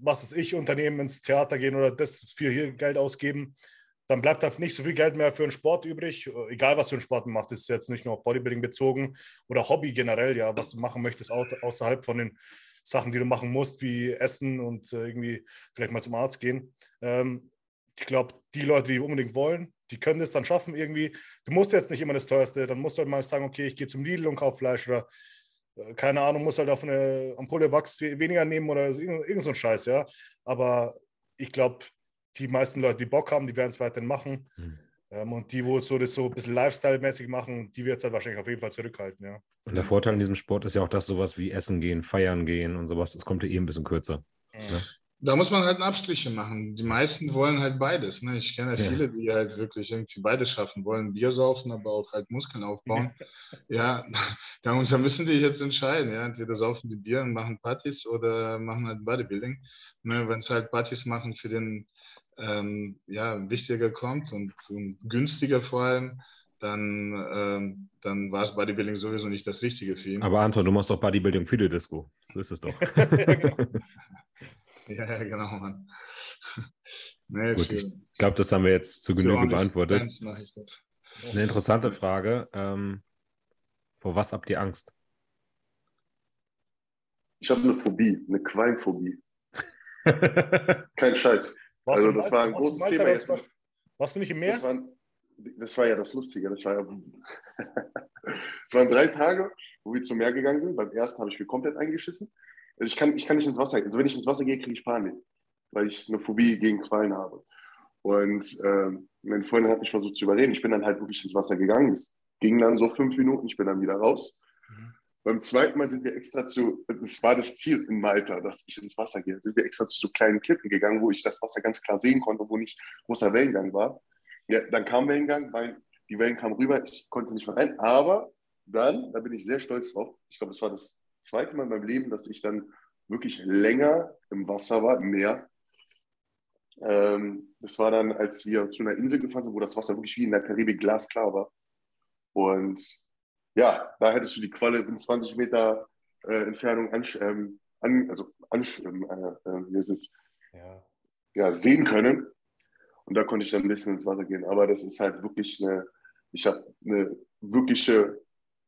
[SPEAKER 3] was ist ich, Unternehmen ins Theater gehen oder das für hier Geld ausgeben, dann bleibt halt nicht so viel Geld mehr für einen Sport übrig. Egal, was für einen Sport man macht, das ist jetzt nicht nur auf Bodybuilding bezogen oder Hobby generell, ja, was du machen möchtest, au- außerhalb von den Sachen, die du machen musst, wie Essen und äh, irgendwie vielleicht mal zum Arzt gehen. Ähm, ich glaube, die Leute, die unbedingt wollen, die können das dann schaffen irgendwie. Du musst jetzt nicht immer das teuerste, dann musst du halt mal sagen, okay, ich gehe zum Lidl und kaufe Fleisch oder äh, keine Ahnung, muss halt auf eine Ampulle Wachs we- weniger nehmen oder so, irgend, irgend so ein Scheiß, ja. Aber ich glaube, die meisten Leute, die Bock haben, die werden es weiterhin machen.
[SPEAKER 1] Hm.
[SPEAKER 3] Ähm, und die, wo so das so ein bisschen Lifestyle-mäßig machen, die wird es halt wahrscheinlich auf jeden Fall zurückhalten, ja.
[SPEAKER 1] Und der Vorteil in diesem Sport ist ja auch, dass sowas wie Essen gehen, feiern gehen und sowas, das kommt ja eh ein bisschen kürzer. Ja.
[SPEAKER 4] Da muss man halt Abstriche machen. Die meisten wollen halt beides. Ne? Ich kenne ja viele, die halt wirklich irgendwie beides schaffen wollen. Bier saufen, aber auch halt Muskeln aufbauen. ja, da, da müssen die jetzt entscheiden. Ja? Entweder saufen die Bier und machen Partys oder machen halt Bodybuilding. Ne? Wenn es halt Partys machen für den ähm, ja, wichtiger kommt und, und günstiger vor allem, dann, ähm, dann war es Bodybuilding sowieso nicht das Richtige für ihn.
[SPEAKER 1] Aber Anton, du machst doch Bodybuilding für die Disco. So ist es doch.
[SPEAKER 3] ja, genau.
[SPEAKER 4] ja, ja, genau, Mann. nee,
[SPEAKER 1] Gut,
[SPEAKER 4] für,
[SPEAKER 1] Ich glaube, das haben wir jetzt zu Genüge beantwortet. Eine interessante Frage. Ähm, vor was habt ihr Angst?
[SPEAKER 2] Ich habe eine Phobie, eine Qualmphobie. Kein Scheiß.
[SPEAKER 3] Warst
[SPEAKER 2] Also das war ein
[SPEAKER 3] Malta-
[SPEAKER 2] großes
[SPEAKER 3] warst in
[SPEAKER 2] Thema
[SPEAKER 3] Malta
[SPEAKER 2] jetzt.
[SPEAKER 3] Beispiel? Warst du nicht im Meer?
[SPEAKER 2] Das, waren, das war ja das Lustige. Das, war ja, es waren drei Tage, wo wir zum Meer gegangen sind. Beim ersten habe ich mir komplett eingeschissen. Also ich kann, ich kann nicht ins Wasser. Also wenn ich ins Wasser gehe, kriege ich Panik, weil ich eine Phobie gegen Quallen habe. Und ähm, meine Freundin hat mich versucht zu überreden. Ich bin dann halt wirklich ins Wasser gegangen. Das ging dann so fünf Minuten. Ich bin dann wieder raus.
[SPEAKER 3] Mhm.
[SPEAKER 2] Beim zweiten Mal sind wir extra zu, also es war das Ziel in Malta, dass ich ins Wasser gehe. Sind wir extra zu so kleinen Klippen gegangen, wo ich das Wasser ganz klar sehen konnte, wo nicht großer Wellengang war. Ja, dann kam Wellengang, weil die Wellen kamen rüber, ich konnte nicht mehr rein. Aber dann, da bin ich sehr stolz drauf, ich glaube, das war das zweite Mal in meinem Leben, dass ich dann wirklich länger im Wasser war, im Meer. Ähm, das war dann, als wir zu einer Insel gefahren sind, wo das Wasser wirklich wie in der Karibik glasklar war. Und ja, da hättest du die Qualle in 20 Meter äh, Entfernung ansch ähm, an, also ansch ähm, äh, äh?
[SPEAKER 3] Ja.
[SPEAKER 2] ja, sehen können. Und da konnte ich dann ein bisschen ins Wasser gehen. Aber das ist halt wirklich eine, ich habe eine wirkliche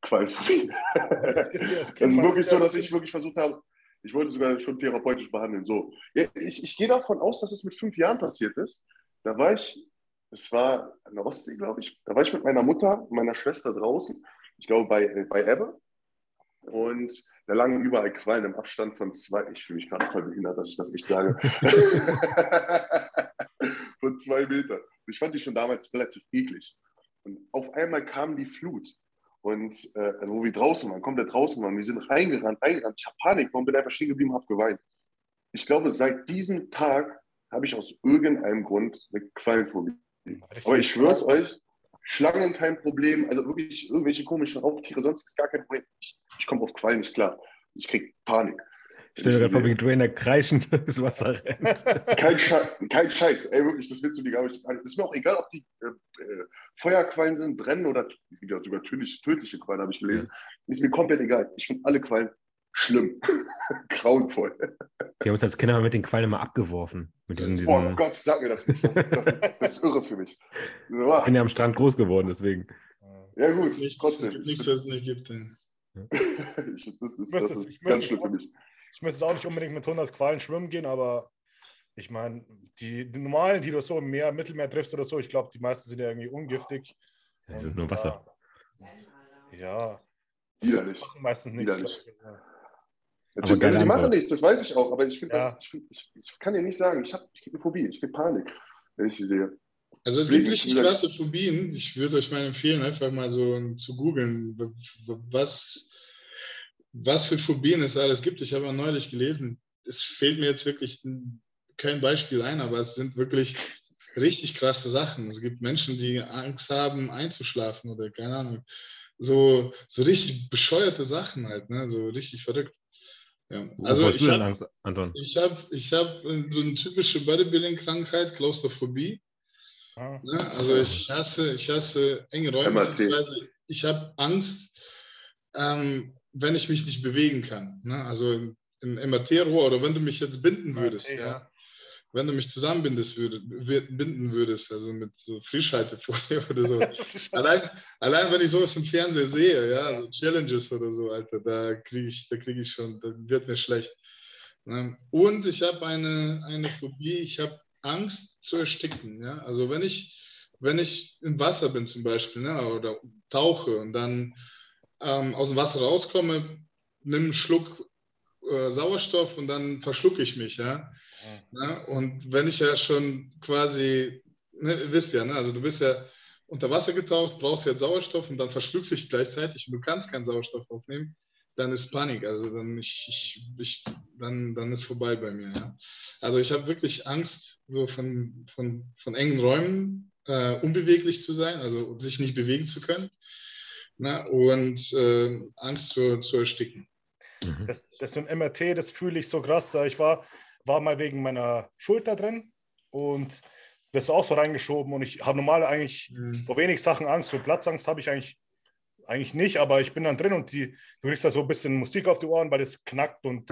[SPEAKER 2] Qualphobie.
[SPEAKER 3] Ist, ist
[SPEAKER 2] wirklich so, dass ich wirklich versucht habe, ich wollte sogar schon therapeutisch behandeln. So, ich, ich gehe davon aus, dass es mit fünf Jahren passiert ist. Da war ich, es war an der Ostsee, glaube ich, da war ich mit meiner Mutter und meiner Schwester draußen, ich glaube bei, bei Ebbe. Und da lagen überall Quallen im Abstand von zwei, ich fühle mich gerade voll behindert, dass ich das echt sage, von zwei Metern. Ich fand die schon damals relativ eklig. Und auf einmal kam die Flut. Und äh, also wo wir draußen waren, komplett draußen waren, wir sind reingerannt, reingerannt. Ich habe Panik bekommen, bin einfach stehen geblieben, habe geweint. Ich glaube, seit diesem Tag habe ich aus irgendeinem Grund eine Quallenphobie. Aber ich schwöre es euch, Schlangen kein Problem, also wirklich irgendwelche komischen Raubtiere, sonst ist gar kein Problem. Ich, ich komme auf Quallen nicht klar. Ich kriege Panik.
[SPEAKER 1] Ich stelle mir vor, wie ein Trainer kreischend ins Wasser rennt.
[SPEAKER 2] Kein, Scheiß, kein Scheiß, ey, wirklich, das willst du dir gar nicht. Ist mir auch egal, ob die äh, äh, Feuerquallen sind, brennen oder es gibt ja sogar tödliche, tödliche Quallen, habe ich gelesen. Ist mir komplett egal. Ich finde alle Quallen schlimm. Grauenvoll.
[SPEAKER 1] Wir haben uns als Kinder mit den Quallen immer abgeworfen. Mit diesen,
[SPEAKER 2] Oh
[SPEAKER 1] diesen
[SPEAKER 2] Gott, sag mir das nicht. Das ist, das ist, das ist irre für mich. So,
[SPEAKER 1] ich bin ja am Strand groß geworden, deswegen.
[SPEAKER 2] ja, gut,
[SPEAKER 4] Nichts,
[SPEAKER 2] trotzdem.
[SPEAKER 4] nichts, was es nicht gibt.
[SPEAKER 2] Ich, das ist, das
[SPEAKER 3] es-
[SPEAKER 2] ganz schlimm
[SPEAKER 3] es
[SPEAKER 2] für
[SPEAKER 3] auch-
[SPEAKER 2] mich.
[SPEAKER 3] Ich müsste auch nicht unbedingt mit 100 Qualen schwimmen gehen, aber ich meine, die, die normalen, die du so im Meer, Mittelmeer triffst oder so, ich glaube, die meisten sind ja irgendwie ungiftig.
[SPEAKER 1] Ja, die sind nur Wasser.
[SPEAKER 3] Ja, ja
[SPEAKER 2] Widerlich.
[SPEAKER 3] machen meistens nichts.
[SPEAKER 2] Widerlich.
[SPEAKER 3] ja.
[SPEAKER 2] Natürlich, also die machen nichts, das weiß ich auch, aber ich, finde
[SPEAKER 3] Ja.
[SPEAKER 2] das, ich, find, ich, ich kann dir nicht sagen, ich, hab- ich kriege eine Phobie, ich kriege Panik, wenn ich die sehe.
[SPEAKER 4] Also es gibt richtig krasse Phobien. Ich würde euch mal empfehlen, einfach mal so zu googeln, was, was für Phobien es alles gibt. Ich habe ja neulich gelesen, es fehlt mir jetzt wirklich kein Beispiel ein, aber es sind wirklich richtig krasse Sachen. Es gibt Menschen, die Angst haben, einzuschlafen oder keine Ahnung. So, so richtig bescheuerte Sachen halt, ne? so richtig verrückt. Ja. Also ich habe ich hab, ich hab so eine typische Bodybuilding-Krankheit, Klaustrophobie. Ah. Ja, also ich hasse, ich hasse enge Räume, beziehungsweise ich habe Angst, ähm, wenn ich mich nicht bewegen kann. Ne? Also im MRT-Rohr oder wenn du mich jetzt binden würdest, MRT, ja wenn du mich zusammenbindest würde, binden würdest, also mit so Frischhaltefolie oder so. allein, allein wenn ich sowas im Fernsehen sehe, ja, so Challenges oder so, Alter, da kriege ich, da ich schon, da wird mir schlecht. Ne? Und ich habe eine, eine Phobie, ich habe Angst zu ersticken. Ja? Also wenn ich, wenn ich im Wasser bin zum Beispiel ne, oder tauche und dann ähm, aus dem Wasser rauskomme, nimm einen Schluck äh, Sauerstoff und dann verschlucke ich mich. Ja? Ne? Und wenn ich ja schon quasi, ne, ihr wisst ja, ne, also du bist ja unter Wasser getaucht, brauchst jetzt Sauerstoff und dann verschluckst du dich gleichzeitig und du kannst keinen Sauerstoff aufnehmen, dann ist Panik. Also dann, ich, ich, ich, dann, dann ist vorbei bei mir. Ja. Also ich habe wirklich Angst, so von, von, von engen Räumen äh, unbeweglich zu sein, also sich nicht bewegen zu können. Ne, und äh, Angst zu, zu ersticken.
[SPEAKER 3] Mhm. Das, das mit dem MRT, das fühle ich so krass. Ich war war mal wegen meiner Schulter drin und das auch so reingeschoben und ich habe normal eigentlich mhm. vor wenig Sachen Angst. So Platzangst habe ich eigentlich, eigentlich nicht, aber ich bin dann drin und die, du kriegst da so ein bisschen Musik auf die Ohren, weil es knackt und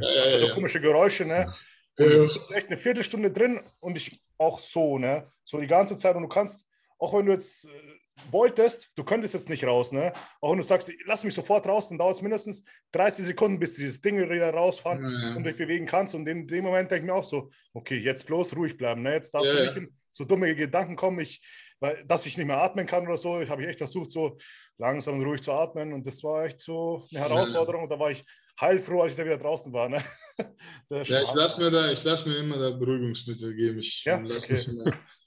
[SPEAKER 3] ja, ja, so ja. komische Geräusche, ne? Und du bist echt eine Viertelstunde drin und ich auch so, ne? So die ganze Zeit und du kannst, auch wenn du jetzt äh, wolltest, du könntest jetzt nicht raus, ne? Auch wenn du sagst, lass mich sofort raus, dann dauert es mindestens 30 Sekunden, bis dieses Ding wieder rausfahren ja. und dich bewegen kannst. Und in dem Moment denke ich mir auch so, okay, jetzt bloß ruhig bleiben, ne? Jetzt darfst ja. du nicht in so dumme Gedanken kommen, ich, weil, dass ich nicht mehr atmen kann oder so. Ich habe echt versucht, so langsam und ruhig zu atmen. Und das war echt so eine Herausforderung. Und da war ich heilfroh, als ich da wieder draußen war. Ne?
[SPEAKER 4] ja, ich lasse mir, da, lass mir immer da Beruhigungsmittel geben. Ich
[SPEAKER 3] ja? lass okay. mich immer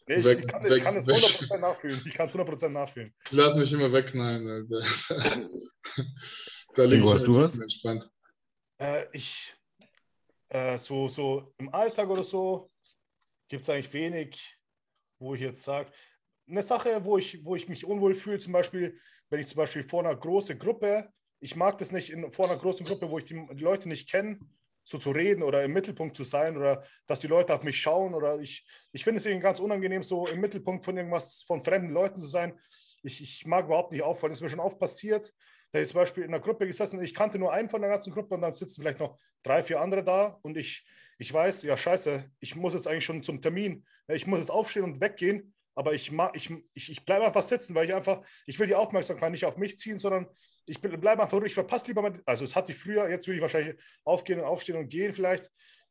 [SPEAKER 3] Nee, ich, weg, ich, kann, weg, ich, kann, es 100% weg. nachfühlen. Ich kann es 100% nachfühlen.
[SPEAKER 4] Ich lass mich immer wegknallen. Alter.
[SPEAKER 1] da Ingo, hast du was?
[SPEAKER 3] Entspannt. Äh, ich, äh, so, so im Alltag oder so, gibt es eigentlich wenig, wo ich jetzt sage, eine Sache, wo ich, wo ich mich unwohl fühle, zum Beispiel, wenn ich zum Beispiel vor einer großen Gruppe, ich mag das nicht in, vor einer großen Gruppe, wo ich die, die Leute nicht kenne, so zu reden oder im Mittelpunkt zu sein oder dass die Leute auf mich schauen oder ich, ich finde es irgendwie ganz unangenehm, so im Mittelpunkt von irgendwas von fremden Leuten zu sein. Ich, ich mag überhaupt nicht auffallen. Es ist mir schon oft passiert, da ich zum Beispiel in einer Gruppe gesessen ich kannte nur einen von der ganzen Gruppe und dann sitzen vielleicht noch drei, vier andere da und ich, ich weiß, ja scheiße, ich muss jetzt eigentlich schon zum Termin, ich muss jetzt aufstehen und weggehen aber ich, ich, ich, ich bleibe einfach sitzen, weil ich einfach, ich will die Aufmerksamkeit nicht auf mich ziehen, sondern ich bleibe einfach ruhig. Ich verpasse lieber mal, also es hatte ich früher, jetzt will ich wahrscheinlich aufgehen und aufstehen und gehen vielleicht.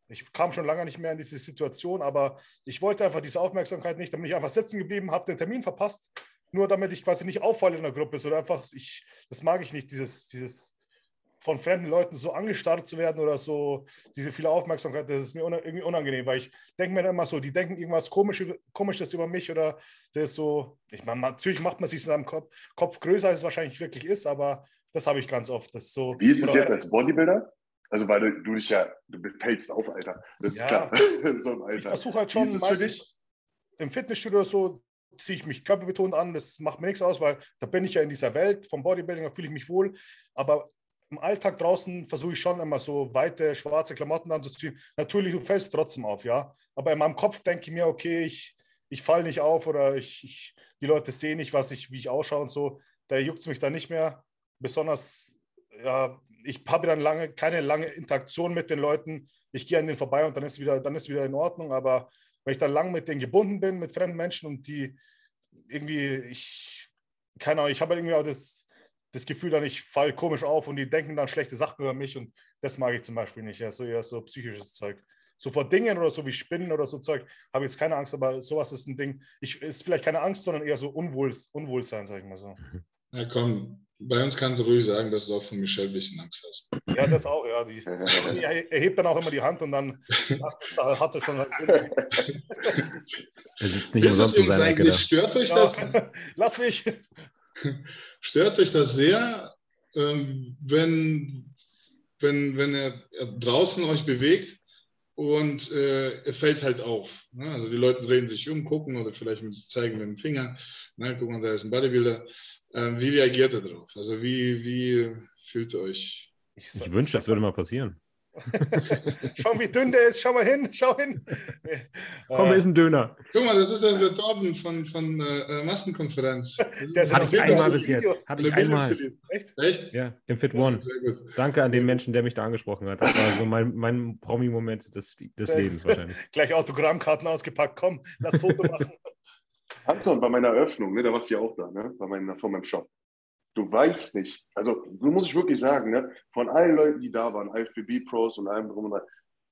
[SPEAKER 3] Ich kam schon lange nicht mehr in diese Situation, aber ich wollte einfach diese Aufmerksamkeit nicht, damit ich einfach sitzen geblieben, habe den Termin verpasst, nur damit ich quasi nicht auffalle in der Gruppe, sondern einfach, ich, das mag ich nicht, dieses, dieses von fremden Leuten so angestarrt zu werden oder so, diese viele Aufmerksamkeit, das ist mir irgendwie unangenehm, weil ich denke mir dann immer so, die denken irgendwas Komisches, Komisches über mich oder das so, ich meine, natürlich macht man sich in seinem Kopf, Kopf größer, als es wahrscheinlich wirklich ist, aber das habe ich ganz oft. Das so,
[SPEAKER 2] Wie ist es jetzt als Bodybuilder? Also, weil du, du dich ja, du fällst auf, Alter. Das ja, ist klar.
[SPEAKER 3] so ich versuche halt schon meistens im Fitnessstudio so, ziehe ich mich körperbetont an, das macht mir nichts aus, weil da bin ich ja in dieser Welt vom Bodybuilding, da fühle ich mich wohl. Aber im Alltag draußen versuche ich schon immer so weite schwarze Klamotten anzuziehen. Natürlich, du fällst trotzdem auf, ja. Aber in meinem Kopf denke ich mir, okay, ich, ich falle nicht auf oder ich, ich, die Leute sehen nicht, was ich, wie ich ausschaue und so. Da juckt es mich dann nicht mehr. Besonders, ja, ich habe dann lange, keine lange Interaktion mit den Leuten. Ich gehe an denen vorbei und dann ist wieder, dann ist wieder in Ordnung. Aber wenn ich dann lang mit denen gebunden bin, mit fremden Menschen und die irgendwie, ich, keine Ahnung, ich habe irgendwie auch das, das Gefühl dann, ich falle komisch auf und die denken dann schlechte Sachen über mich und das mag ich zum Beispiel nicht. Ja, so eher so psychisches Zeug. So vor Dingen oder so wie Spinnen oder so Zeug habe ich jetzt keine Angst, aber sowas ist ein Ding. Ich, ist vielleicht keine Angst, sondern eher so Unwohl, Unwohlsein, sage ich mal so.
[SPEAKER 4] Ja, komm, bei uns kannst du ruhig sagen, dass du auch von Michelle ein bisschen Angst hast.
[SPEAKER 3] Ja, das auch, ja. Die, die erhebt dann auch immer die Hand und dann hat er schon.
[SPEAKER 1] Er sitzt nicht umsonst in seiner Ecke.
[SPEAKER 4] Stört euch das?
[SPEAKER 3] Lass mich.
[SPEAKER 4] Stört euch das sehr, ähm, wenn, wenn, wenn er draußen euch bewegt und äh, er fällt halt auf. Ne? Also die Leute drehen sich um, gucken oder vielleicht mit, zeigen mit dem Finger. Ne? Mal, da ist ein Bodybuilder. Ähm, wie reagiert er darauf? Also wie, wie fühlt ihr euch?
[SPEAKER 1] Ich, ich wünsche, das würde mal passieren.
[SPEAKER 3] Schau, wie dünn der ist. Schau mal hin. Schau hin.
[SPEAKER 1] Komm, ist ein Döner.
[SPEAKER 4] Guck mal, das ist der Torben von, von äh, Massenkonferenz.
[SPEAKER 1] Das hatte ich einmal bis jetzt. Hatte ich einmal. Echt? Echt? Ja, im Fit One. Danke an den Menschen, der mich da angesprochen hat. Das war so mein, mein Promi-Moment des, des Lebens wahrscheinlich.
[SPEAKER 3] Gleich Autogrammkarten ausgepackt. Komm, lass Foto machen.
[SPEAKER 2] Anton, bei meiner Eröffnung, ne, da warst du ja auch da, ne, bei meinem, von meinem Shop du weißt nicht, also du muss ich wirklich sagen, ne, von allen Leuten, die da waren, IFBB-Pros und allem drum und dran,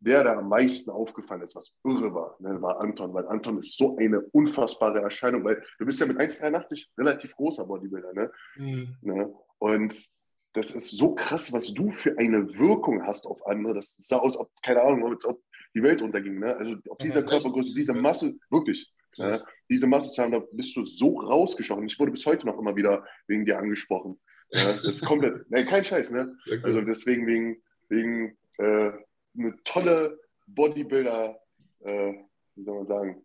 [SPEAKER 2] der, der am meisten aufgefallen ist, was irre war, ne, war Anton, weil Anton ist so eine unfassbare Erscheinung, weil du bist ja mit 1,83 relativ großer Bodybuilder, ne? Mhm. ne? Und das ist so krass, was du für eine Wirkung hast auf andere. Das sah aus, ob, keine Ahnung, als ob die Welt unterging. Ne? Also auf dieser Körpergröße, diese Masse, wirklich. Ne? Diese Massezahlen, da bist du so rausgestochen. Ich wurde bis heute noch immer wieder wegen dir angesprochen. Ja, das ist komplett, ne, kein Scheiß, ne? Also deswegen wegen, wegen äh, eine tolle Bodybuilder, äh, wie soll man sagen,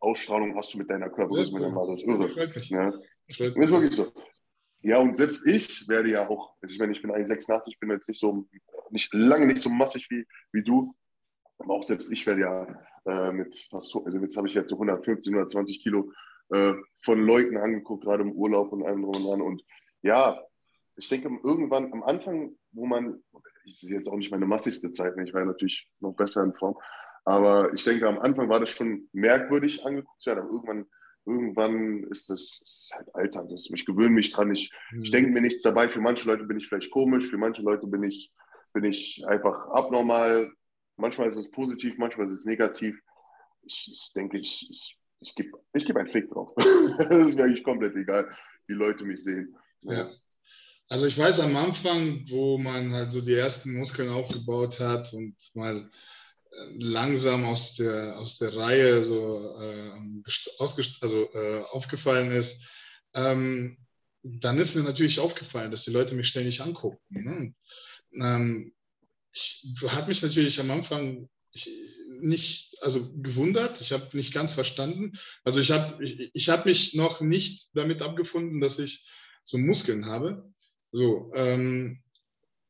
[SPEAKER 2] Ausstrahlung hast du mit deiner Körpergröße, mit deiner Masse. Das ist irre. Ne? Das ist wirklich so. Ja, und selbst ich werde ja auch, also ich meine, ich bin 1,86, ich bin jetzt nicht so, nicht lange nicht so massig wie, wie du, aber auch selbst ich werde ja äh, mit fast, also jetzt habe ich jetzt 115, 120 Kilo äh, von Leuten angeguckt, gerade im Urlaub und allem drum und dran. Und ja, ich denke, irgendwann am Anfang, wo man, ich sehe jetzt auch nicht meine massigste Zeit, ne, ich war ja natürlich noch besser in Form, aber ich denke, am Anfang war das schon merkwürdig angeguckt zu werden, aber irgendwann, irgendwann ist das ist halt Alter. Das, ich gewöhne mich dran. Ich, mhm. ich denke mir nichts dabei. Für manche Leute bin ich vielleicht komisch, für manche Leute bin ich, bin ich einfach abnormal. Manchmal ist es positiv, manchmal ist es negativ. Ich, ich denke, ich, ich, ich gebe ich geb einen Fick drauf. das ist mir eigentlich komplett egal, wie Leute mich sehen.
[SPEAKER 4] Ja. Also ich weiß am Anfang, wo man halt so die ersten Muskeln aufgebaut hat und mal äh, langsam aus der, aus der Reihe so äh, also, äh, aufgefallen ist, ähm, dann ist mir natürlich aufgefallen, dass die Leute mich ständig angucken. Ne? Ähm, ich habe mich natürlich am Anfang nicht, also gewundert, ich habe nicht ganz verstanden. Also ich habe ich, ich hab mich noch nicht damit abgefunden, dass ich so Muskeln habe. So, ähm,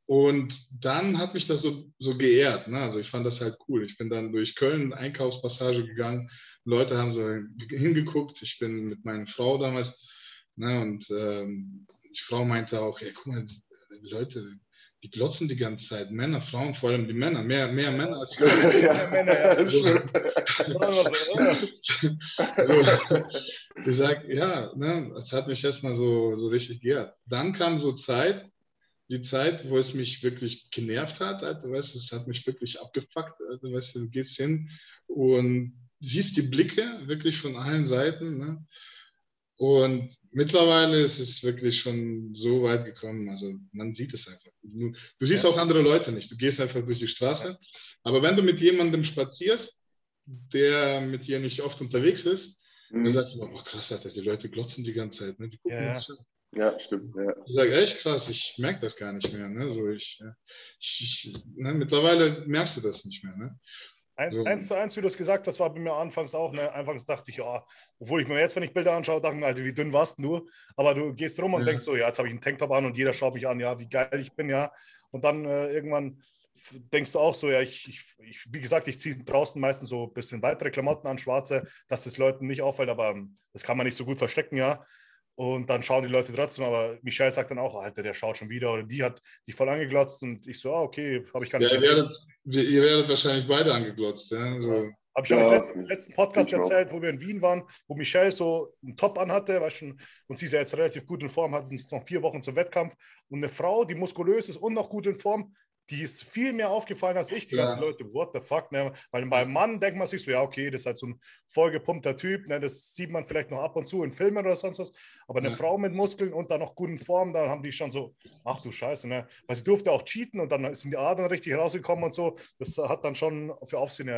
[SPEAKER 4] und dann hat mich das so, so geehrt. Ne? Also ich fand das halt cool. Ich bin dann durch Köln Einkaufspassage gegangen. Leute haben so hingeguckt. Ich bin mit meiner Frau damals. Ne? Und ähm, die Frau meinte auch, hey, guck mal, Leute, die glotzen die ganze Zeit. Männer, Frauen, vor allem die Männer. Mehr, mehr Männer als Frauen. ja, Männer, ja. So. so, gesagt, ja, ne, das hat mich erstmal so, so richtig geehrt. Dann kam so Zeit, die Zeit, wo es mich wirklich genervt hat. Also, weißt, es hat mich wirklich abgefuckt. Also, weißt, du gehst hin und siehst die Blicke wirklich von allen Seiten. Ne? Und mittlerweile ist es wirklich schon so weit gekommen. Also man sieht es einfach. Du, du siehst ja. auch andere Leute nicht. Du gehst einfach durch die Straße. Aber wenn du mit jemandem spazierst, der mit dir nicht oft unterwegs ist, mhm. dann sagst du, oh krass, Alter, die Leute glotzen die ganze Zeit. Ne? Die
[SPEAKER 2] gucken ja, ja. ja, stimmt. Ja.
[SPEAKER 4] Ich sage, echt krass, ich merke das gar nicht mehr. Ne? So, ich, ich, ich ne? Mittlerweile merkst du das nicht mehr. Ne?
[SPEAKER 3] Eins, so. eins zu eins, wie du es gesagt hast, war bei mir anfangs auch. Ne? Anfangs dachte ich, ja, obwohl ich mir jetzt, wenn ich Bilder anschaue, dachte, Alter, wie dünn warst du? Aber du gehst rum und ja. denkst so, ja, jetzt habe ich einen Tanktop an und jeder schaut mich an, ja, wie geil ich bin, ja. Und dann äh, irgendwann denkst du auch so, ja, ich, ich, ich wie gesagt, ich ziehe draußen meistens so ein bisschen weitere Klamotten an, schwarze, dass das Leuten nicht auffällt, aber das kann man nicht so gut verstecken, ja. Und dann schauen die Leute trotzdem, aber Michelle sagt dann auch, Alter, der schaut schon wieder oder die hat die voll angeglotzt und ich so, ah, okay, habe ich gar nicht
[SPEAKER 4] ja, ihr werdet, ihr werdet, wahrscheinlich beide angeglotzt, ja. So.
[SPEAKER 3] Habe ich ja, euch letzten, letzten Podcast erzählt, wo wir in Wien waren, wo Michelle so einen Top anhatte, weißt du, und sie ist ja jetzt relativ gut in Form, hat uns noch vier Wochen zum Wettkampf. Und eine Frau, die muskulös ist und noch gut in Form, die ist viel mehr aufgefallen als ich. Die ja. ganzen Leute, what the fuck? Ne? Weil beim Mann denkt man sich so, ja, okay, das ist halt so ein vollgepumpter Typ. Ne? Das sieht man vielleicht noch ab und zu in Filmen oder sonst was. Aber eine ja. Frau mit Muskeln und dann noch guten Form, da haben die schon so, ach du Scheiße. Ne? Weil sie durfte auch cheaten und dann sind die Adern richtig rausgekommen und so. Das hat dann schon für Aufsehen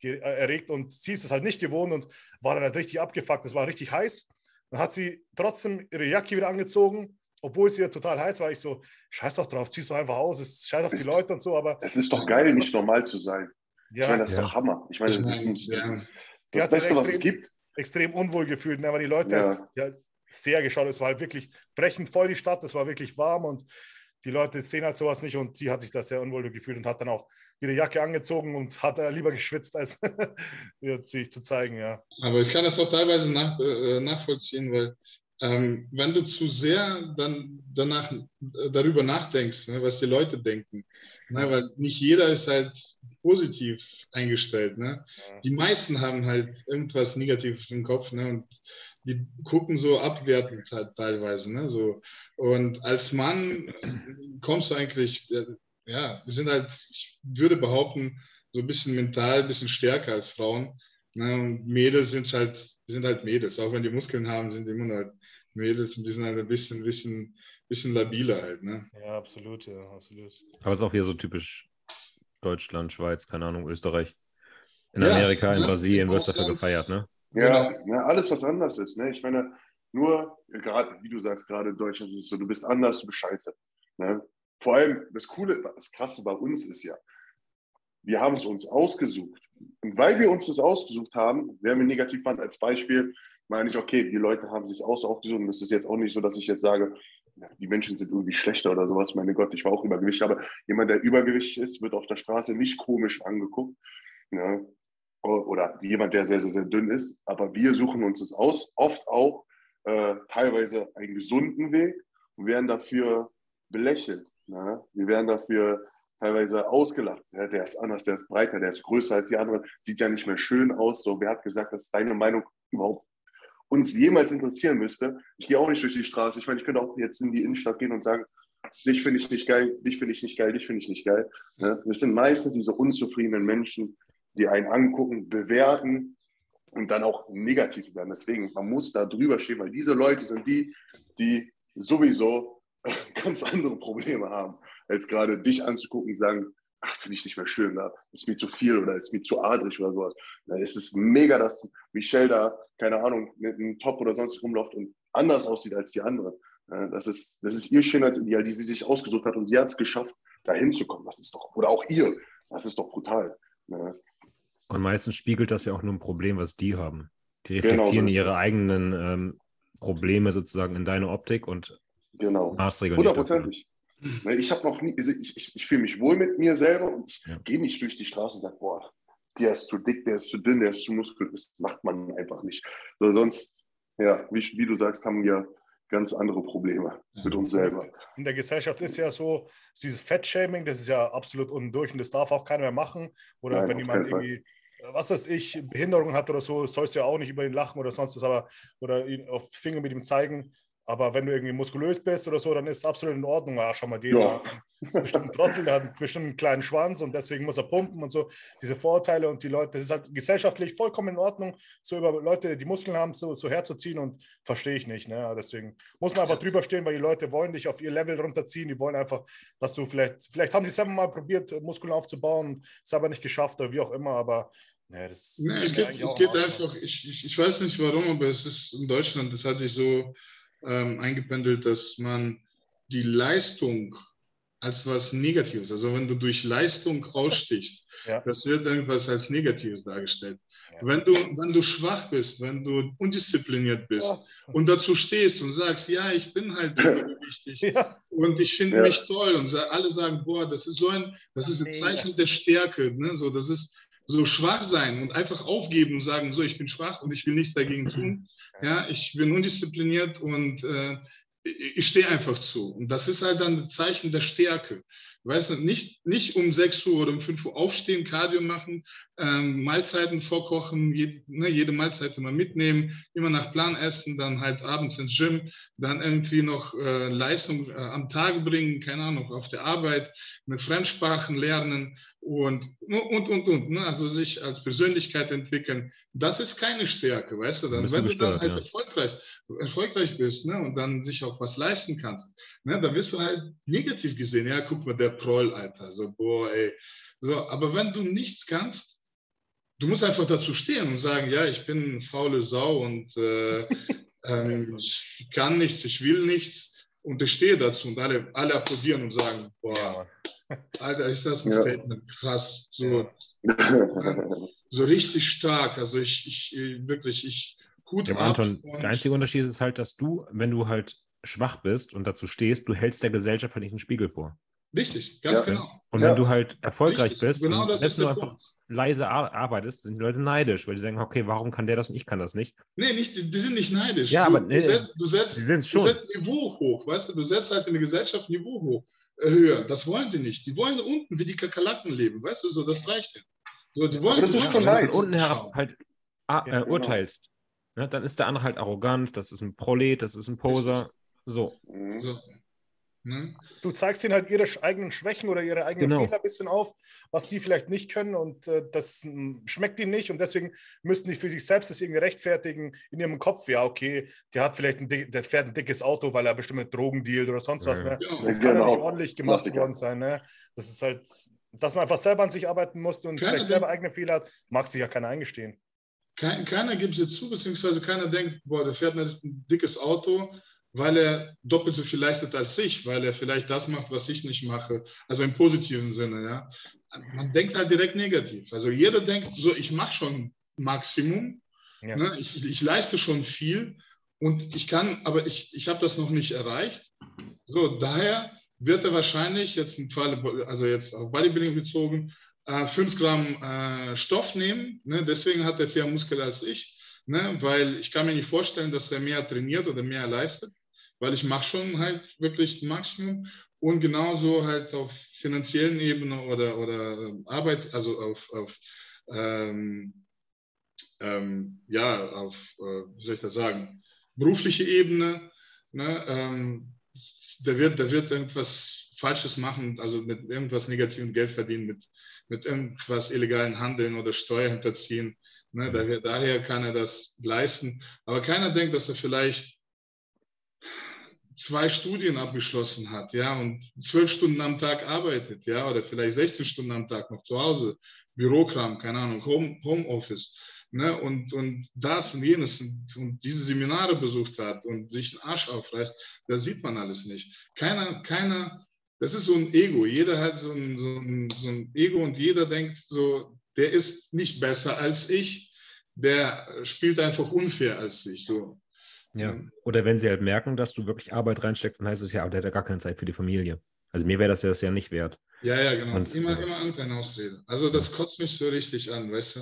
[SPEAKER 3] erregt und sie ist es halt nicht gewohnt und war dann halt richtig abgefuckt. Das war richtig heiß. Dann hat sie trotzdem ihre Jacke wieder angezogen obwohl es hier total heiß war, ich so, scheiß doch drauf, ziehst du einfach aus, es scheiß auf die Leute und so, aber.
[SPEAKER 2] Es ist doch geil, nicht normal zu sein. Ja, ich meine, das ist doch Hammer. Ich meine, das, ist, das, ist das Beste, extrem, was es gibt.
[SPEAKER 3] Extrem unwohl gefühlt, ne, weil die Leute ja. ja sehr geschaut, es war halt wirklich brechend voll die Stadt, es war wirklich warm und die Leute sehen halt sowas nicht und sie hat sich da sehr unwohl gefühlt und hat dann auch ihre Jacke angezogen und hat lieber geschwitzt, als sich zu zeigen, ja.
[SPEAKER 4] Aber ich kann das auch teilweise nach, äh, nachvollziehen, weil ähm, wenn du zu sehr dann danach äh, darüber nachdenkst, ne, was die Leute denken, ne, weil nicht jeder ist halt positiv eingestellt. Ne? Die meisten haben halt irgendwas Negatives im Kopf ne, und die gucken so abwertend halt teilweise. Ne, so. Und als Mann kommst du eigentlich, ja, wir sind halt, ich würde behaupten, so ein bisschen mental, ein bisschen stärker als Frauen. Ne? Und Mädels sind halt, sind halt Mädels. Auch wenn die Muskeln haben, sind die immer noch Mädels und die sind halt ein bisschen, bisschen, bisschen labiler halt. Ne?
[SPEAKER 3] Ja, absolut, ja, absolut.
[SPEAKER 1] Aber es ist auch hier so typisch Deutschland, Schweiz, keine Ahnung, Österreich. In ja, Amerika, in ne? Brasilien wirst du dafür gefeiert, ne?
[SPEAKER 2] Ja, ja, alles, was anders ist. Ne? Ich meine, nur, gerade, wie du sagst, gerade in Deutschland ist es so, du bist anders, du bist scheiße. Ne? Vor allem, das Coole, das Krasse bei uns ist ja, wir haben es uns ausgesucht. Und weil wir uns das ausgesucht haben, werden wir negativ waren als Beispiel, meine ich, okay, die Leute haben sich aus ausgesucht. Und das ist jetzt auch nicht so, dass ich jetzt sage, die Menschen sind irgendwie schlechter oder sowas. Meine Gott, ich war auch Übergewicht. Aber jemand, der Übergewicht ist, wird auf der Straße nicht komisch angeguckt. Ne? Oder jemand, der sehr, sehr, sehr dünn ist. Aber wir suchen uns das aus. Oft auch äh, teilweise einen gesunden Weg und werden dafür belächelt. Ne? Wir werden dafür teilweise ausgelacht. Ja, der ist anders, der ist breiter, der ist größer als die anderen, sieht ja nicht mehr schön aus. So, wer hat gesagt, dass deine Meinung überhaupt uns jemals interessieren müsste. Ich gehe auch nicht durch die Straße. Ich meine, ich könnte auch jetzt in die Innenstadt gehen und sagen, dich finde ich nicht geil, dich finde ich nicht geil, dich finde ich nicht geil. Ne? Das sind meistens diese unzufriedenen Menschen, die einen angucken, bewerten und dann auch negativ werden. Deswegen, man muss da drüber stehen, weil diese Leute sind die, die sowieso ganz andere Probleme haben, als gerade dich anzugucken und sagen, ach, finde ich nicht mehr schön, da ist mir zu viel oder ist mir zu adrig oder sowas. Da ist es mega, dass Michelle da, keine Ahnung, mit einem Top oder sonst rumläuft und anders aussieht als die anderen. Das ist, das ist ihr Schönheitsideal, die sie sich ausgesucht hat und sie hat es geschafft, da hinzukommen. Das ist doch, oder auch ihr, das ist doch brutal.
[SPEAKER 1] Und meistens spiegelt das ja auch nur ein Problem, was die haben. Die genau, reflektieren genau, ihre eigenen ähm, Probleme sozusagen in deine Optik und
[SPEAKER 2] genau. maßregeln. Hundertprozentig. Ich habe noch nie, also ich, ich, ich fühle mich wohl mit mir selber und ich ja. gehe nicht durch die Straße und sage, boah, der ist zu dick, der ist zu dünn, der ist zu muskulös. Das macht man einfach nicht. So, sonst, ja, wie, wie, du sagst, haben wir ganz andere Probleme ja. mit uns selber.
[SPEAKER 3] In der Gesellschaft ist ja so, dieses Fettshaming, das ist ja absolut undurch und das darf auch keiner mehr machen. Oder Nein, wenn jemand irgendwie, was weiß ich, Behinderung hat oder so, sollst du ja auch nicht über ihn lachen oder sonst was, aber oder ihn auf Finger mit ihm zeigen. Aber wenn du irgendwie muskulös bist oder so, dann ist es absolut in Ordnung. Ah, schau mal, den ja. ist bestimmt ein Trottel, der hat bestimmt einen kleinen Schwanz und deswegen muss er pumpen und so. Diese Vorurteile und die Leute, das ist halt gesellschaftlich vollkommen in Ordnung, so über Leute, die Muskeln haben, so, so herzuziehen und verstehe ich nicht. Ne? Deswegen muss man einfach drüber stehen, weil die Leute wollen dich auf ihr Level runterziehen. Die wollen einfach, dass du vielleicht, vielleicht haben die selber mal probiert, Muskeln aufzubauen, es aber nicht geschafft oder wie auch immer, aber
[SPEAKER 4] ja, das nee, es geht, es geht einfach, ich, ich, ich weiß nicht warum, aber es ist in Deutschland, das hatte ich so ähm, eingependelt, dass man die Leistung als was Negatives, also wenn du durch Leistung ausstichst, ja. das wird irgendwas als Negatives dargestellt. Ja. Wenn, du, wenn du schwach bist, wenn du undiszipliniert bist ja. und dazu stehst und sagst, ja, ich bin halt übergewichtig und ich finde mich toll und alle sagen, boah, das ist so ein, das ist ein Zeichen der Stärke, ne? so, das ist so schwach sein und einfach aufgeben und sagen, so, ich bin schwach und ich will nichts dagegen tun. Ja, ich bin undiszipliniert und äh, ich stehe einfach zu. Und das ist halt dann ein Zeichen der Stärke. Weißt du, nicht, nicht um 6 Uhr oder um 5 Uhr aufstehen, Cardio machen, ähm, Mahlzeiten vorkochen, jede, ne, jede Mahlzeit immer mitnehmen, immer nach Plan essen, dann halt abends ins Gym, dann irgendwie noch äh, Leistung äh, am Tag bringen, keine Ahnung, auf der Arbeit, mit Fremdsprachen lernen und, und, und, und. Ne? Also sich als Persönlichkeit entwickeln. Das ist keine Stärke, weißt du? Dann, wenn du dann halt ja. erfolgreich, erfolgreich bist ne? und dann sich auch was leisten kannst, ne? dann wirst du halt negativ gesehen. Ja, guck mal, der Proll, Alter. So, boah, ey. So, aber wenn du nichts kannst, du musst einfach dazu stehen und sagen, ja, ich bin eine faule Sau und äh, ähm, ich kann nichts, ich will nichts und ich stehe dazu und alle, alle applaudieren und sagen, boah, Alter, ist das ein ja. Statement, krass, so, so richtig stark, also ich, ich wirklich, ich,
[SPEAKER 1] gut ja, Anton, der einzige Unterschied ist halt, dass du, wenn du halt schwach bist und dazu stehst, du hältst der Gesellschaft halt nicht einen Spiegel vor.
[SPEAKER 4] Richtig, ganz ja. genau.
[SPEAKER 1] Und ja. wenn du halt erfolgreich Richtig. bist, genau das selbst wenn du einfach Punkt. leise arbeitest, sind die Leute neidisch, weil die sagen, okay, warum kann der das und ich kann das nicht?
[SPEAKER 4] Nee, nicht, die, die sind nicht neidisch.
[SPEAKER 1] Ja, du, aber
[SPEAKER 4] nee, du setzt, du setzt,
[SPEAKER 1] du setzt
[SPEAKER 4] Niveau hoch, weißt du, du setzt halt in der Gesellschaft Niveau hoch, äh, höher. Das wollen die nicht. Die wollen unten wie die Kakerlaken leben, weißt du, so, das reicht ja. So, die wollen
[SPEAKER 1] aber das ist schon Wenn du unten herab halt äh, ja, genau. urteilst, ne, dann ist der andere halt arrogant, das ist ein Prolet, das ist ein Poser. So.
[SPEAKER 3] Mhm. so. Ne? Du zeigst ihnen halt ihre eigenen Schwächen oder ihre eigenen genau. Fehler ein bisschen auf, was die vielleicht nicht können und äh, das mh, hm, schmeckt ihnen nicht und deswegen müssten die für sich selbst das irgendwie rechtfertigen in ihrem Kopf. Ja, okay, der hat vielleicht ein, der fährt ein dickes Auto, weil er bestimmt mit Drogen dealt oder sonst was. Ne? Ja. Das kann ja nicht ordentlich gemacht worden sein. Ne? Das ist halt, dass man einfach selber an sich arbeiten musste und keiner vielleicht selber eigene Fehler hat, mag sich ja keiner eingestehen.
[SPEAKER 4] Kein, keiner gibt es zu, beziehungsweise keiner denkt, boah, der fährt ein dickes Auto, weil er doppelt so viel leistet als ich, weil er vielleicht das macht, was ich nicht mache. Also im positiven Sinne, ja. Man denkt halt direkt negativ. Also jeder denkt so, ich mache schon Maximum, ja. ne? ich, ich leiste schon viel und ich kann, aber ich, ich habe das noch nicht erreicht. So, daher wird er wahrscheinlich jetzt im Fall, also jetzt auf Bodybuilding bezogen, äh, 5 Gramm äh, Stoff nehmen. Ne? Deswegen hat er mehr Muskel als ich, ne? weil ich kann mir nicht vorstellen, dass er mehr trainiert oder mehr leistet weil ich mache schon halt wirklich ein Maximum und genauso halt auf finanziellen Ebene oder, oder ähm, Arbeit, also auf, auf ähm, ähm, ja, auf, äh, wie soll ich das sagen, berufliche Ebene, ne, ähm, der, wird, der wird irgendwas Falsches machen, also mit irgendwas negativem Geld verdienen, mit, mit irgendwas illegalen Handeln oder Steuer hinterziehen. Ne, daher, daher kann er das leisten. Aber keiner denkt, dass er vielleicht zwei Studien abgeschlossen hat, ja, und zwölf Stunden am Tag arbeitet, ja, oder vielleicht 16 Stunden am Tag noch zu Hause, Bürokram, keine Ahnung, Home, Homeoffice, ne, und, und das und jenes und, und diese Seminare besucht hat und sich einen Arsch aufreißt, das sieht man alles nicht. Keiner, keiner, das ist so ein Ego. Jeder hat so ein, so ein, so ein Ego und jeder denkt so, der ist nicht besser als ich, der spielt einfach unfair als ich, so.
[SPEAKER 1] Ja. Mhm. Oder wenn sie halt merken, dass du wirklich Arbeit reinsteckst, dann heißt es ja, aber der hat ja gar keine Zeit für die Familie. Also mir wäre das ja, das ja nicht wert.
[SPEAKER 4] Ja, ja, genau. Und, immer, ja. immer irgendeine Ausrede. Also das kotzt mich so richtig an, weißt du?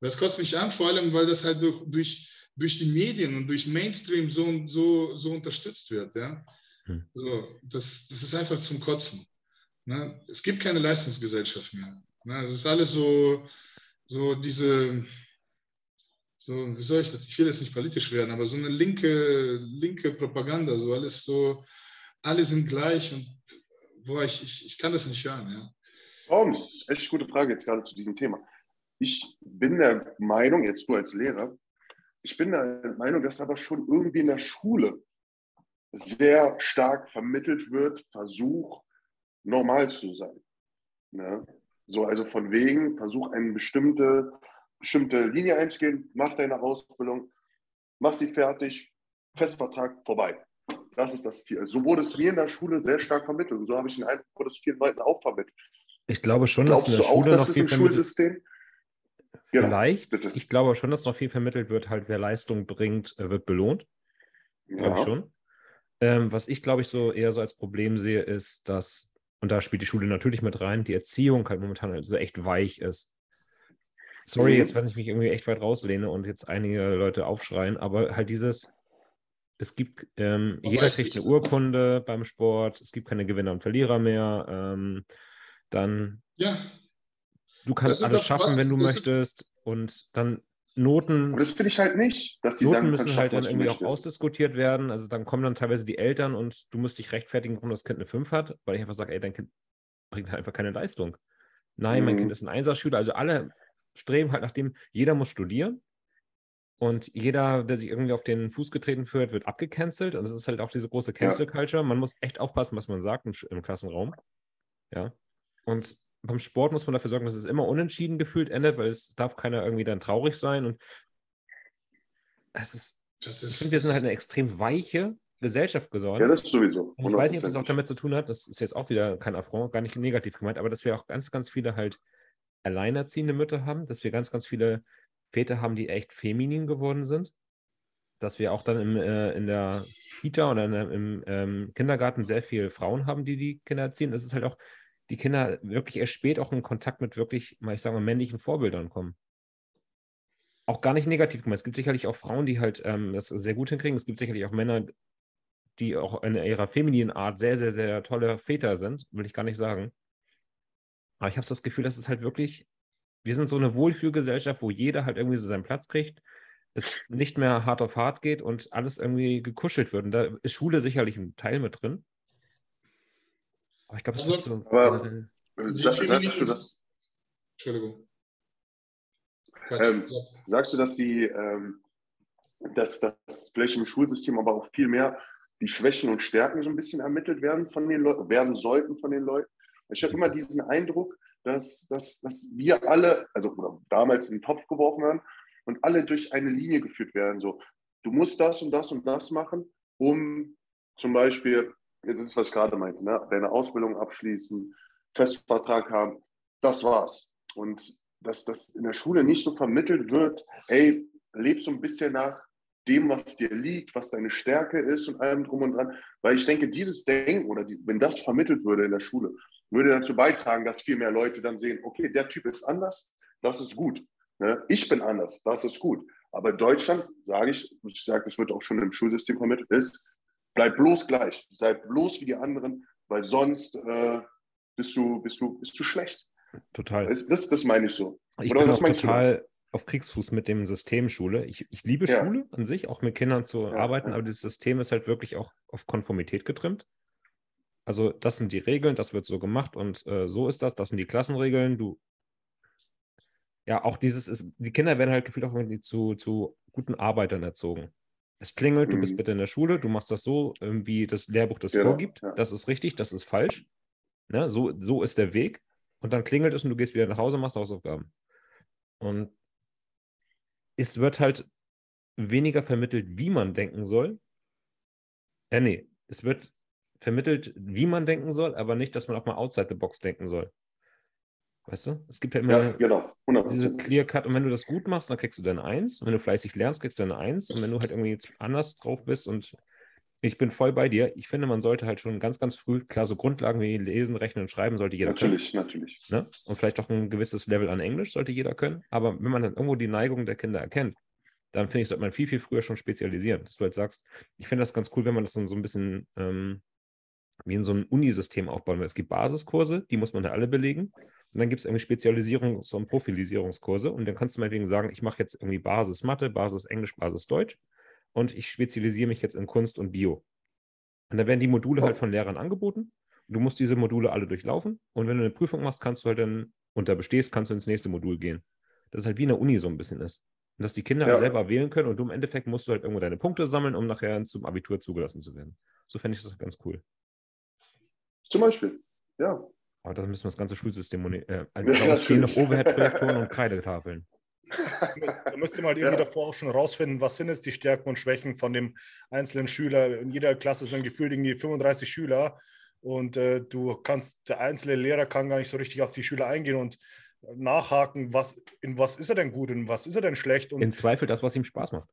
[SPEAKER 4] Das kotzt mich an, vor allem, weil das halt durch, durch, durch die Medien und durch Mainstream so, so, so unterstützt wird, ja. Hm. So, das, das ist einfach zum Kotzen. Ne? Es gibt keine Leistungsgesellschaft mehr. Ne? Es ist alles so, so diese, so, wie soll ich das? Ich will jetzt nicht politisch werden, aber so eine linke, linke Propaganda, so alles so, alle sind gleich und boah, ich, ich, ich kann das nicht hören, ja.
[SPEAKER 2] Warum? Das ist echt gute Frage jetzt gerade zu diesem Thema. Ich bin der Meinung, jetzt du als Lehrer, ich bin der Meinung, dass aber schon irgendwie in der Schule sehr stark vermittelt wird, Versuch, normal zu sein. Ne? So, also von wegen, versuch eine bestimmte bestimmte Linie einzugehen, mach deine Ausbildung, mach sie fertig, Festvertrag vorbei. Das ist das Ziel. So wurde es mir in der Schule sehr stark vermittelt. Und so habe ich den Eindruck, wurde es vielen Leuten auch vermittelt.
[SPEAKER 1] Ich glaube schon, Glaubst dass in der Schule auch, noch viel Schulsystem? Vielleicht. Genau, ich glaube schon, dass noch viel vermittelt wird, halt wer Leistung bringt, äh, wird belohnt. Glaube ja. ich schon. Ähm, was ich, glaube ich, so eher so als Problem sehe, ist, dass, und da spielt die Schule natürlich mit rein, die Erziehung halt momentan halt so echt weich ist. Sorry, mhm. jetzt, wenn ich mich irgendwie echt weit rauslehne und jetzt einige Leute aufschreien, aber halt dieses, Es gibt, ähm, jeder kriegt eine. Urkunde beim Sport. Es gibt keine Gewinner und Verlierer mehr. Ähm, dann,
[SPEAKER 4] Ja,
[SPEAKER 1] du kannst alles
[SPEAKER 4] doch
[SPEAKER 1] schaffen,
[SPEAKER 4] was-
[SPEAKER 1] wenn du
[SPEAKER 4] das ist-
[SPEAKER 1] möchtest. Und dann Noten,
[SPEAKER 2] Und das finde ich halt nicht, dass die
[SPEAKER 1] Noten
[SPEAKER 2] sagen,
[SPEAKER 1] müssen halt dann irgendwie auch
[SPEAKER 2] möchtest.
[SPEAKER 1] ausdiskutiert werden. Also dann kommen dann teilweise die Eltern und du musst dich rechtfertigen, warum das Kind eine 5 hat, weil ich einfach sage, ey, dein Kind bringt halt einfach keine Leistung. Nein, mein
[SPEAKER 2] Mhm.
[SPEAKER 1] Kind ist ein Einserschüler. Also alle streben halt nach dem, jeder muss studieren. Und jeder, der sich irgendwie auf den Fuß getreten fühlt, wird abgecancelt. Und es ist halt auch diese große Cancel Culture. Man muss echt aufpassen, was man sagt im, im Klassenraum. Ja. Und beim Sport muss man dafür sorgen, dass es immer unentschieden gefühlt endet, weil es darf keiner irgendwie dann traurig sein. Und es ist,
[SPEAKER 4] das
[SPEAKER 1] ich
[SPEAKER 4] ist,
[SPEAKER 1] finde, wir sind halt eine extrem weiche Gesellschaft geworden.
[SPEAKER 2] Ja, das ist sowieso.
[SPEAKER 1] Und ich weiß nicht, ob das auch
[SPEAKER 2] 100%.
[SPEAKER 1] damit zu tun hat, das ist jetzt auch wieder kein Affront, gar nicht negativ gemeint, aber dass wir auch ganz, ganz viele halt alleinerziehende Mütter haben, dass wir ganz, ganz viele Väter haben, die echt feminin geworden sind, dass wir auch dann im, äh, in der Kita oder der, im ähm, Kindergarten sehr viele Frauen haben, die die Kinder erziehen. Es ist halt auch, die Kinder wirklich erst spät auch in Kontakt mit wirklich, mal ich sage mal, männlichen Vorbildern kommen. Auch gar nicht negativ gemeint. Es gibt sicherlich auch Frauen, die halt ähm, das sehr gut hinkriegen. Es gibt sicherlich auch Männer, die auch in ihrer femininen Art sehr, sehr, sehr tolle Väter sind, will ich gar nicht sagen. Aber ich habe das Gefühl, dass es halt wirklich, wir sind so eine Wohlfühlgesellschaft, wo jeder halt irgendwie so seinen Platz kriegt, es nicht mehr hart auf hart geht und alles irgendwie gekuschelt wird. Und da ist Schule sicherlich ein Teil mit drin. Aber ich glaube, es
[SPEAKER 4] Also,
[SPEAKER 1] ist so
[SPEAKER 2] aber-
[SPEAKER 1] generell.
[SPEAKER 2] Sa
[SPEAKER 4] Die
[SPEAKER 2] sagst du, dass,
[SPEAKER 4] Entschuldigung.
[SPEAKER 2] Ähm,
[SPEAKER 4] Sag.
[SPEAKER 2] sagst du, dass die, ähm, dass das vielleicht im Schulsystem aber auch viel mehr die Schwächen und Stärken so ein bisschen ermittelt werden von den Leuten, werden sollten von den Leuten? Ich habe immer diesen Eindruck, dass, dass, dass wir alle, also damals in den Topf geworfen werden und alle durch eine Linie geführt werden. So, du musst das und das und das machen, um zum Beispiel, das ist, was ich gerade meinte, ne, deine Ausbildung abschließen, Festvertrag haben, das war's. Und dass das in der Schule nicht so vermittelt wird, ey, lebst so ein bisschen nach dem, was dir liegt, was deine Stärke ist und allem drum und dran. Weil ich denke, dieses Denken oder die, wenn das vermittelt würde in der Schule, würde dazu beitragen, dass viel mehr Leute dann sehen, okay, der Typ ist anders, das ist gut. Ne? Ich bin anders, das ist gut. Aber Deutschland, sage ich, ich sage, das wird auch schon im Schulsystem vermittelt, ist, bleib bloß gleich, sei bloß wie die anderen, weil sonst äh, bist, du, bist, du, bist du schlecht.
[SPEAKER 1] Total.
[SPEAKER 2] Das, das, das meine ich so.
[SPEAKER 1] Ich
[SPEAKER 2] Oder
[SPEAKER 1] bin
[SPEAKER 2] was meinst du
[SPEAKER 1] total auf Kriegsfuß mit dem System Schule. Ich, ich liebe
[SPEAKER 2] Ja.
[SPEAKER 1] Schule an sich, auch mit Kindern zu
[SPEAKER 2] Ja,
[SPEAKER 1] arbeiten,
[SPEAKER 2] ja.
[SPEAKER 1] aber das System ist halt wirklich auch auf Konformität getrimmt. Also das sind die Regeln, das wird so gemacht und äh, so ist das, das sind die Klassenregeln. Du, ja, auch dieses ist, die Kinder werden halt gefühlt auch irgendwie zu, zu guten Arbeitern erzogen. Es klingelt, du bist
[SPEAKER 2] Mhm.
[SPEAKER 1] bitte in der Schule, du machst das so, wie das Lehrbuch das
[SPEAKER 2] Genau,
[SPEAKER 1] vorgibt.
[SPEAKER 2] ja.
[SPEAKER 1] Das ist richtig, das ist falsch. Ne? So, so ist der Weg. Und dann klingelt es und du gehst wieder nach Hause und machst Hausaufgaben. Und es wird halt weniger vermittelt, wie man denken soll. Äh, nee, es wird vermittelt, wie man denken soll, aber nicht, dass man auch mal outside the box denken soll. Weißt du? Es gibt ja immer
[SPEAKER 2] Ja, genau. 100%.
[SPEAKER 1] diese Clear Cut und wenn du das gut machst, dann kriegst du deine Eins. Und wenn du fleißig lernst, kriegst du deine Eins. Und wenn du halt irgendwie jetzt anders drauf bist und ich bin voll bei dir, ich finde, man sollte halt schon ganz, ganz früh, klar, so Grundlagen wie Lesen, Rechnen und Schreiben sollte jeder können.
[SPEAKER 2] Natürlich, natürlich.
[SPEAKER 1] Ne? Und vielleicht auch ein gewisses Level an Englisch sollte jeder können. Aber wenn man dann irgendwo die Neigung der Kinder erkennt, dann finde ich, sollte man viel, viel früher schon spezialisieren. Dass du halt sagst, ich finde das ganz cool, wenn man das dann so ein bisschen ähm, wie in so einem Unisystem aufbauen will. Es gibt Basiskurse, die muss man halt alle belegen. Und dann gibt es irgendwie Spezialisierungs- und Profilisierungskurse. Und dann kannst du meinetwegen sagen, ich mache jetzt irgendwie Basis Mathe, Basis Englisch, Basis Deutsch. Und ich spezialisiere mich jetzt in Kunst und Bio. Und dann werden die Module halt von Lehrern angeboten. Du musst diese Module alle durchlaufen. Und wenn du eine Prüfung machst, kannst du halt dann, und da bestehst, kannst du ins nächste Modul gehen. Das ist halt wie in der Uni so ein bisschen ist. Und dass die Kinder halt
[SPEAKER 2] Ja.
[SPEAKER 1] selber wählen können und du im Endeffekt musst du halt irgendwo deine Punkte sammeln, um nachher zum Abitur zugelassen zu werden. So fände ich das ganz cool.
[SPEAKER 2] Zum Beispiel. Ja.
[SPEAKER 1] Aber dann müssen wir das ganze Schulsystem äh,
[SPEAKER 2] Ja,
[SPEAKER 1] daraus stehen noch. Overhead-Projektoren und Kreidetafeln.
[SPEAKER 3] Da müsste man halt irgendwie
[SPEAKER 2] Ja.
[SPEAKER 3] davor auch schon rausfinden, was sind jetzt die Stärken und Schwächen von dem einzelnen Schüler. In jeder Klasse sind gefühlt irgendwie 35 Schüler und äh, du kannst, der einzelne Lehrer kann gar nicht so richtig auf die Schüler eingehen und nachhaken, was, in was ist er denn gut, in was ist er denn schlecht. Und
[SPEAKER 1] Im Zweifel das, was ihm Spaß macht.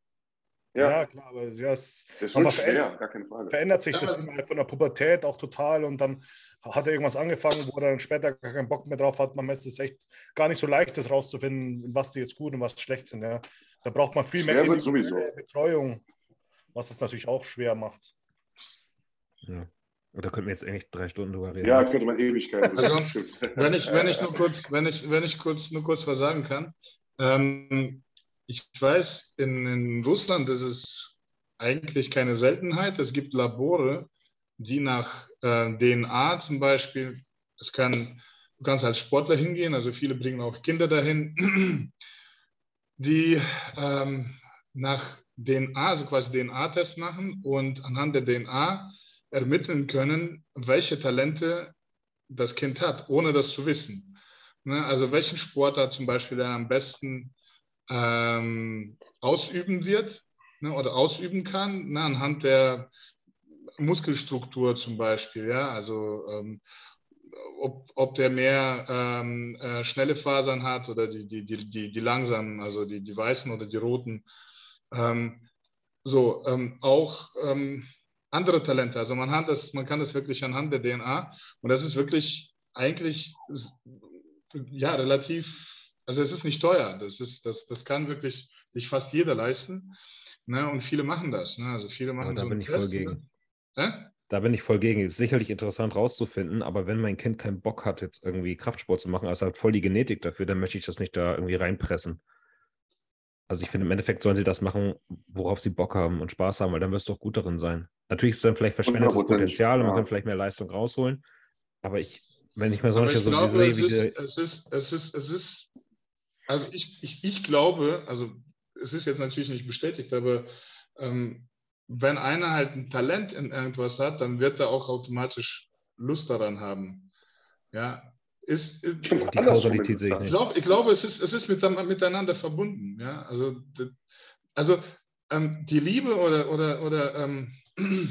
[SPEAKER 3] Ja,
[SPEAKER 2] Ja,
[SPEAKER 3] klar, aber ja, es
[SPEAKER 2] es
[SPEAKER 3] aber
[SPEAKER 2] wird
[SPEAKER 3] verändert-
[SPEAKER 2] schwer, gar keine Frage.
[SPEAKER 3] verändert sich
[SPEAKER 4] Ja,
[SPEAKER 3] das innerhalb von der Pubertät auch total und dann hat er irgendwas angefangen, wo er dann später gar keinen Bock mehr drauf hat. Man ist es echt gar nicht so leicht, das rauszufinden, was die jetzt gut und was schlecht sind. Ja. Da braucht man viel mehr. Betreuung. was es natürlich auch schwer macht.
[SPEAKER 1] Ja. Und da könnten wir jetzt eigentlich drei Stunden drüber reden.
[SPEAKER 2] Ja, könnte man Ewigkeiten.
[SPEAKER 4] Also, wenn ich, wenn ich nur kurz, wenn ich, wenn ich kurz, nur kurz was sagen kann. Ähm, ich weiß, in, in Russland ist es eigentlich keine Seltenheit. Es gibt Labore, die nach äh, DNA zum Beispiel, es kann, du kannst als Sportler hingehen, also viele bringen auch Kinder dahin, die ähm, nach DNA, also quasi DNA-Test machen und anhand der DNA ermitteln können, welche Talente das Kind hat, ohne das zu wissen. Ne? Also welchen Sportart zum Beispiel er am besten ähm, ausüben wird ne? oder ausüben kann, ne? anhand der Muskelstruktur zum Beispiel. Ja? Also ähm, ob, ob der mehr ähm, äh, schnelle Fasern hat oder die, die, die, die, die langsamen, also die, die weißen oder die roten. Ähm, so, ähm, auch ähm, andere Talente. Also man, hat das, man kann das wirklich anhand der DNA und das ist wirklich eigentlich ja relativ, also es ist nicht teuer. Das, ist, das, das kann wirklich sich fast jeder leisten. Ne? Und viele machen das. Ne? Also viele machen
[SPEAKER 1] ja, da
[SPEAKER 4] so
[SPEAKER 1] bin ich
[SPEAKER 4] Test,
[SPEAKER 1] voll gegen.
[SPEAKER 4] Ne?
[SPEAKER 1] Da bin ich voll gegen. Ist sicherlich interessant rauszufinden, aber wenn mein Kind keinen Bock hat, jetzt irgendwie Kraftsport zu machen, also hat voll die Genetik dafür, dann möchte ich das nicht da irgendwie reinpressen. Also ich finde, im Endeffekt sollen sie das machen, worauf sie Bock haben und Spaß haben, weil dann wirst du auch gut darin sein. Natürlich ist es dann vielleicht verschwendetes Potenzial und man
[SPEAKER 2] ja.
[SPEAKER 1] kann vielleicht mehr Leistung rausholen. Aber ich, wenn ich mir
[SPEAKER 4] Aber
[SPEAKER 1] solche so
[SPEAKER 4] glaube,
[SPEAKER 1] sehe,
[SPEAKER 4] es
[SPEAKER 1] wie
[SPEAKER 4] ist,
[SPEAKER 1] die,
[SPEAKER 4] es ist, es ist, es ist, also ich, ich, ich glaube, also es ist jetzt natürlich nicht bestätigt, aber ähm, wenn einer halt ein Talent in irgendwas hat, dann wird er auch automatisch Lust daran haben. Ja, ist, ist
[SPEAKER 2] Ich
[SPEAKER 1] Die Kausalität sehe ich
[SPEAKER 2] interessant.
[SPEAKER 4] ich glaube, ich glaube es, ist, es ist mit, miteinander verbunden. Ja? Also, also ähm, die Liebe oder, oder, oder ähm,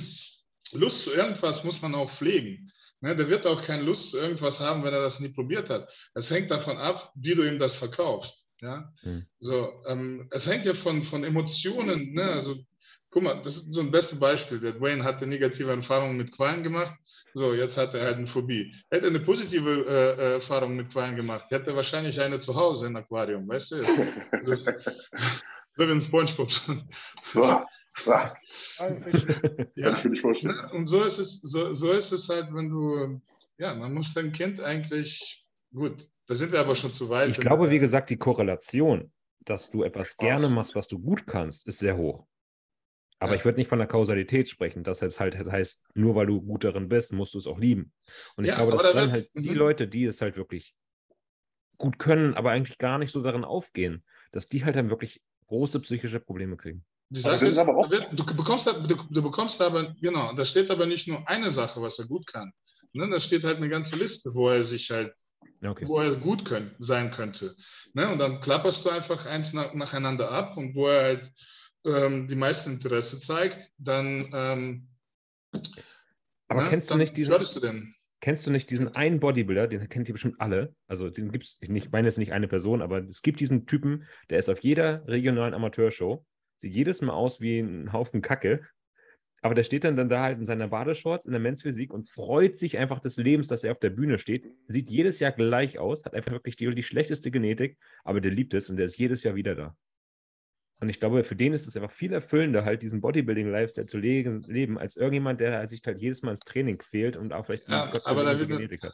[SPEAKER 4] Lust zu irgendwas muss man auch pflegen. Ne? Der wird auch keine Lust zu irgendwas haben, wenn er das nie probiert hat. Es hängt davon ab, wie du ihm das verkaufst. Ja?
[SPEAKER 1] Hm.
[SPEAKER 4] So, ähm, es hängt ja von, von Emotionen. Ne? Also, guck mal, das ist so ein bestes Beispiel. Der Dwayne hatte negative Erfahrungen mit Quallen gemacht. So, jetzt hat er halt eine Phobie. Hätte er eine positive äh, äh, Erfahrung mit Quallen gemacht, hätte er wahrscheinlich eine zu Hause im Aquarium, weißt du? So, so wie ein Spongebob.
[SPEAKER 2] Kann ich
[SPEAKER 4] ja,
[SPEAKER 2] vorstellen.
[SPEAKER 4] und so ist, es, so, so ist es halt, wenn du, ja, man muss dein Kind eigentlich, gut, da sind wir aber schon zu weit.
[SPEAKER 1] ich glaube,
[SPEAKER 4] der-
[SPEAKER 1] wie gesagt, die Korrelation, dass du etwas gerne
[SPEAKER 4] Absolut.
[SPEAKER 1] machst, was du gut kannst, ist sehr hoch. Aber
[SPEAKER 4] Ja.
[SPEAKER 1] ich würde nicht von der Kausalität sprechen. Das heißt halt heißt, nur weil du gut darin bist, musst du es auch lieben. Und ich
[SPEAKER 4] Ja,
[SPEAKER 1] glaube, dass
[SPEAKER 4] da
[SPEAKER 1] dann halt die
[SPEAKER 4] mhm.
[SPEAKER 1] Leute, die es halt wirklich gut können, aber eigentlich gar nicht so darin aufgehen, dass die halt dann wirklich große psychische Probleme kriegen.
[SPEAKER 4] Sache
[SPEAKER 2] das ist aber auch-
[SPEAKER 4] du, bekommst, da- du, du bekommst aber, genau, da steht aber nicht nur eine Sache, was er gut kann. Ne? Da steht halt eine ganze Liste, wo er sich halt,
[SPEAKER 1] okay.
[SPEAKER 4] wo er gut können, sein könnte. Ne? Und dann klapperst du einfach eins nach, nacheinander ab und wo er halt ähm, die meiste Interesse zeigt, dann, ähm,
[SPEAKER 1] Aber
[SPEAKER 4] ne,
[SPEAKER 1] kennst du
[SPEAKER 4] dann
[SPEAKER 1] nicht diesen,
[SPEAKER 4] du den.
[SPEAKER 1] kennst du nicht diesen einen Bodybuilder, den kennt ihr bestimmt alle. Also den gibt es, ich meine jetzt nicht eine Person, aber es gibt diesen Typen, der ist auf jeder regionalen Amateurshow, sieht jedes Mal aus wie ein Haufen Kacke. Aber der steht dann, dann da halt in seiner Badeshorts in der Men's Physik und freut sich einfach des Lebens, dass er auf der Bühne steht. Sieht jedes Jahr gleich aus, hat einfach wirklich die, die schlechteste Genetik, aber der liebt es und der ist jedes Jahr wieder da. Und ich glaube, für den ist es einfach viel erfüllender, halt diesen Bodybuilding-Lifestyle zu le leben, als irgendjemand, der sich halt jedes Mal ins Training quält und auch vielleicht die
[SPEAKER 4] Ja, aber da wird-
[SPEAKER 1] Genetik hat.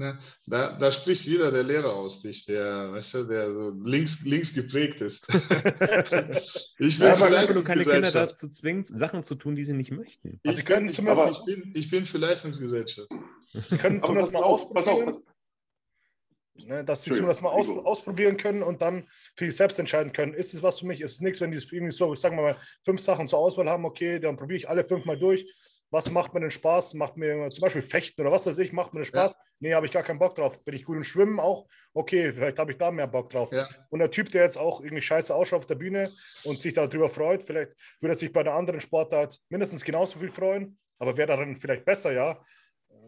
[SPEAKER 4] Ne? Da, da spricht wieder der Lehrer aus dich, der, weißt du, der so links, links geprägt ist. ich bin
[SPEAKER 2] Ja,
[SPEAKER 4] für
[SPEAKER 2] aber
[SPEAKER 1] nur keine Kinder
[SPEAKER 4] Leistungsgesellschaft.
[SPEAKER 1] dazu zwingt, Sachen zu tun, die sie nicht möchten.
[SPEAKER 3] Also
[SPEAKER 4] Ich
[SPEAKER 3] können
[SPEAKER 4] bin,
[SPEAKER 3] zumindest
[SPEAKER 4] aber ich, bin, ich bin für Leistungsgesellschaft.
[SPEAKER 3] Sie können zumindest
[SPEAKER 2] pass
[SPEAKER 3] mal ausprobieren, ne, dass sie zumindest mal aus, ausprobieren können und dann für sich selbst entscheiden können, ist es was für mich, ist es nichts, wenn die irgendwie so, sagen wir mal, fünf Sachen zur Auswahl haben, okay, dann probiere ich alle fünfmal durch. Was macht mir denn Spaß? Macht mir zum Beispiel Fechten oder was weiß ich, macht mir denn Spaß? Nee, habe ich gar keinen Bock drauf. Bin ich gut im Schwimmen auch? Okay, vielleicht habe ich da mehr Bock drauf.
[SPEAKER 4] Ja.
[SPEAKER 3] Und der Typ, der jetzt auch irgendwie scheiße ausschaut auf der Bühne und sich darüber freut, vielleicht würde er sich bei einer anderen Sportart mindestens genauso viel freuen, aber wäre darin vielleicht besser, ja.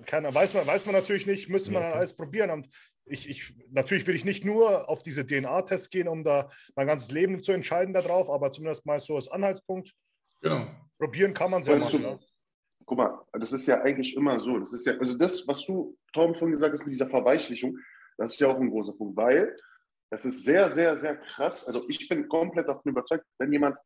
[SPEAKER 3] Keiner, weiß, man, weiß man natürlich nicht, müsste man
[SPEAKER 1] Ja,
[SPEAKER 3] alles probieren. Und ich, ich, natürlich will ich nicht nur auf diese DNA-Tests gehen, um da mein ganzes Leben zu entscheiden darauf, aber zumindest mal so als Anhaltspunkt.
[SPEAKER 4] Genau.
[SPEAKER 3] Probieren kann man sehr
[SPEAKER 2] Weil
[SPEAKER 3] mal.
[SPEAKER 2] Guck mal, das ist ja eigentlich immer so. Das ist ja, also das, was du, Tom, vorhin gesagt hast mit dieser Verweichlichung, das ist ja auch ein großer Punkt, weil das ist sehr, sehr, sehr krass. Also ich bin komplett davon überzeugt, wenn jemand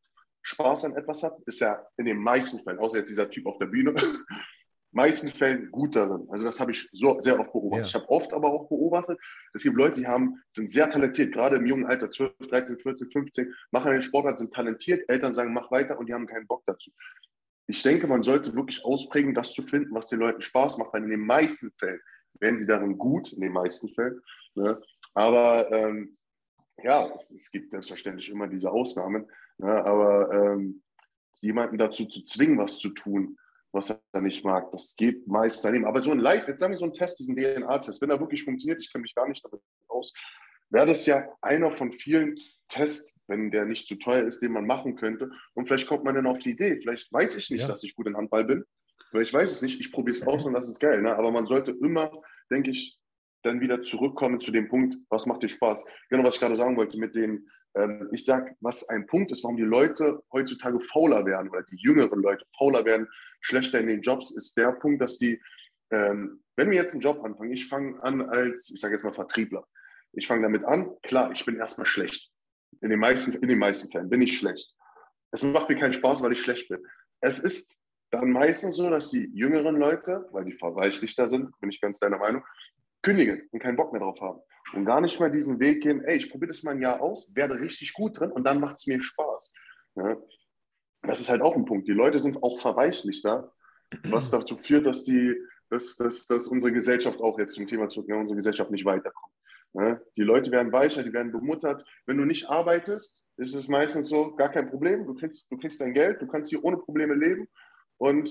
[SPEAKER 2] Spaß an etwas hat, ist er in den meisten Fällen, außer jetzt dieser Typ auf der Bühne, meisten Fällen gut darin. Also das habe ich so sehr oft beobachtet. Ja. Ich habe oft aber auch beobachtet, es gibt Leute, die haben, sind sehr talentiert, gerade im jungen Alter, 12, 13, 14, 15, machen den Sportart, sind talentiert, Eltern sagen, mach weiter und die haben keinen Bock dazu. Ich denke, man sollte wirklich ausprägen, das zu finden, was den Leuten Spaß macht, weil in den meisten Fällen werden sie darin gut, in den meisten Fällen. Ne? Aber ähm, ja, es, es, gibt selbstverständlich immer diese Ausnahmen. Ne? Aber ähm, jemanden dazu zu zwingen, was zu tun, was er nicht mag. Das geht meist daneben. Aber so ein Live, jetzt sagen wir so einen Test, diesen DNA-Test, wenn er wirklich funktioniert, ich kenne mich gar nicht damit aus, wäre das ja einer von vielen Tests, wenn der nicht zu teuer ist, den man machen könnte. Und vielleicht kommt man dann auf die Idee. Vielleicht weiß ich nicht, ja. dass ich gut in Handball bin. Vielleicht weiß ich es nicht. Ich probiere es aus und das ist geil. Ne? Aber man sollte immer, denke ich, dann wieder zurückkommen zu dem Punkt, was macht dir Spaß? Genau, was ich gerade sagen wollte mit den ähm, ich sage, was ein Punkt ist, warum die Leute heutzutage fauler werden oder die jüngeren Leute fauler werden, schlechter in den Jobs, ist der Punkt, dass die, ähm, wenn wir jetzt einen Job anfangen, ich fange an als, ich sage jetzt mal Vertriebler. Ich fange damit an, klar, ich bin erstmal schlecht. In den, meisten, in den meisten Fällen bin ich schlecht. Es macht mir keinen Spaß, weil ich schlecht bin. Es ist dann meistens so, dass die jüngeren Leute, weil die verweichlichter sind, bin ich ganz deiner Meinung, kündigen und keinen Bock mehr drauf haben und gar nicht mal diesen Weg gehen, ey, ich probiere das mal ein Jahr aus, werde richtig gut drin und dann macht es mir Spaß. Ja? Das ist halt auch ein Punkt. Die Leute sind auch verweichlichter, was dazu führt, dass, die, dass, dass, dass unsere Gesellschaft auch jetzt zum Thema zurück, ja, unsere Gesellschaft nicht weiterkommt. Ja? Die Leute werden weicher, die werden bemuttert. Wenn du nicht arbeitest, ist es meistens so, gar kein Problem. Du kriegst, du kriegst dein Geld, du kannst hier ohne Probleme leben und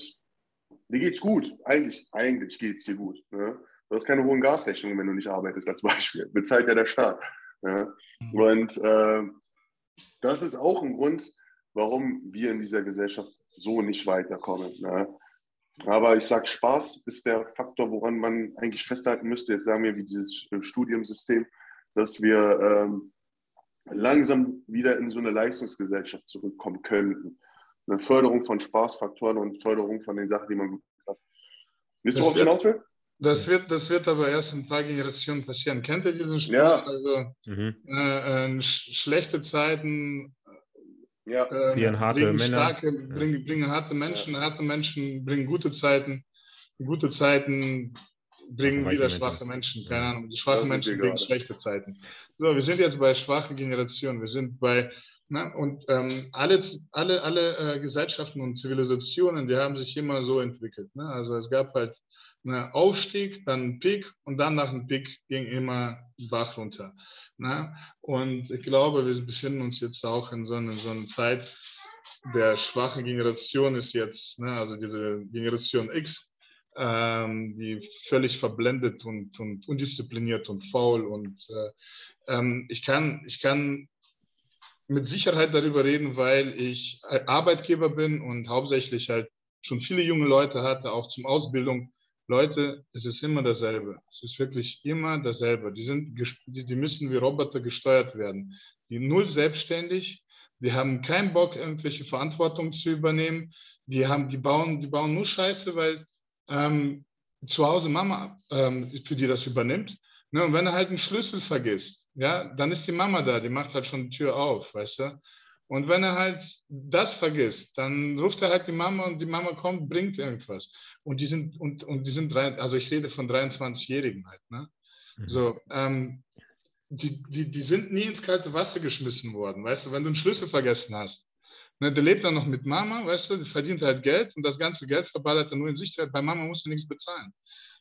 [SPEAKER 2] dir geht's gut. Eigentlich, eigentlich geht's dir gut. Ne? Du hast keine hohen Gasrechnungen, wenn du nicht arbeitest, als Beispiel. Bezahlt ja der Staat. Ja? Mhm. Und äh, das ist auch ein Grund, warum wir in dieser Gesellschaft so nicht weiterkommen. Ne? Aber ich sage, Spaß ist der Faktor, woran man eigentlich festhalten müsste. Jetzt sagen wir, wie dieses Studiumsystem, dass wir ähm, langsam wieder in so eine Leistungsgesellschaft zurückkommen könnten. Eine Förderung von Spaßfaktoren und Förderung von den Sachen, die man gut hat. Wisst du, worauf ich hinaus will?
[SPEAKER 4] Das wird, das wird aber erst in ein paar Generationen passieren. Kennt ihr diesen Spruch? Ja. Also mhm. äh, äh, schlechte Zeiten
[SPEAKER 1] ja. äh, harte
[SPEAKER 4] bringen, Männer. Starke, bringen, bringen harte Menschen, ja. harte Menschen bringen gute Zeiten, gute Zeiten bringen wieder schwache Menschen. Menschen. Keine Ahnung. Die schwachen Menschen bringen gerade. schlechte Zeiten. So, wir sind jetzt bei schwachen Generationen. Wir sind bei na, ne, und ähm, alle, alle, alle äh, Gesellschaften und Zivilisationen, die haben sich immer so entwickelt. Ne? Also es gab halt ne, Aufstieg, dann ein Peak und dann nach dem Peak ging immer Bach runter. Ne? Und ich glaube, wir befinden uns jetzt auch in so, einer, so einer Zeit der schwachen Generation ist jetzt, ne, also diese Generation X, ähm, die völlig verblendet und, und undiszipliniert und faul. Und äh, ähm, ich, kann, ich kann mit Sicherheit darüber reden, weil ich Arbeitgeber bin und hauptsächlich halt schon viele junge Leute hatte, auch zum Ausbildung. Leute, es ist immer dasselbe. Es ist wirklich immer dasselbe. Die, sind, die müssen wie Roboter gesteuert werden. Die null selbstständig, die haben keinen Bock, irgendwelche Verantwortung zu übernehmen. Die, haben, die, bauen, die bauen nur Scheiße, weil ähm, zu Hause Mama ähm, für die das übernimmt. Ne, und wenn er halt einen Schlüssel vergisst, ja, dann ist die Mama da, die macht halt schon die Tür auf, weißt du? Und wenn er halt das vergisst, dann ruft er halt die Mama und die Mama kommt, bringt irgendwas. Und die sind, und, und die sind drei, also ich rede von 23-Jährigen halt, ne? Mhm. So, ähm, die, die, die sind nie ins kalte Wasser geschmissen worden, weißt du, wenn du einen Schlüssel vergessen hast. Ne, der lebt dann noch mit Mama, weißt du, der verdient halt Geld und das ganze Geld verballert er nur in sich. Bei Mama musst du nichts bezahlen.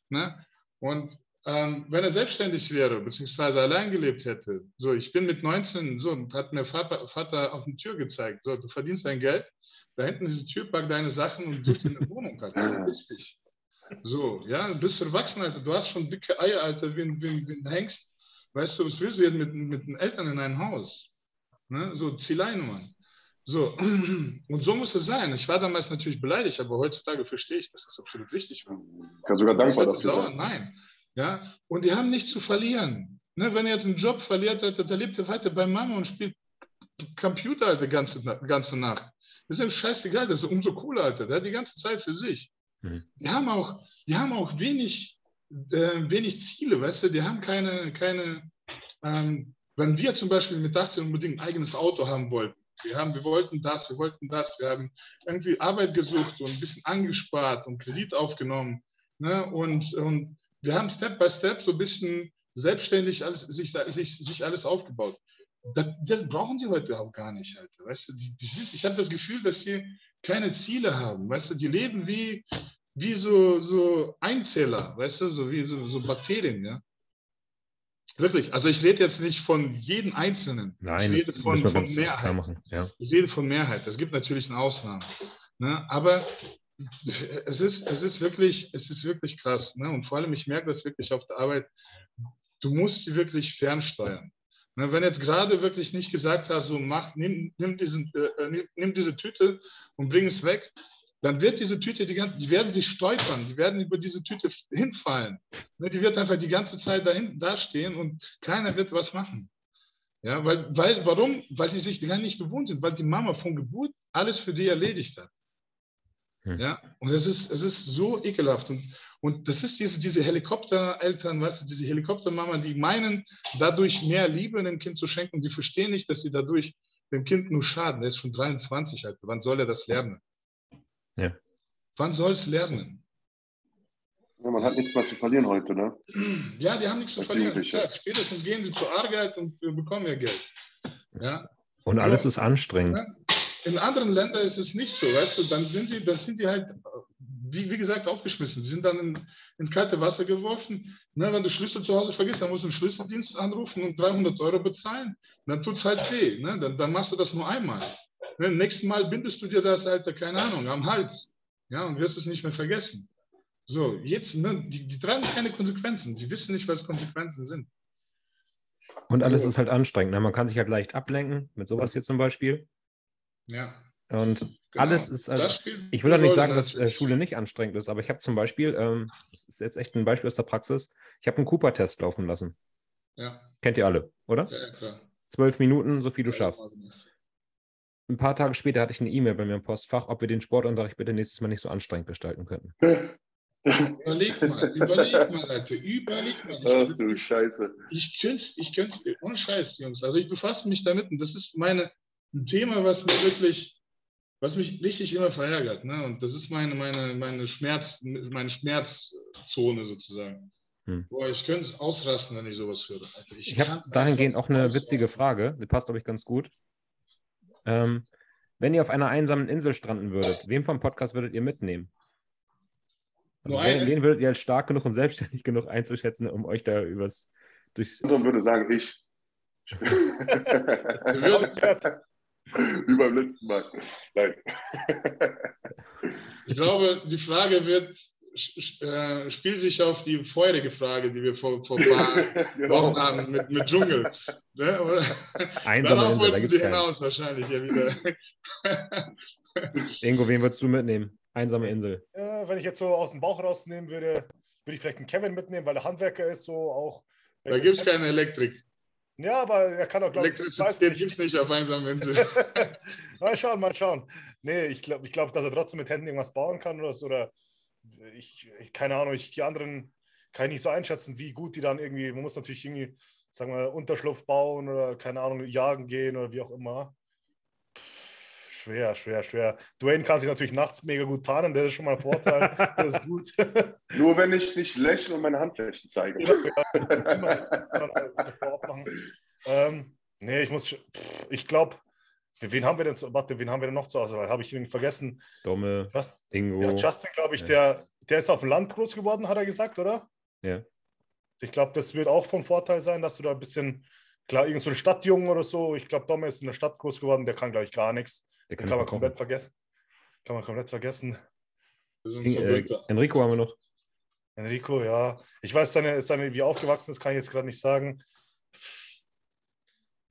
[SPEAKER 4] Ne? Und ähm, wenn er selbstständig wäre, beziehungsweise allein gelebt hätte, so, ich bin mit 19, so, hat mir Vater, Vater auf die Tür gezeigt, so, du verdienst dein Geld, da hinten ist die Tür, pack deine Sachen und such dir eine Wohnung, Alter, verpiss dich. So, ja, du bist erwachsen, Alter, du hast schon dicke Eier, Alter, wie, wie, wie ein Hengst. Weißt du, was willst du jetzt mit, mit den Eltern in ein Haus? Ne? So, Zieleinnummern. So, und so muss es sein. Ich war damals natürlich beleidigt, aber heutzutage verstehe ich, dass das absolut wichtig war.
[SPEAKER 2] Kann sogar dankbar dafür
[SPEAKER 4] sein. Nein, ja? Und die haben nichts zu verlieren. Ne, wenn er jetzt einen Job verliert, Alter, der lebt er weiter bei Mama und spielt Computer Alter, ganze, ganze Nacht. Das ist ihm scheißegal, das ist umso cooler, Alter. Der hat die ganze Zeit für sich. Mhm. Die, haben auch, die haben auch wenig, äh, wenig Ziele, weißt du, die haben keine, keine ähm, wenn wir zum Beispiel mit 18 unbedingt ein eigenes Auto haben wollten, Wir, haben, wir wollten das, wir wollten das. Wir haben irgendwie Arbeit gesucht und ein bisschen angespart und Kredit aufgenommen. Ne? Und, und wir haben Step by Step so ein bisschen selbstständig alles, sich, sich, sich alles aufgebaut. Das, das, brauchen sie heute auch gar nicht, Alter. Weißt du, die, die sind, ich habe das Gefühl, dass sie keine Ziele haben. Weißt du, die leben wie, wie so, so Einzeller, weißt du, so wie so, so Bakterien, ja. Wirklich, also ich rede jetzt nicht von jedem Einzelnen.
[SPEAKER 1] Nein,
[SPEAKER 4] ich rede von, von Mehrheit.
[SPEAKER 1] machen. Ja.
[SPEAKER 4] Ich rede von Mehrheit. Es gibt natürlich eine Ausnahme. Ne? Aber es ist, es, ist wirklich, es ist wirklich krass. Ne? Und vor allem, ich merke das wirklich auf der Arbeit, du musst sie wirklich fernsteuern. Ne? Wenn jetzt gerade wirklich nicht gesagt hast, so mach, nimm, nimm, diesen, äh, nimm, nimm diese Tüte und bring es weg, dann wird diese Tüte, die, ganze, die werden sich stolpern, die werden über diese Tüte hinfallen. Ne, die wird einfach die ganze Zeit dahin, dastehen und keiner wird was machen. Ja, weil, weil, warum? Weil die sich gar nicht gewohnt sind, weil die Mama von Geburt alles für die erledigt hat.
[SPEAKER 1] Hm.
[SPEAKER 4] Ja, und es ist, es ist so ekelhaft. Und, und das ist diese, diese Helikoptereltern, weißt du, diese Helikoptermama, die meinen, dadurch mehr Liebe dem Kind zu schenken. Die verstehen nicht, dass sie dadurch dem Kind nur schaden. Er ist schon 23, Alter. Wann soll er das lernen?
[SPEAKER 1] Ja.
[SPEAKER 4] Wann soll es lernen?
[SPEAKER 2] Ja, man hat nichts mehr zu verlieren heute, ne?
[SPEAKER 4] Ja, die haben nichts zu verlieren. Ja, spätestens gehen sie zur Arbeit und äh, bekommen ihr Geld. Ja.
[SPEAKER 1] Und alles ist anstrengend.
[SPEAKER 4] Ja. In anderen Ländern ist es nicht so, weißt du, dann sind die, dann sind die halt, wie, wie gesagt, aufgeschmissen. Sie sind dann in, ins kalte Wasser geworfen. Ne, wenn du Schlüssel zu Hause vergisst, dann musst du einen Schlüsseldienst anrufen und 300 Euro bezahlen. Dann tut es halt weh. Ne? Dann, dann machst du das nur einmal. Ne, nächsten Mal bindest du dir das, Alter, keine Ahnung, am Hals. Ja, und wirst es nicht mehr vergessen. So, jetzt, ne, die, die tragen keine Konsequenzen. Die wissen nicht, was Konsequenzen sind.
[SPEAKER 1] Und alles ist halt anstrengend. Ne? Man kann sich halt leicht ablenken, mit sowas hier zum Beispiel.
[SPEAKER 4] Ja.
[SPEAKER 1] Und
[SPEAKER 4] Genau.
[SPEAKER 1] alles ist, also, ich will doch
[SPEAKER 4] eine
[SPEAKER 1] nicht sagen, dass äh. Schule nicht anstrengend ist, aber ich habe zum Beispiel, ähm, das ist jetzt echt ein Beispiel aus der Praxis, ich habe einen Cooper-Test laufen lassen.
[SPEAKER 4] Ja,
[SPEAKER 1] Kennt ihr alle, oder?
[SPEAKER 4] ja, klar.
[SPEAKER 1] Zwölf Minuten, so viel du
[SPEAKER 4] Ja,
[SPEAKER 1] schaffst. Ein paar Tage später hatte ich eine E-Mail bei mir im Postfach, ob wir den Sportunterricht bitte nächstes Mal nicht so anstrengend gestalten könnten.
[SPEAKER 4] Überleg mal, überleg mal, Leute, überleg mal.
[SPEAKER 2] Ach du Scheiße.
[SPEAKER 4] Ich könnte, ich könnte, ohne Scheiß, Jungs. Also ich befasse mich damit und das ist meine, ein Thema, was mir wirklich, was mich richtig immer verärgert. Ne? Und das ist meine, meine, meine, Schmerz, meine Schmerzzone sozusagen.
[SPEAKER 1] Hm.
[SPEAKER 4] Boah, ich könnte es ausrasten, wenn ich sowas höre. Alter.
[SPEAKER 1] Ich habe
[SPEAKER 4] kann's
[SPEAKER 1] dahingehend auch eine
[SPEAKER 4] ausrasten.
[SPEAKER 1] witzige Frage, die passt, glaube ich, ganz gut. Ähm, wenn ihr auf einer einsamen Insel stranden würdet, wem vom Podcast würdet ihr mitnehmen? Also wen, wen würdet ihr als stark genug und selbstständig genug einzuschätzen, um euch da übers durchs.
[SPEAKER 2] Anton würde sagen, ich. Wie beim letzten Mal. Nein.
[SPEAKER 4] Ich glaube, die Frage wird, äh, spielt sich auf die vorherige Frage, die wir vor, vor ein paar Wochen
[SPEAKER 2] genau.
[SPEAKER 4] haben mit, mit Dschungel. Ne? Oder?
[SPEAKER 1] Einsame Insel, da
[SPEAKER 4] wollten
[SPEAKER 1] gibt
[SPEAKER 4] sie
[SPEAKER 1] es keinen.
[SPEAKER 4] hinaus wahrscheinlich ja wieder.
[SPEAKER 1] Ingo, wen würdest du mitnehmen? Einsame Insel.
[SPEAKER 3] Äh, wenn ich jetzt so aus dem Bauch rausnehmen würde, würde ich vielleicht einen Kevin mitnehmen, weil er Handwerker ist, so auch.
[SPEAKER 4] Da gibt es keine Elektrik.
[SPEAKER 3] Ja, aber er kann auch, glaube ich, ich weiß
[SPEAKER 4] Elektrizität gibt
[SPEAKER 3] nicht.
[SPEAKER 4] es nicht auf einsamer Insel.
[SPEAKER 3] mal schauen, mal schauen. Nee, ich glaube, ich glaub, dass er trotzdem mit Händen irgendwas bauen kann oder so. Oder ich, ich, keine Ahnung, ich, die anderen kann ich nicht so einschätzen, wie gut die dann irgendwie, man muss natürlich irgendwie, sagen wir, Unterschlupf bauen oder keine Ahnung, jagen gehen oder wie auch immer. Schwer, schwer, schwer. Dwayne kann sich natürlich nachts mega gut tarnen, das ist schon mal ein Vorteil. das ist gut.
[SPEAKER 2] Nur wenn ich nicht lächle und meine Handflächen zeige.
[SPEAKER 3] Ähm, nee, ich muss, pff, ich glaube, wen haben wir denn zu, warte, wen haben wir denn noch zu Hause? Habe ich irgendwie vergessen.
[SPEAKER 1] Domme,
[SPEAKER 3] Just,
[SPEAKER 1] Ingo.
[SPEAKER 3] ja, Justin, glaube ich,
[SPEAKER 1] Ja.
[SPEAKER 3] der, der ist auf dem Land groß geworden, hat er gesagt, oder?
[SPEAKER 1] Ja.
[SPEAKER 3] Ich glaube, das wird auch von Vorteil sein, dass du da ein bisschen, klar, irgend so ein Stadtjungen oder so. Ich glaube, Domme ist in der Stadt groß geworden, der kann, glaube ich, gar nichts.
[SPEAKER 1] Der
[SPEAKER 3] Den
[SPEAKER 1] kann
[SPEAKER 3] kann man komplett
[SPEAKER 1] kochen.
[SPEAKER 3] vergessen. Kann man komplett vergessen.
[SPEAKER 1] Äh. Enrico haben wir noch.
[SPEAKER 3] Enrico, ja. Ich weiß, seine, seine, wie er aufgewachsen ist, kann ich jetzt gerade nicht sagen.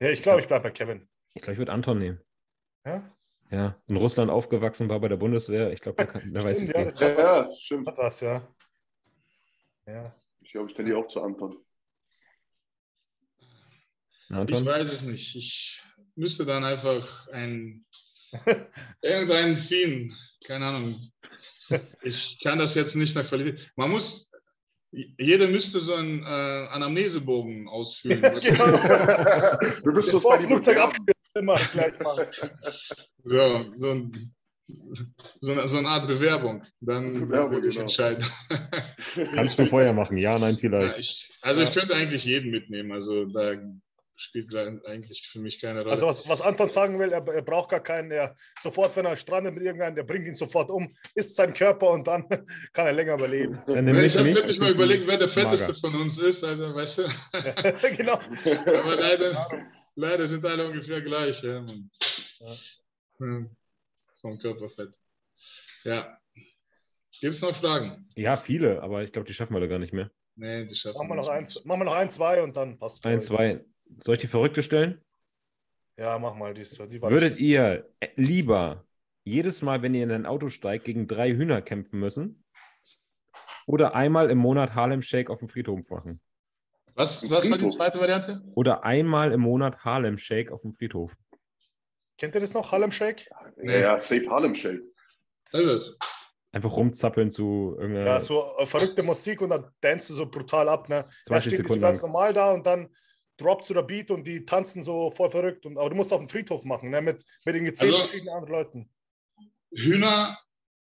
[SPEAKER 3] Ja, ich glaube, ich bleibe bei Kevin.
[SPEAKER 1] Ich glaube, ich würde Anton nehmen.
[SPEAKER 3] Ja?
[SPEAKER 1] Ja, in Russland aufgewachsen, war bei der Bundeswehr. Ich glaube, der, kann- der weiß,
[SPEAKER 3] Stimmt, ja,
[SPEAKER 2] Ja, ja, stimmt.
[SPEAKER 3] hat was, ja. Ja.
[SPEAKER 2] Ich glaube, ich tendiere auch zu Anton.
[SPEAKER 1] Na,
[SPEAKER 4] Ich
[SPEAKER 1] Anton?
[SPEAKER 4] weiß es nicht. Ich müsste dann einfach ein, irgendeinen ziehen. Keine Ahnung. Ich kann das jetzt nicht nach Qualität. Man muss, jeder müsste so einen äh, Anamnesebogen ausfüllen. Was,
[SPEAKER 3] Genau.
[SPEAKER 2] du bist so Sally
[SPEAKER 3] Flugzeug. Immer gleich machen.
[SPEAKER 4] So, so, ein, so, eine, so eine Art Bewerbung. Dann
[SPEAKER 2] Bewerbung,
[SPEAKER 4] würde ich
[SPEAKER 2] genau.
[SPEAKER 4] entscheiden.
[SPEAKER 1] Kannst du vorher machen? Ja, nein,
[SPEAKER 4] Ja,
[SPEAKER 1] vielleicht.
[SPEAKER 4] ich, also ich könnte eigentlich jeden mitnehmen. Also da spielt eigentlich für mich keine Rolle.
[SPEAKER 3] Also was, was Anton sagen will, er, er braucht gar keinen, er sofort, wenn er strandet mit irgendeinem, der bringt ihn sofort um, isst seinen Körper und dann kann er länger überleben.
[SPEAKER 1] Dann nimm
[SPEAKER 4] ich
[SPEAKER 1] mich
[SPEAKER 4] habe wirklich
[SPEAKER 1] ich
[SPEAKER 4] mal überlegt, wer der fetteste
[SPEAKER 1] mager.
[SPEAKER 4] von uns ist. Also, weißt du?
[SPEAKER 3] genau.
[SPEAKER 4] Aber leider, leider sind alle ungefähr gleich. Ja.
[SPEAKER 3] Ja.
[SPEAKER 4] Hm. Vom Körperfett. Ja. Gibt es noch Fragen?
[SPEAKER 1] Ja, viele, aber ich glaube, die schaffen wir da gar nicht mehr.
[SPEAKER 4] Nee, die schaffen
[SPEAKER 3] Machen wir noch
[SPEAKER 4] nicht.
[SPEAKER 3] eins, machen wir noch ein, zwei und dann passt
[SPEAKER 1] Ein, zwei. Soll ich die Verrückte stellen?
[SPEAKER 3] Ja, mach mal. Die, ist- die
[SPEAKER 1] Würdet ihr lieber jedes Mal, wenn ihr in ein Auto steigt, gegen drei Hühner kämpfen müssen? Oder einmal im Monat Harlem Shake auf dem Friedhof machen?
[SPEAKER 4] Was, was war die zweite Variante?
[SPEAKER 1] Oder einmal im Monat Harlem Shake auf dem Friedhof?
[SPEAKER 3] Kennt ihr das noch, Harlem Shake?
[SPEAKER 2] Ja, ja, Safe Harlem Shake.
[SPEAKER 4] Das ist.
[SPEAKER 1] Einfach rumzappeln zu irgendeiner.
[SPEAKER 3] Ja, so äh, verrückte Musik und dann tanzt du so brutal ab. Ne?
[SPEAKER 1] 20
[SPEAKER 3] Da steht die so
[SPEAKER 1] Sekunden
[SPEAKER 3] ganz normal da und dann droppt so der Beat und die tanzen so voll verrückt. Und, aber du musst auf dem Friedhof machen, ne? mit, mit den zehn
[SPEAKER 4] Also-
[SPEAKER 3] verschiedenen anderen Leuten.
[SPEAKER 4] Hühner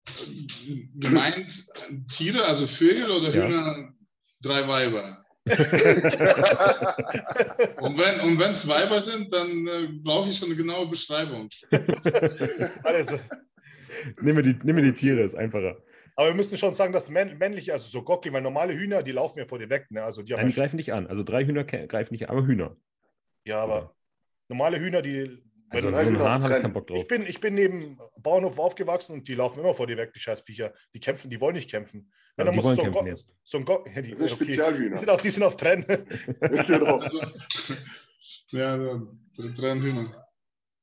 [SPEAKER 4] äh, gemeint Tiere, also Vögel oder
[SPEAKER 1] Ja.
[SPEAKER 4] Hühner drei Weiber? Und wenn und es Weiber sind, dann äh, brauche ich schon eine genaue Beschreibung.
[SPEAKER 3] Alles.
[SPEAKER 1] nimm, mir die, nimm mir die Tiere, ist einfacher.
[SPEAKER 3] Aber wir müssen schon sagen, dass männ männliche, also so Gockel, weil normale Hühner, die laufen ja vor dir weg. Ne? Also die haben
[SPEAKER 1] Nein, die
[SPEAKER 3] ja,
[SPEAKER 1] greifen nicht an. Also drei Hühner greifen nicht an, aber Hühner.
[SPEAKER 3] ja, aber normale Hühner, die.
[SPEAKER 1] Also so
[SPEAKER 3] du-
[SPEAKER 1] ein
[SPEAKER 2] Hühner
[SPEAKER 1] Hahn habe ich keinen Bock drauf.
[SPEAKER 3] ich, bin, ich bin neben Bauernhof aufgewachsen und die laufen immer vor dir weg, die Scheißviecher. Die kämpfen, die wollen nicht kämpfen. Dann
[SPEAKER 1] die wollen
[SPEAKER 3] so ein
[SPEAKER 1] kämpfen jetzt.
[SPEAKER 3] So ein Go ja, die,
[SPEAKER 2] Das sind
[SPEAKER 3] okay. die,
[SPEAKER 2] Spezialhühner.
[SPEAKER 3] sind auf, die sind auf Trennen.
[SPEAKER 2] genau.
[SPEAKER 4] Also, ja, drei Hühner.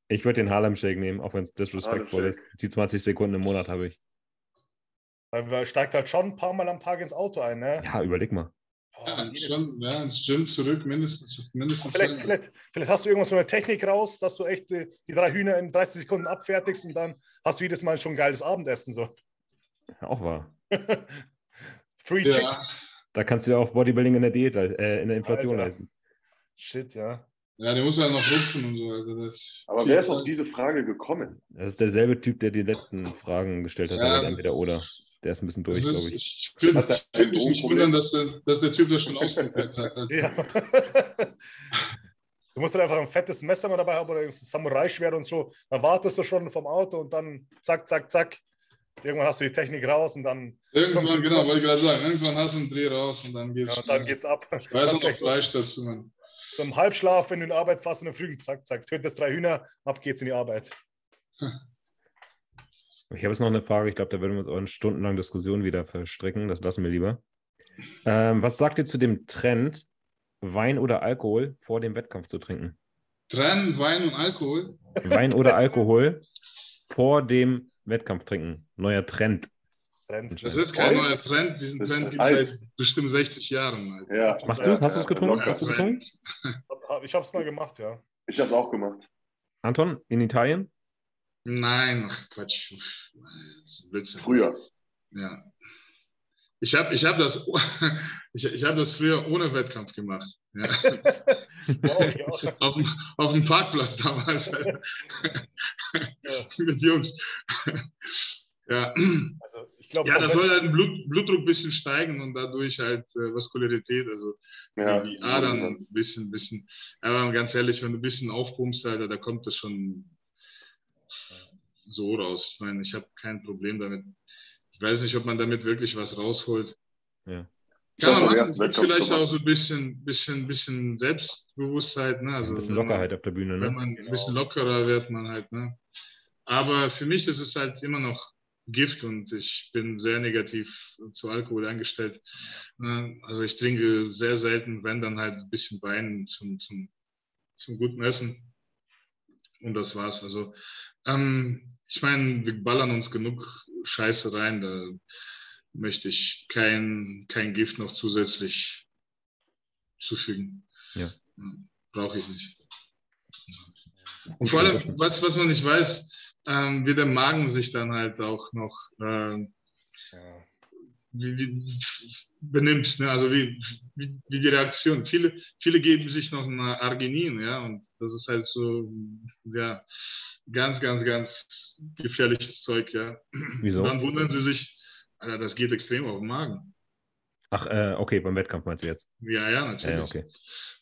[SPEAKER 1] Ich würde den Harlem Shake nehmen, auch wenn es disrespectful ist. Die 20 Sekunden im Monat habe ich.
[SPEAKER 3] Weil man steigt halt schon ein paar Mal am Tag ins Auto ein. Ne?
[SPEAKER 1] Ja, überleg mal.
[SPEAKER 3] Boah,
[SPEAKER 4] Ja,
[SPEAKER 3] jedes-
[SPEAKER 4] schon, ja, ins Gym zurück, mindestens. mindestens
[SPEAKER 3] Vielleicht, vielleicht, vielleicht hast du irgendwas so eine Technik raus, dass du echt äh, die drei Hühner in 30 Sekunden abfertigst und dann hast du jedes Mal schon ein geiles Abendessen. So.
[SPEAKER 1] Auch wahr.
[SPEAKER 3] Free Chicken.
[SPEAKER 4] ja,
[SPEAKER 1] Da kannst du ja auch Bodybuilding in der Diät, äh, in der Inflation
[SPEAKER 3] Alter.
[SPEAKER 1] leisten.
[SPEAKER 3] Shit, ja.
[SPEAKER 4] ja, der muss ja noch rupfen und so. Also das
[SPEAKER 2] Aber wer ist auf diese Frage gekommen?
[SPEAKER 1] Das ist derselbe Typ, der die letzten Fragen gestellt hat,
[SPEAKER 4] Ja.
[SPEAKER 1] der entweder oder. Der ist ein bisschen durch,
[SPEAKER 4] Das
[SPEAKER 1] glaube ich.
[SPEAKER 4] ich würde ich mich nicht wundern, dass der, dass der Typ das schon ausprobiert hat.
[SPEAKER 3] ja. Du musst dann einfach ein fettes Messer mal dabei haben oder ein Samurai-Schwert und so. Dann wartest du schon vom Auto und dann zack, zack, zack. Irgendwann hast du die Technik raus und dann,
[SPEAKER 4] Irgendwann,
[SPEAKER 3] 15
[SPEAKER 4] genau, wollte ich gerade sagen, irgendwann hast du einen Dreh raus und dann geht's.
[SPEAKER 3] ja, dann geht's ab.
[SPEAKER 4] Ich weiß
[SPEAKER 3] Ganz
[SPEAKER 4] noch. Fleisch dazu, Mann.
[SPEAKER 3] So im Halbschlaf, wenn du in Arbeit fährst in der Früh, zack, zack, tötest drei Hühner, ab geht's in die Arbeit.
[SPEAKER 1] Ich habe jetzt noch eine Frage, ich glaube, da würden wir uns auch in stundenlangen Diskussionen wieder verstricken. Das lassen wir lieber. Ähm, was sagt ihr zu dem Trend, Wein oder Alkohol vor dem Wettkampf zu trinken?
[SPEAKER 4] Trennen Wein und Alkohol.
[SPEAKER 1] Wein oder Alkohol vor dem Wettkampf trinken. Neuer Trend.
[SPEAKER 3] Trend.
[SPEAKER 4] Das ist kein neuer Trend. Diesen
[SPEAKER 2] Das
[SPEAKER 4] Trend gibt es seit bestimmt 60 Jahren. Alter.
[SPEAKER 2] Ja.
[SPEAKER 1] Machst du's? Hast du's getrunken?
[SPEAKER 2] locker.
[SPEAKER 1] Hast du getrunken?
[SPEAKER 3] Ich hab's mal gemacht, ja.
[SPEAKER 2] Ich habe es auch gemacht.
[SPEAKER 1] Anton, in Italien?
[SPEAKER 4] Nein, ach Quatsch. Das.
[SPEAKER 2] Früher.
[SPEAKER 4] Ja. Ich habe ich hab das, ich, ich hab das früher ohne Wettkampf gemacht. Ja.
[SPEAKER 3] ja ich auch.
[SPEAKER 4] auf, dem, auf dem Parkplatz damals. Mit Jungs. Ja.
[SPEAKER 3] Also ich glaube,
[SPEAKER 4] ja, da soll halt ein Blut, Blutdruck ein bisschen steigen und dadurch halt äh, Vaskularität, also
[SPEAKER 2] Ja.
[SPEAKER 4] die, die Adern ein bisschen, bisschen. Aber ganz ehrlich, wenn du ein bisschen aufpumpst, Alter, da kommt das schon so raus. Ich meine, ich habe kein Problem damit. Ich weiß nicht, ob man damit wirklich was rausholt.
[SPEAKER 1] Ja.
[SPEAKER 4] Kann man machen. vielleicht auch so ein bisschen, bisschen, bisschen Selbstbewusstheit. Ne? Also,
[SPEAKER 1] Ein bisschen
[SPEAKER 4] wenn man-
[SPEAKER 1] Lockerheit auf der Bühne,
[SPEAKER 4] Wenn
[SPEAKER 1] ne?
[SPEAKER 4] man ein
[SPEAKER 3] Genau.
[SPEAKER 4] bisschen lockerer wird, man halt. Ne? Aber für mich ist es halt immer noch Gift und ich bin sehr negativ zu Alkohol eingestellt. Ne? Also ich trinke sehr selten, wenn dann halt ein bisschen Wein zum, zum, zum guten Essen. Und das war's. Also ähm, ich meine, wir ballern uns genug Scheiße rein. Da möchte ich kein, kein Gift noch zusätzlich zufügen.
[SPEAKER 1] Ja.
[SPEAKER 4] Brauche ich nicht. Und vor allem, was, was man nicht weiß, ähm, wie der Magen sich dann halt auch noch, ähm,
[SPEAKER 3] Ja.
[SPEAKER 4] Wie, wie, benimmt, ne? also wie, wie, wie, die Reaktion. Viele, viele geben sich noch ein Arginin, ja, und das ist halt so, ja, ganz, ganz, ganz gefährliches Zeug, ja.
[SPEAKER 1] Wieso?
[SPEAKER 4] Und dann wundern sie sich, Alter, das geht extrem auf den Magen.
[SPEAKER 1] Ach, äh, okay, beim Wettkampf meinst du jetzt?
[SPEAKER 4] Ja, ja, natürlich.
[SPEAKER 1] Ja, okay.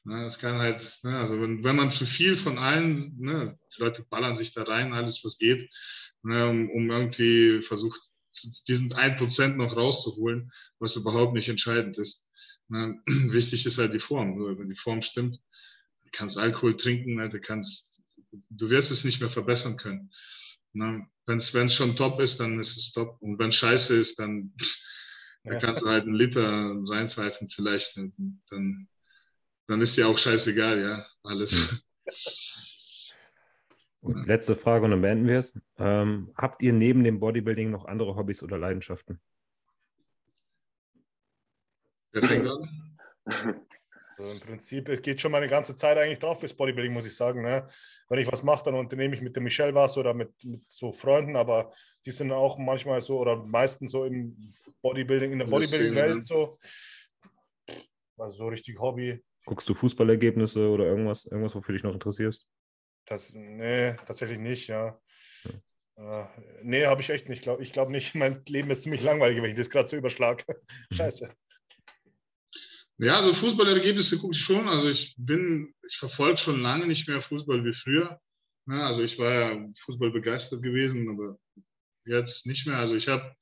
[SPEAKER 4] Ne, das kann halt, ne, also wenn, wenn man zu viel von allen, ne, die Leute ballern sich da rein, alles was geht, ne, um, um irgendwie versucht, diesen 1% noch rauszuholen, was überhaupt nicht entscheidend ist. Ne, wichtig ist halt die Form. Nur wenn die Form stimmt, du kannst Alkohol trinken, ne, du kannst, du wirst es nicht mehr verbessern können. Ne, wenn es schon top ist, dann ist es top. Und wenn scheiße ist, dann, dann kannst du halt einen Liter reinpfeifen vielleicht. Dann, dann ist dir auch scheißegal, ja, alles.
[SPEAKER 1] Und letzte Frage und dann beenden wir es. Ähm, habt ihr neben dem Bodybuilding noch andere Hobbys oder Leidenschaften?
[SPEAKER 4] Wer fängt an?
[SPEAKER 3] Also Im Prinzip, es geht schon meine ganze Zeit eigentlich drauf fürs Bodybuilding, muss ich sagen. Ne? Wenn ich was mache, dann unternehme ich mit dem Michelle was oder mit, mit so Freunden, aber die sind auch manchmal so oder meistens so im Bodybuilding, in der Bodybuilding-Welt so. Also so richtig Hobby.
[SPEAKER 1] Guckst du Fußballergebnisse oder irgendwas, irgendwas, wofür dich noch interessierst?
[SPEAKER 3] Das, nee, tatsächlich nicht, ja. Hm. Uh, nee, habe ich echt nicht. Glaub, ich glaube nicht. Mein Leben ist ziemlich langweilig, wenn ich das gerade so überschlage. Scheiße.
[SPEAKER 4] Ja, also Fußballergebnisse gucke ich schon. Also ich bin, ich verfolge schon lange nicht mehr Fußball wie früher. Ja, also ich war ja Fußball begeistert gewesen, aber jetzt nicht mehr. Also ich habe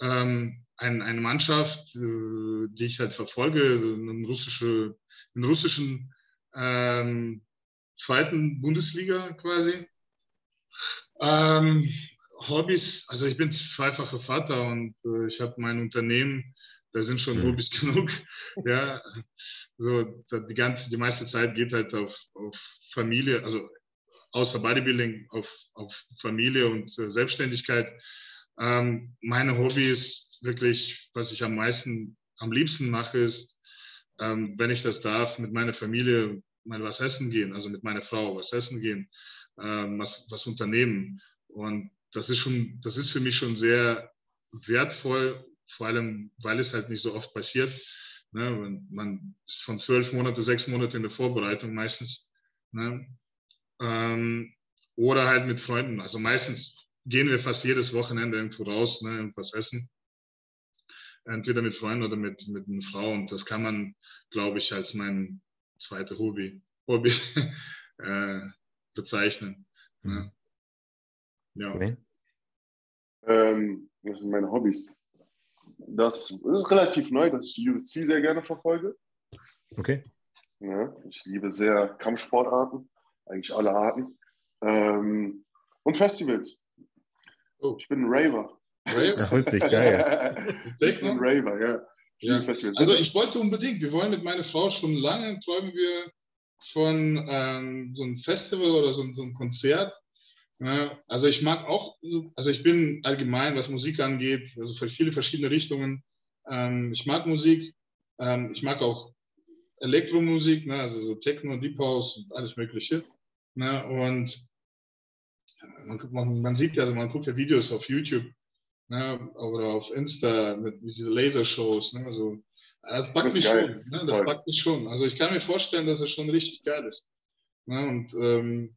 [SPEAKER 4] ähm, ein, eine Mannschaft, äh, die ich halt verfolge, einen, russische, einen russischen ähm, zweiten Bundesliga quasi. Ähm, Hobbys, also ich bin zweifacher Vater und äh, ich habe mein Unternehmen, da sind schon mhm. Hobbys genug. ja, so die ganze, die meiste Zeit geht halt auf, auf Familie, also außer Bodybuilding auf, auf Familie und äh, Selbstständigkeit. Ähm, meine Hobbys wirklich, was ich am meisten, am liebsten mache, ist, ähm, wenn ich das darf, mit meiner Familie mal was essen gehen, also mit meiner Frau was essen gehen, ähm, was, was unternehmen. Und das ist schon, das ist für mich schon sehr wertvoll, vor allem, weil es halt nicht so oft passiert. Ne? Man ist von zwölf Monate, sechs Monate in der Vorbereitung meistens. Ne? Ähm, oder halt mit Freunden. Also meistens gehen wir fast jedes Wochenende irgendwo raus, ne, irgendwas essen. Entweder mit Freunden oder mit, mit einer Frau. Und das kann man, glaube ich, als mein, zweite Hobby, Hobby äh, bezeichnen. Mhm. Ja. Okay.
[SPEAKER 2] Ähm, was sind meine Hobbys? Das ist relativ neu, dass ich UFC sehr gerne verfolge.
[SPEAKER 1] Okay.
[SPEAKER 2] Ja, ich liebe sehr Kampfsportarten, eigentlich alle Arten. Ähm, und Festivals. Oh. Ich bin ein Raver.
[SPEAKER 1] Raver? Ach, witzig, geil.
[SPEAKER 2] ich bin ein Raver, ja.
[SPEAKER 4] Ja. Also ich wollte unbedingt, wir wollen mit meiner Frau schon lange, träumen wir von ähm, so einem Festival oder so, so einem Konzert. Ja, also ich mag auch, also ich bin allgemein, was Musik angeht, also für viele verschiedene Richtungen. Ähm, ich mag Musik, ähm, ich mag auch Elektromusik, ne, also so Techno, Deep House und alles Mögliche. Ne, und man, man, man sieht ja, also man guckt ja Videos auf YouTube ne, oder auf Insta mit, mit diese Lasershows. Ne, also, das packt das mich geil. schon. Ne, das, packt mich schon. Also ich kann mir vorstellen, dass es schon richtig geil ist. Ne, und ähm,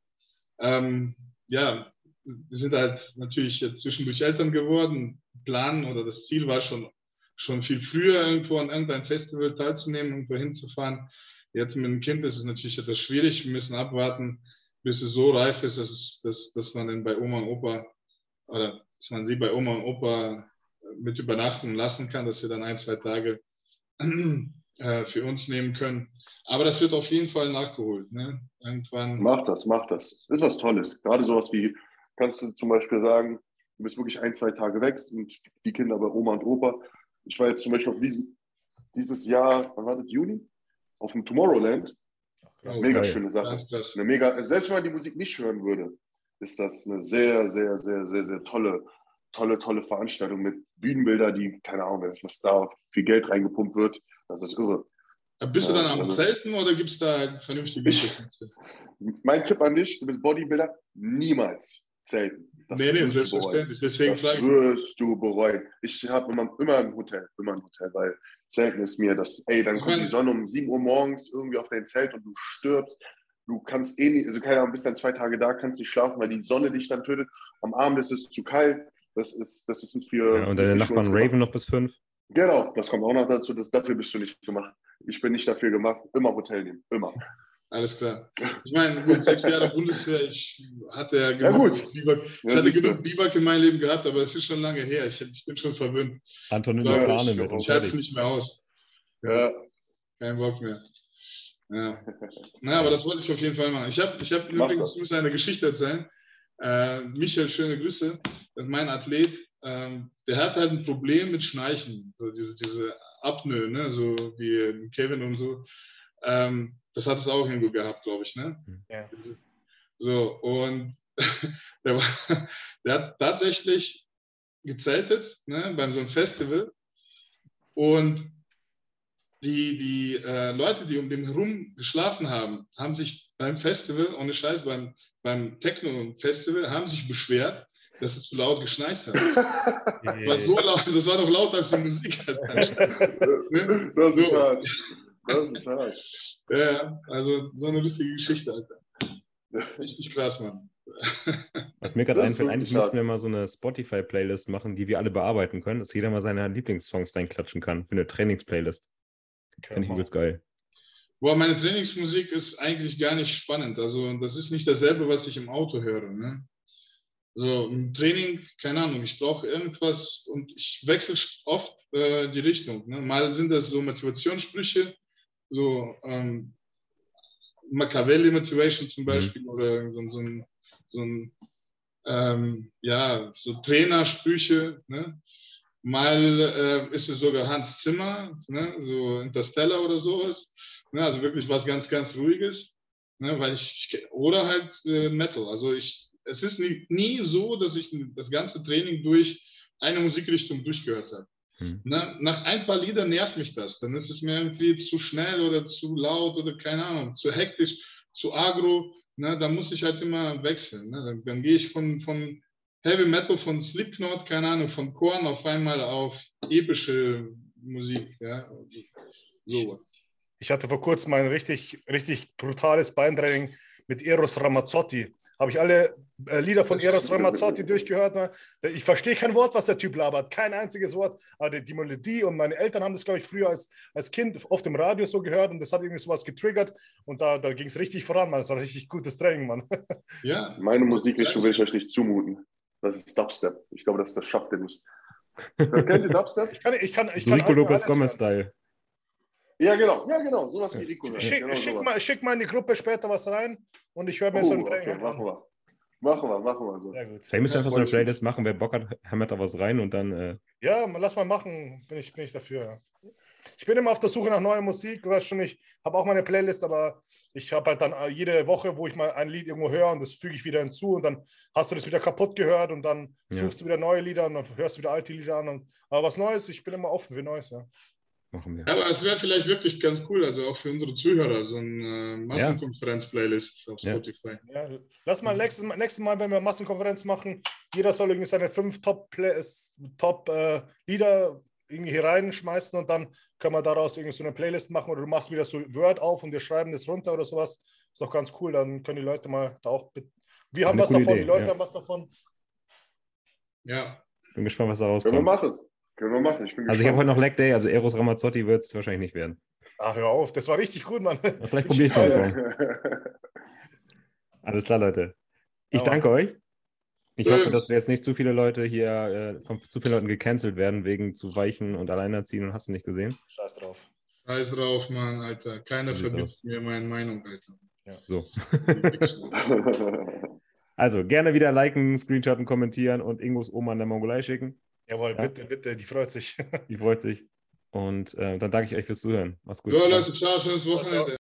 [SPEAKER 4] ähm, ja, wir sind halt natürlich jetzt zwischendurch Eltern geworden. Plan oder das Ziel war schon, schon viel früher irgendwo an irgendein Festival teilzunehmen, irgendwo hinzufahren. Jetzt mit dem Kind ist es natürlich etwas schwierig. Wir müssen abwarten, bis es so reif ist, dass, es, dass, dass man dann bei Oma und Opa oder dass man sie bei Oma und Opa mit übernachten lassen kann, dass wir dann ein, zwei Tage äh, für uns nehmen können. Aber das wird auf jeden Fall nachgeholt. Ne?
[SPEAKER 2] Irgendwann. Mach das, mach das. Ist was Tolles. Gerade sowas wie, kannst du zum Beispiel sagen, du bist wirklich ein, zwei Tage weg und die Kinder bei Oma und Opa. Ich war jetzt zum Beispiel auf diesen, dieses Jahr, wann war das, Juni? Auf dem Tomorrowland. Ach, mega schöne Sache. Eine mega, selbst wenn man die Musik nicht hören würde, ist das eine sehr, sehr, sehr, sehr, sehr tolle, tolle, tolle Veranstaltung mit Bühnenbilder, die, keine Ahnung, was da viel Geld reingepumpt wird. Das ist irre.
[SPEAKER 4] Bist du dann am also, Zelten oder gibt es da vernünftige
[SPEAKER 2] ich, Mein Tipp an dich, du bist Bodybuilder, niemals Zelten. Das
[SPEAKER 4] nee, nee, selbstverständlich. Deswegen
[SPEAKER 2] Das
[SPEAKER 4] ich,
[SPEAKER 2] wirst du bereuen. Ich habe immer, immer ein Hotel, immer ein Hotel, weil Zelten ist mir das, ey, dann
[SPEAKER 4] Ich
[SPEAKER 2] kommt die Sonne um 7 Uhr morgens irgendwie auf dein Zelt und du stirbst. Du kannst eh nicht, also keine Ahnung, bist dann zwei Tage da, kannst nicht schlafen, weil die Sonne dich dann tötet. Am Abend ist es zu kalt. Das ist, das ist für.
[SPEAKER 1] Ja, und deine Nachbarn raven noch bis fünf.
[SPEAKER 2] Genau, das kommt auch noch dazu. Das, dafür bist du nicht gemacht. Ich bin nicht dafür gemacht. Immer Hotel nehmen. Immer.
[SPEAKER 4] alles klar. Ich meine, gut, sechs Jahre Bundeswehr, ich hatte ja
[SPEAKER 2] Ja,
[SPEAKER 4] genug
[SPEAKER 2] gut.
[SPEAKER 4] Biwak, ich
[SPEAKER 2] Ja,
[SPEAKER 4] hatte genug Biwak in meinem Leben gehabt, aber es ist schon lange her. Ich, ich bin schon verwöhnt.
[SPEAKER 1] Anton in
[SPEAKER 4] Ja,
[SPEAKER 1] der Fahne
[SPEAKER 2] ich-
[SPEAKER 4] Ich halte es nicht mehr aus.
[SPEAKER 2] Ja.
[SPEAKER 4] Kein Bock mehr. Ja. Naja, aber das wollte ich auf jeden Fall machen. Ich habe ich hab
[SPEAKER 2] Mach
[SPEAKER 4] übrigens,
[SPEAKER 2] das.
[SPEAKER 4] ich muss eine Geschichte erzählen. Äh, Michael, schöne Grüße. Das ist mein Athlet. Ähm, der hat halt ein Problem mit Schnarchen. So diese, diese Apnoe, ne? so wie Kevin und so. Ähm, das hat es auch irgendwo gehabt, glaube ich. Ne?
[SPEAKER 3] Ja.
[SPEAKER 4] So, und der, war, der hat tatsächlich gezeltet ne, beim so einem Festival. Und die, die äh, Leute, die um den herum geschlafen haben, haben sich beim Festival, ohne Scheiß, beim, beim Techno-Festival, haben sich beschwert, dass sie zu laut geschnarcht haben. Das war so laut, das war doch lauter als die Musik. Alter. Ne?
[SPEAKER 2] Das ist
[SPEAKER 4] So.
[SPEAKER 2] hart. Das ist hart.
[SPEAKER 4] Ja, also so eine lustige Geschichte, Alter. Richtig krass, Mann.
[SPEAKER 1] Was mir gerade
[SPEAKER 2] ist
[SPEAKER 1] einfällt, eigentlich müssten wir mal so eine Spotify-Playlist machen, die wir alle bearbeiten können, dass jeder mal seine Lieblingssongs reinklatschen kann für eine Trainingsplaylist. Finde ich übelst geil.
[SPEAKER 4] Boah, meine Trainingsmusik ist eigentlich gar nicht spannend. Also das ist nicht dasselbe, was ich im Auto höre. Ne? So im Training, keine Ahnung, ich brauche irgendwas und ich wechsle oft äh, die Richtung. Ne? Mal sind das so Motivationssprüche, so ähm, Machiavelli Motivation zum Beispiel oder so, so ein, so ein ähm, ja, so Trainersprüche. Ne? Mal äh, ist es sogar Hans Zimmer, ne? so Interstellar oder sowas. Ne? Also wirklich was ganz, ganz Ruhiges. Ne? Weil ich, oder halt äh, Metal. Also ich, es ist nie, nie so, dass ich das ganze Training durch eine Musikrichtung durchgehört habe.
[SPEAKER 1] Hm.
[SPEAKER 4] Ne? Nach ein paar Liedern nervt mich das. Dann ist es mir irgendwie zu schnell oder zu laut oder keine Ahnung, zu hektisch, zu agro. Ne? Da muss ich halt immer wechseln. Ne? Dann, dann gehe ich von, von Heavy Metal, von Slipknot, keine Ahnung, von Korn auf einmal auf epische Musik. Ja? So.
[SPEAKER 3] Ich hatte vor kurzem ein richtig, richtig brutales Beintraining mit Eros Ramazzotti. Habe ich alle äh, Lieder von Eros Ramazzotti durchgehört. Ne? Ich verstehe kein Wort, was der Typ labert. Kein einziges Wort. Aber die, die Melodie und meine Eltern haben das, glaube ich, früher als, als Kind oft im Radio so gehört und das hat irgendwie sowas getriggert. Und da, da ging es richtig voran, Mann. Das war ein richtig gutes Training, Mann.
[SPEAKER 4] Ja,
[SPEAKER 2] Meine Musikrichtung will ich euch nicht zumuten. Das ist Dubstep. Ich glaube, das, das schafft ihr nicht. Kennt ihr Dubstep?
[SPEAKER 3] Ich kann, ich kann, ich kann
[SPEAKER 1] Rico Lopez
[SPEAKER 3] alles
[SPEAKER 1] Gomez
[SPEAKER 3] hören.
[SPEAKER 1] Style.
[SPEAKER 2] Ja, genau. Ja, genau. Sowas wie Rico.
[SPEAKER 3] Schick,
[SPEAKER 2] genau
[SPEAKER 3] schick,
[SPEAKER 2] sowas.
[SPEAKER 3] mal, schick mal in die Gruppe später was rein und ich höre mir
[SPEAKER 2] Oh,
[SPEAKER 3] so ein
[SPEAKER 2] okay,
[SPEAKER 3] Training
[SPEAKER 2] machen wir. Machen wir, machen wir so.
[SPEAKER 3] Sehr gut.
[SPEAKER 1] Vielleicht müssen wir
[SPEAKER 4] Ja,
[SPEAKER 1] einfach so eine Playlist machen. Wer Bock hat, hämmert da was rein und dann. Äh,
[SPEAKER 3] Ja, lass mal machen, bin ich, bin ich dafür. Ja. Ich bin immer auf der Suche nach neuer Musik, du weißt schon, ich habe auch meine Playlist, aber ich habe halt dann äh, jede Woche, wo ich mal ein Lied irgendwo höre und das füge ich wieder hinzu und dann hast du das wieder kaputt gehört und dann
[SPEAKER 1] Ja.
[SPEAKER 3] suchst du wieder neue Lieder und dann hörst du wieder alte Lieder an. Und, aber was Neues, ich bin immer offen für Neues, ja.
[SPEAKER 1] machen wir.
[SPEAKER 4] aber es wäre vielleicht wirklich ganz cool, also auch für unsere Zuhörer, so eine äh, Massenkonferenz-Playlist auf
[SPEAKER 1] Ja.
[SPEAKER 4] Spotify.
[SPEAKER 3] ja lass mal nächstes, Mal- nächstes Mal, wenn wir Massenkonferenz machen, jeder soll irgendwie seine fünf Top-Lieder Top, äh, Lieder irgendwie hier reinschmeißen und dann können wir daraus irgendwie so eine Playlist machen oder du machst wieder so Word auf und wir schreiben das runter oder sowas. Ist doch ganz cool, dann können die Leute mal da auch. Wir haben
[SPEAKER 1] Eine
[SPEAKER 3] was davon,
[SPEAKER 1] Idee,
[SPEAKER 3] die Leute
[SPEAKER 1] ja.
[SPEAKER 3] haben was davon.
[SPEAKER 4] Ja,
[SPEAKER 1] Bin gespannt, was da
[SPEAKER 2] Können wir
[SPEAKER 1] rauskommt.
[SPEAKER 2] machen. Können wir machen. Ich bin
[SPEAKER 1] Also ich habe heute
[SPEAKER 2] gespannt.
[SPEAKER 1] noch Leg Day, also Eros Ramazzotti wird es wahrscheinlich nicht werden.
[SPEAKER 3] Ach, hör auf, das war richtig gut, Mann.
[SPEAKER 1] Aber vielleicht probiere ich es
[SPEAKER 3] schicke
[SPEAKER 1] Song. Alles klar, Leute. Ich
[SPEAKER 3] Ja,
[SPEAKER 1] danke euch. Ich hoffe, dass wir jetzt nicht zu viele Leute hier äh, von zu vielen Leuten gecancelt werden wegen zu weichen und alleinerziehen und hast du nicht gesehen.
[SPEAKER 3] Scheiß drauf.
[SPEAKER 4] scheiß drauf, Mann, Alter. Keiner verbietet mir meine Meinung, Alter.
[SPEAKER 1] So. Also gerne wieder liken, screenshotten, kommentieren und Ingos Oma in der Mongolei schicken.
[SPEAKER 3] Jawohl,
[SPEAKER 1] Ja.
[SPEAKER 3] bitte, bitte, die freut sich.
[SPEAKER 1] Die freut sich. Und äh, dann danke ich euch fürs Zuhören. Macht's gut.
[SPEAKER 4] So,
[SPEAKER 1] Ciao.
[SPEAKER 4] Leute, ciao, schönes Wochenende.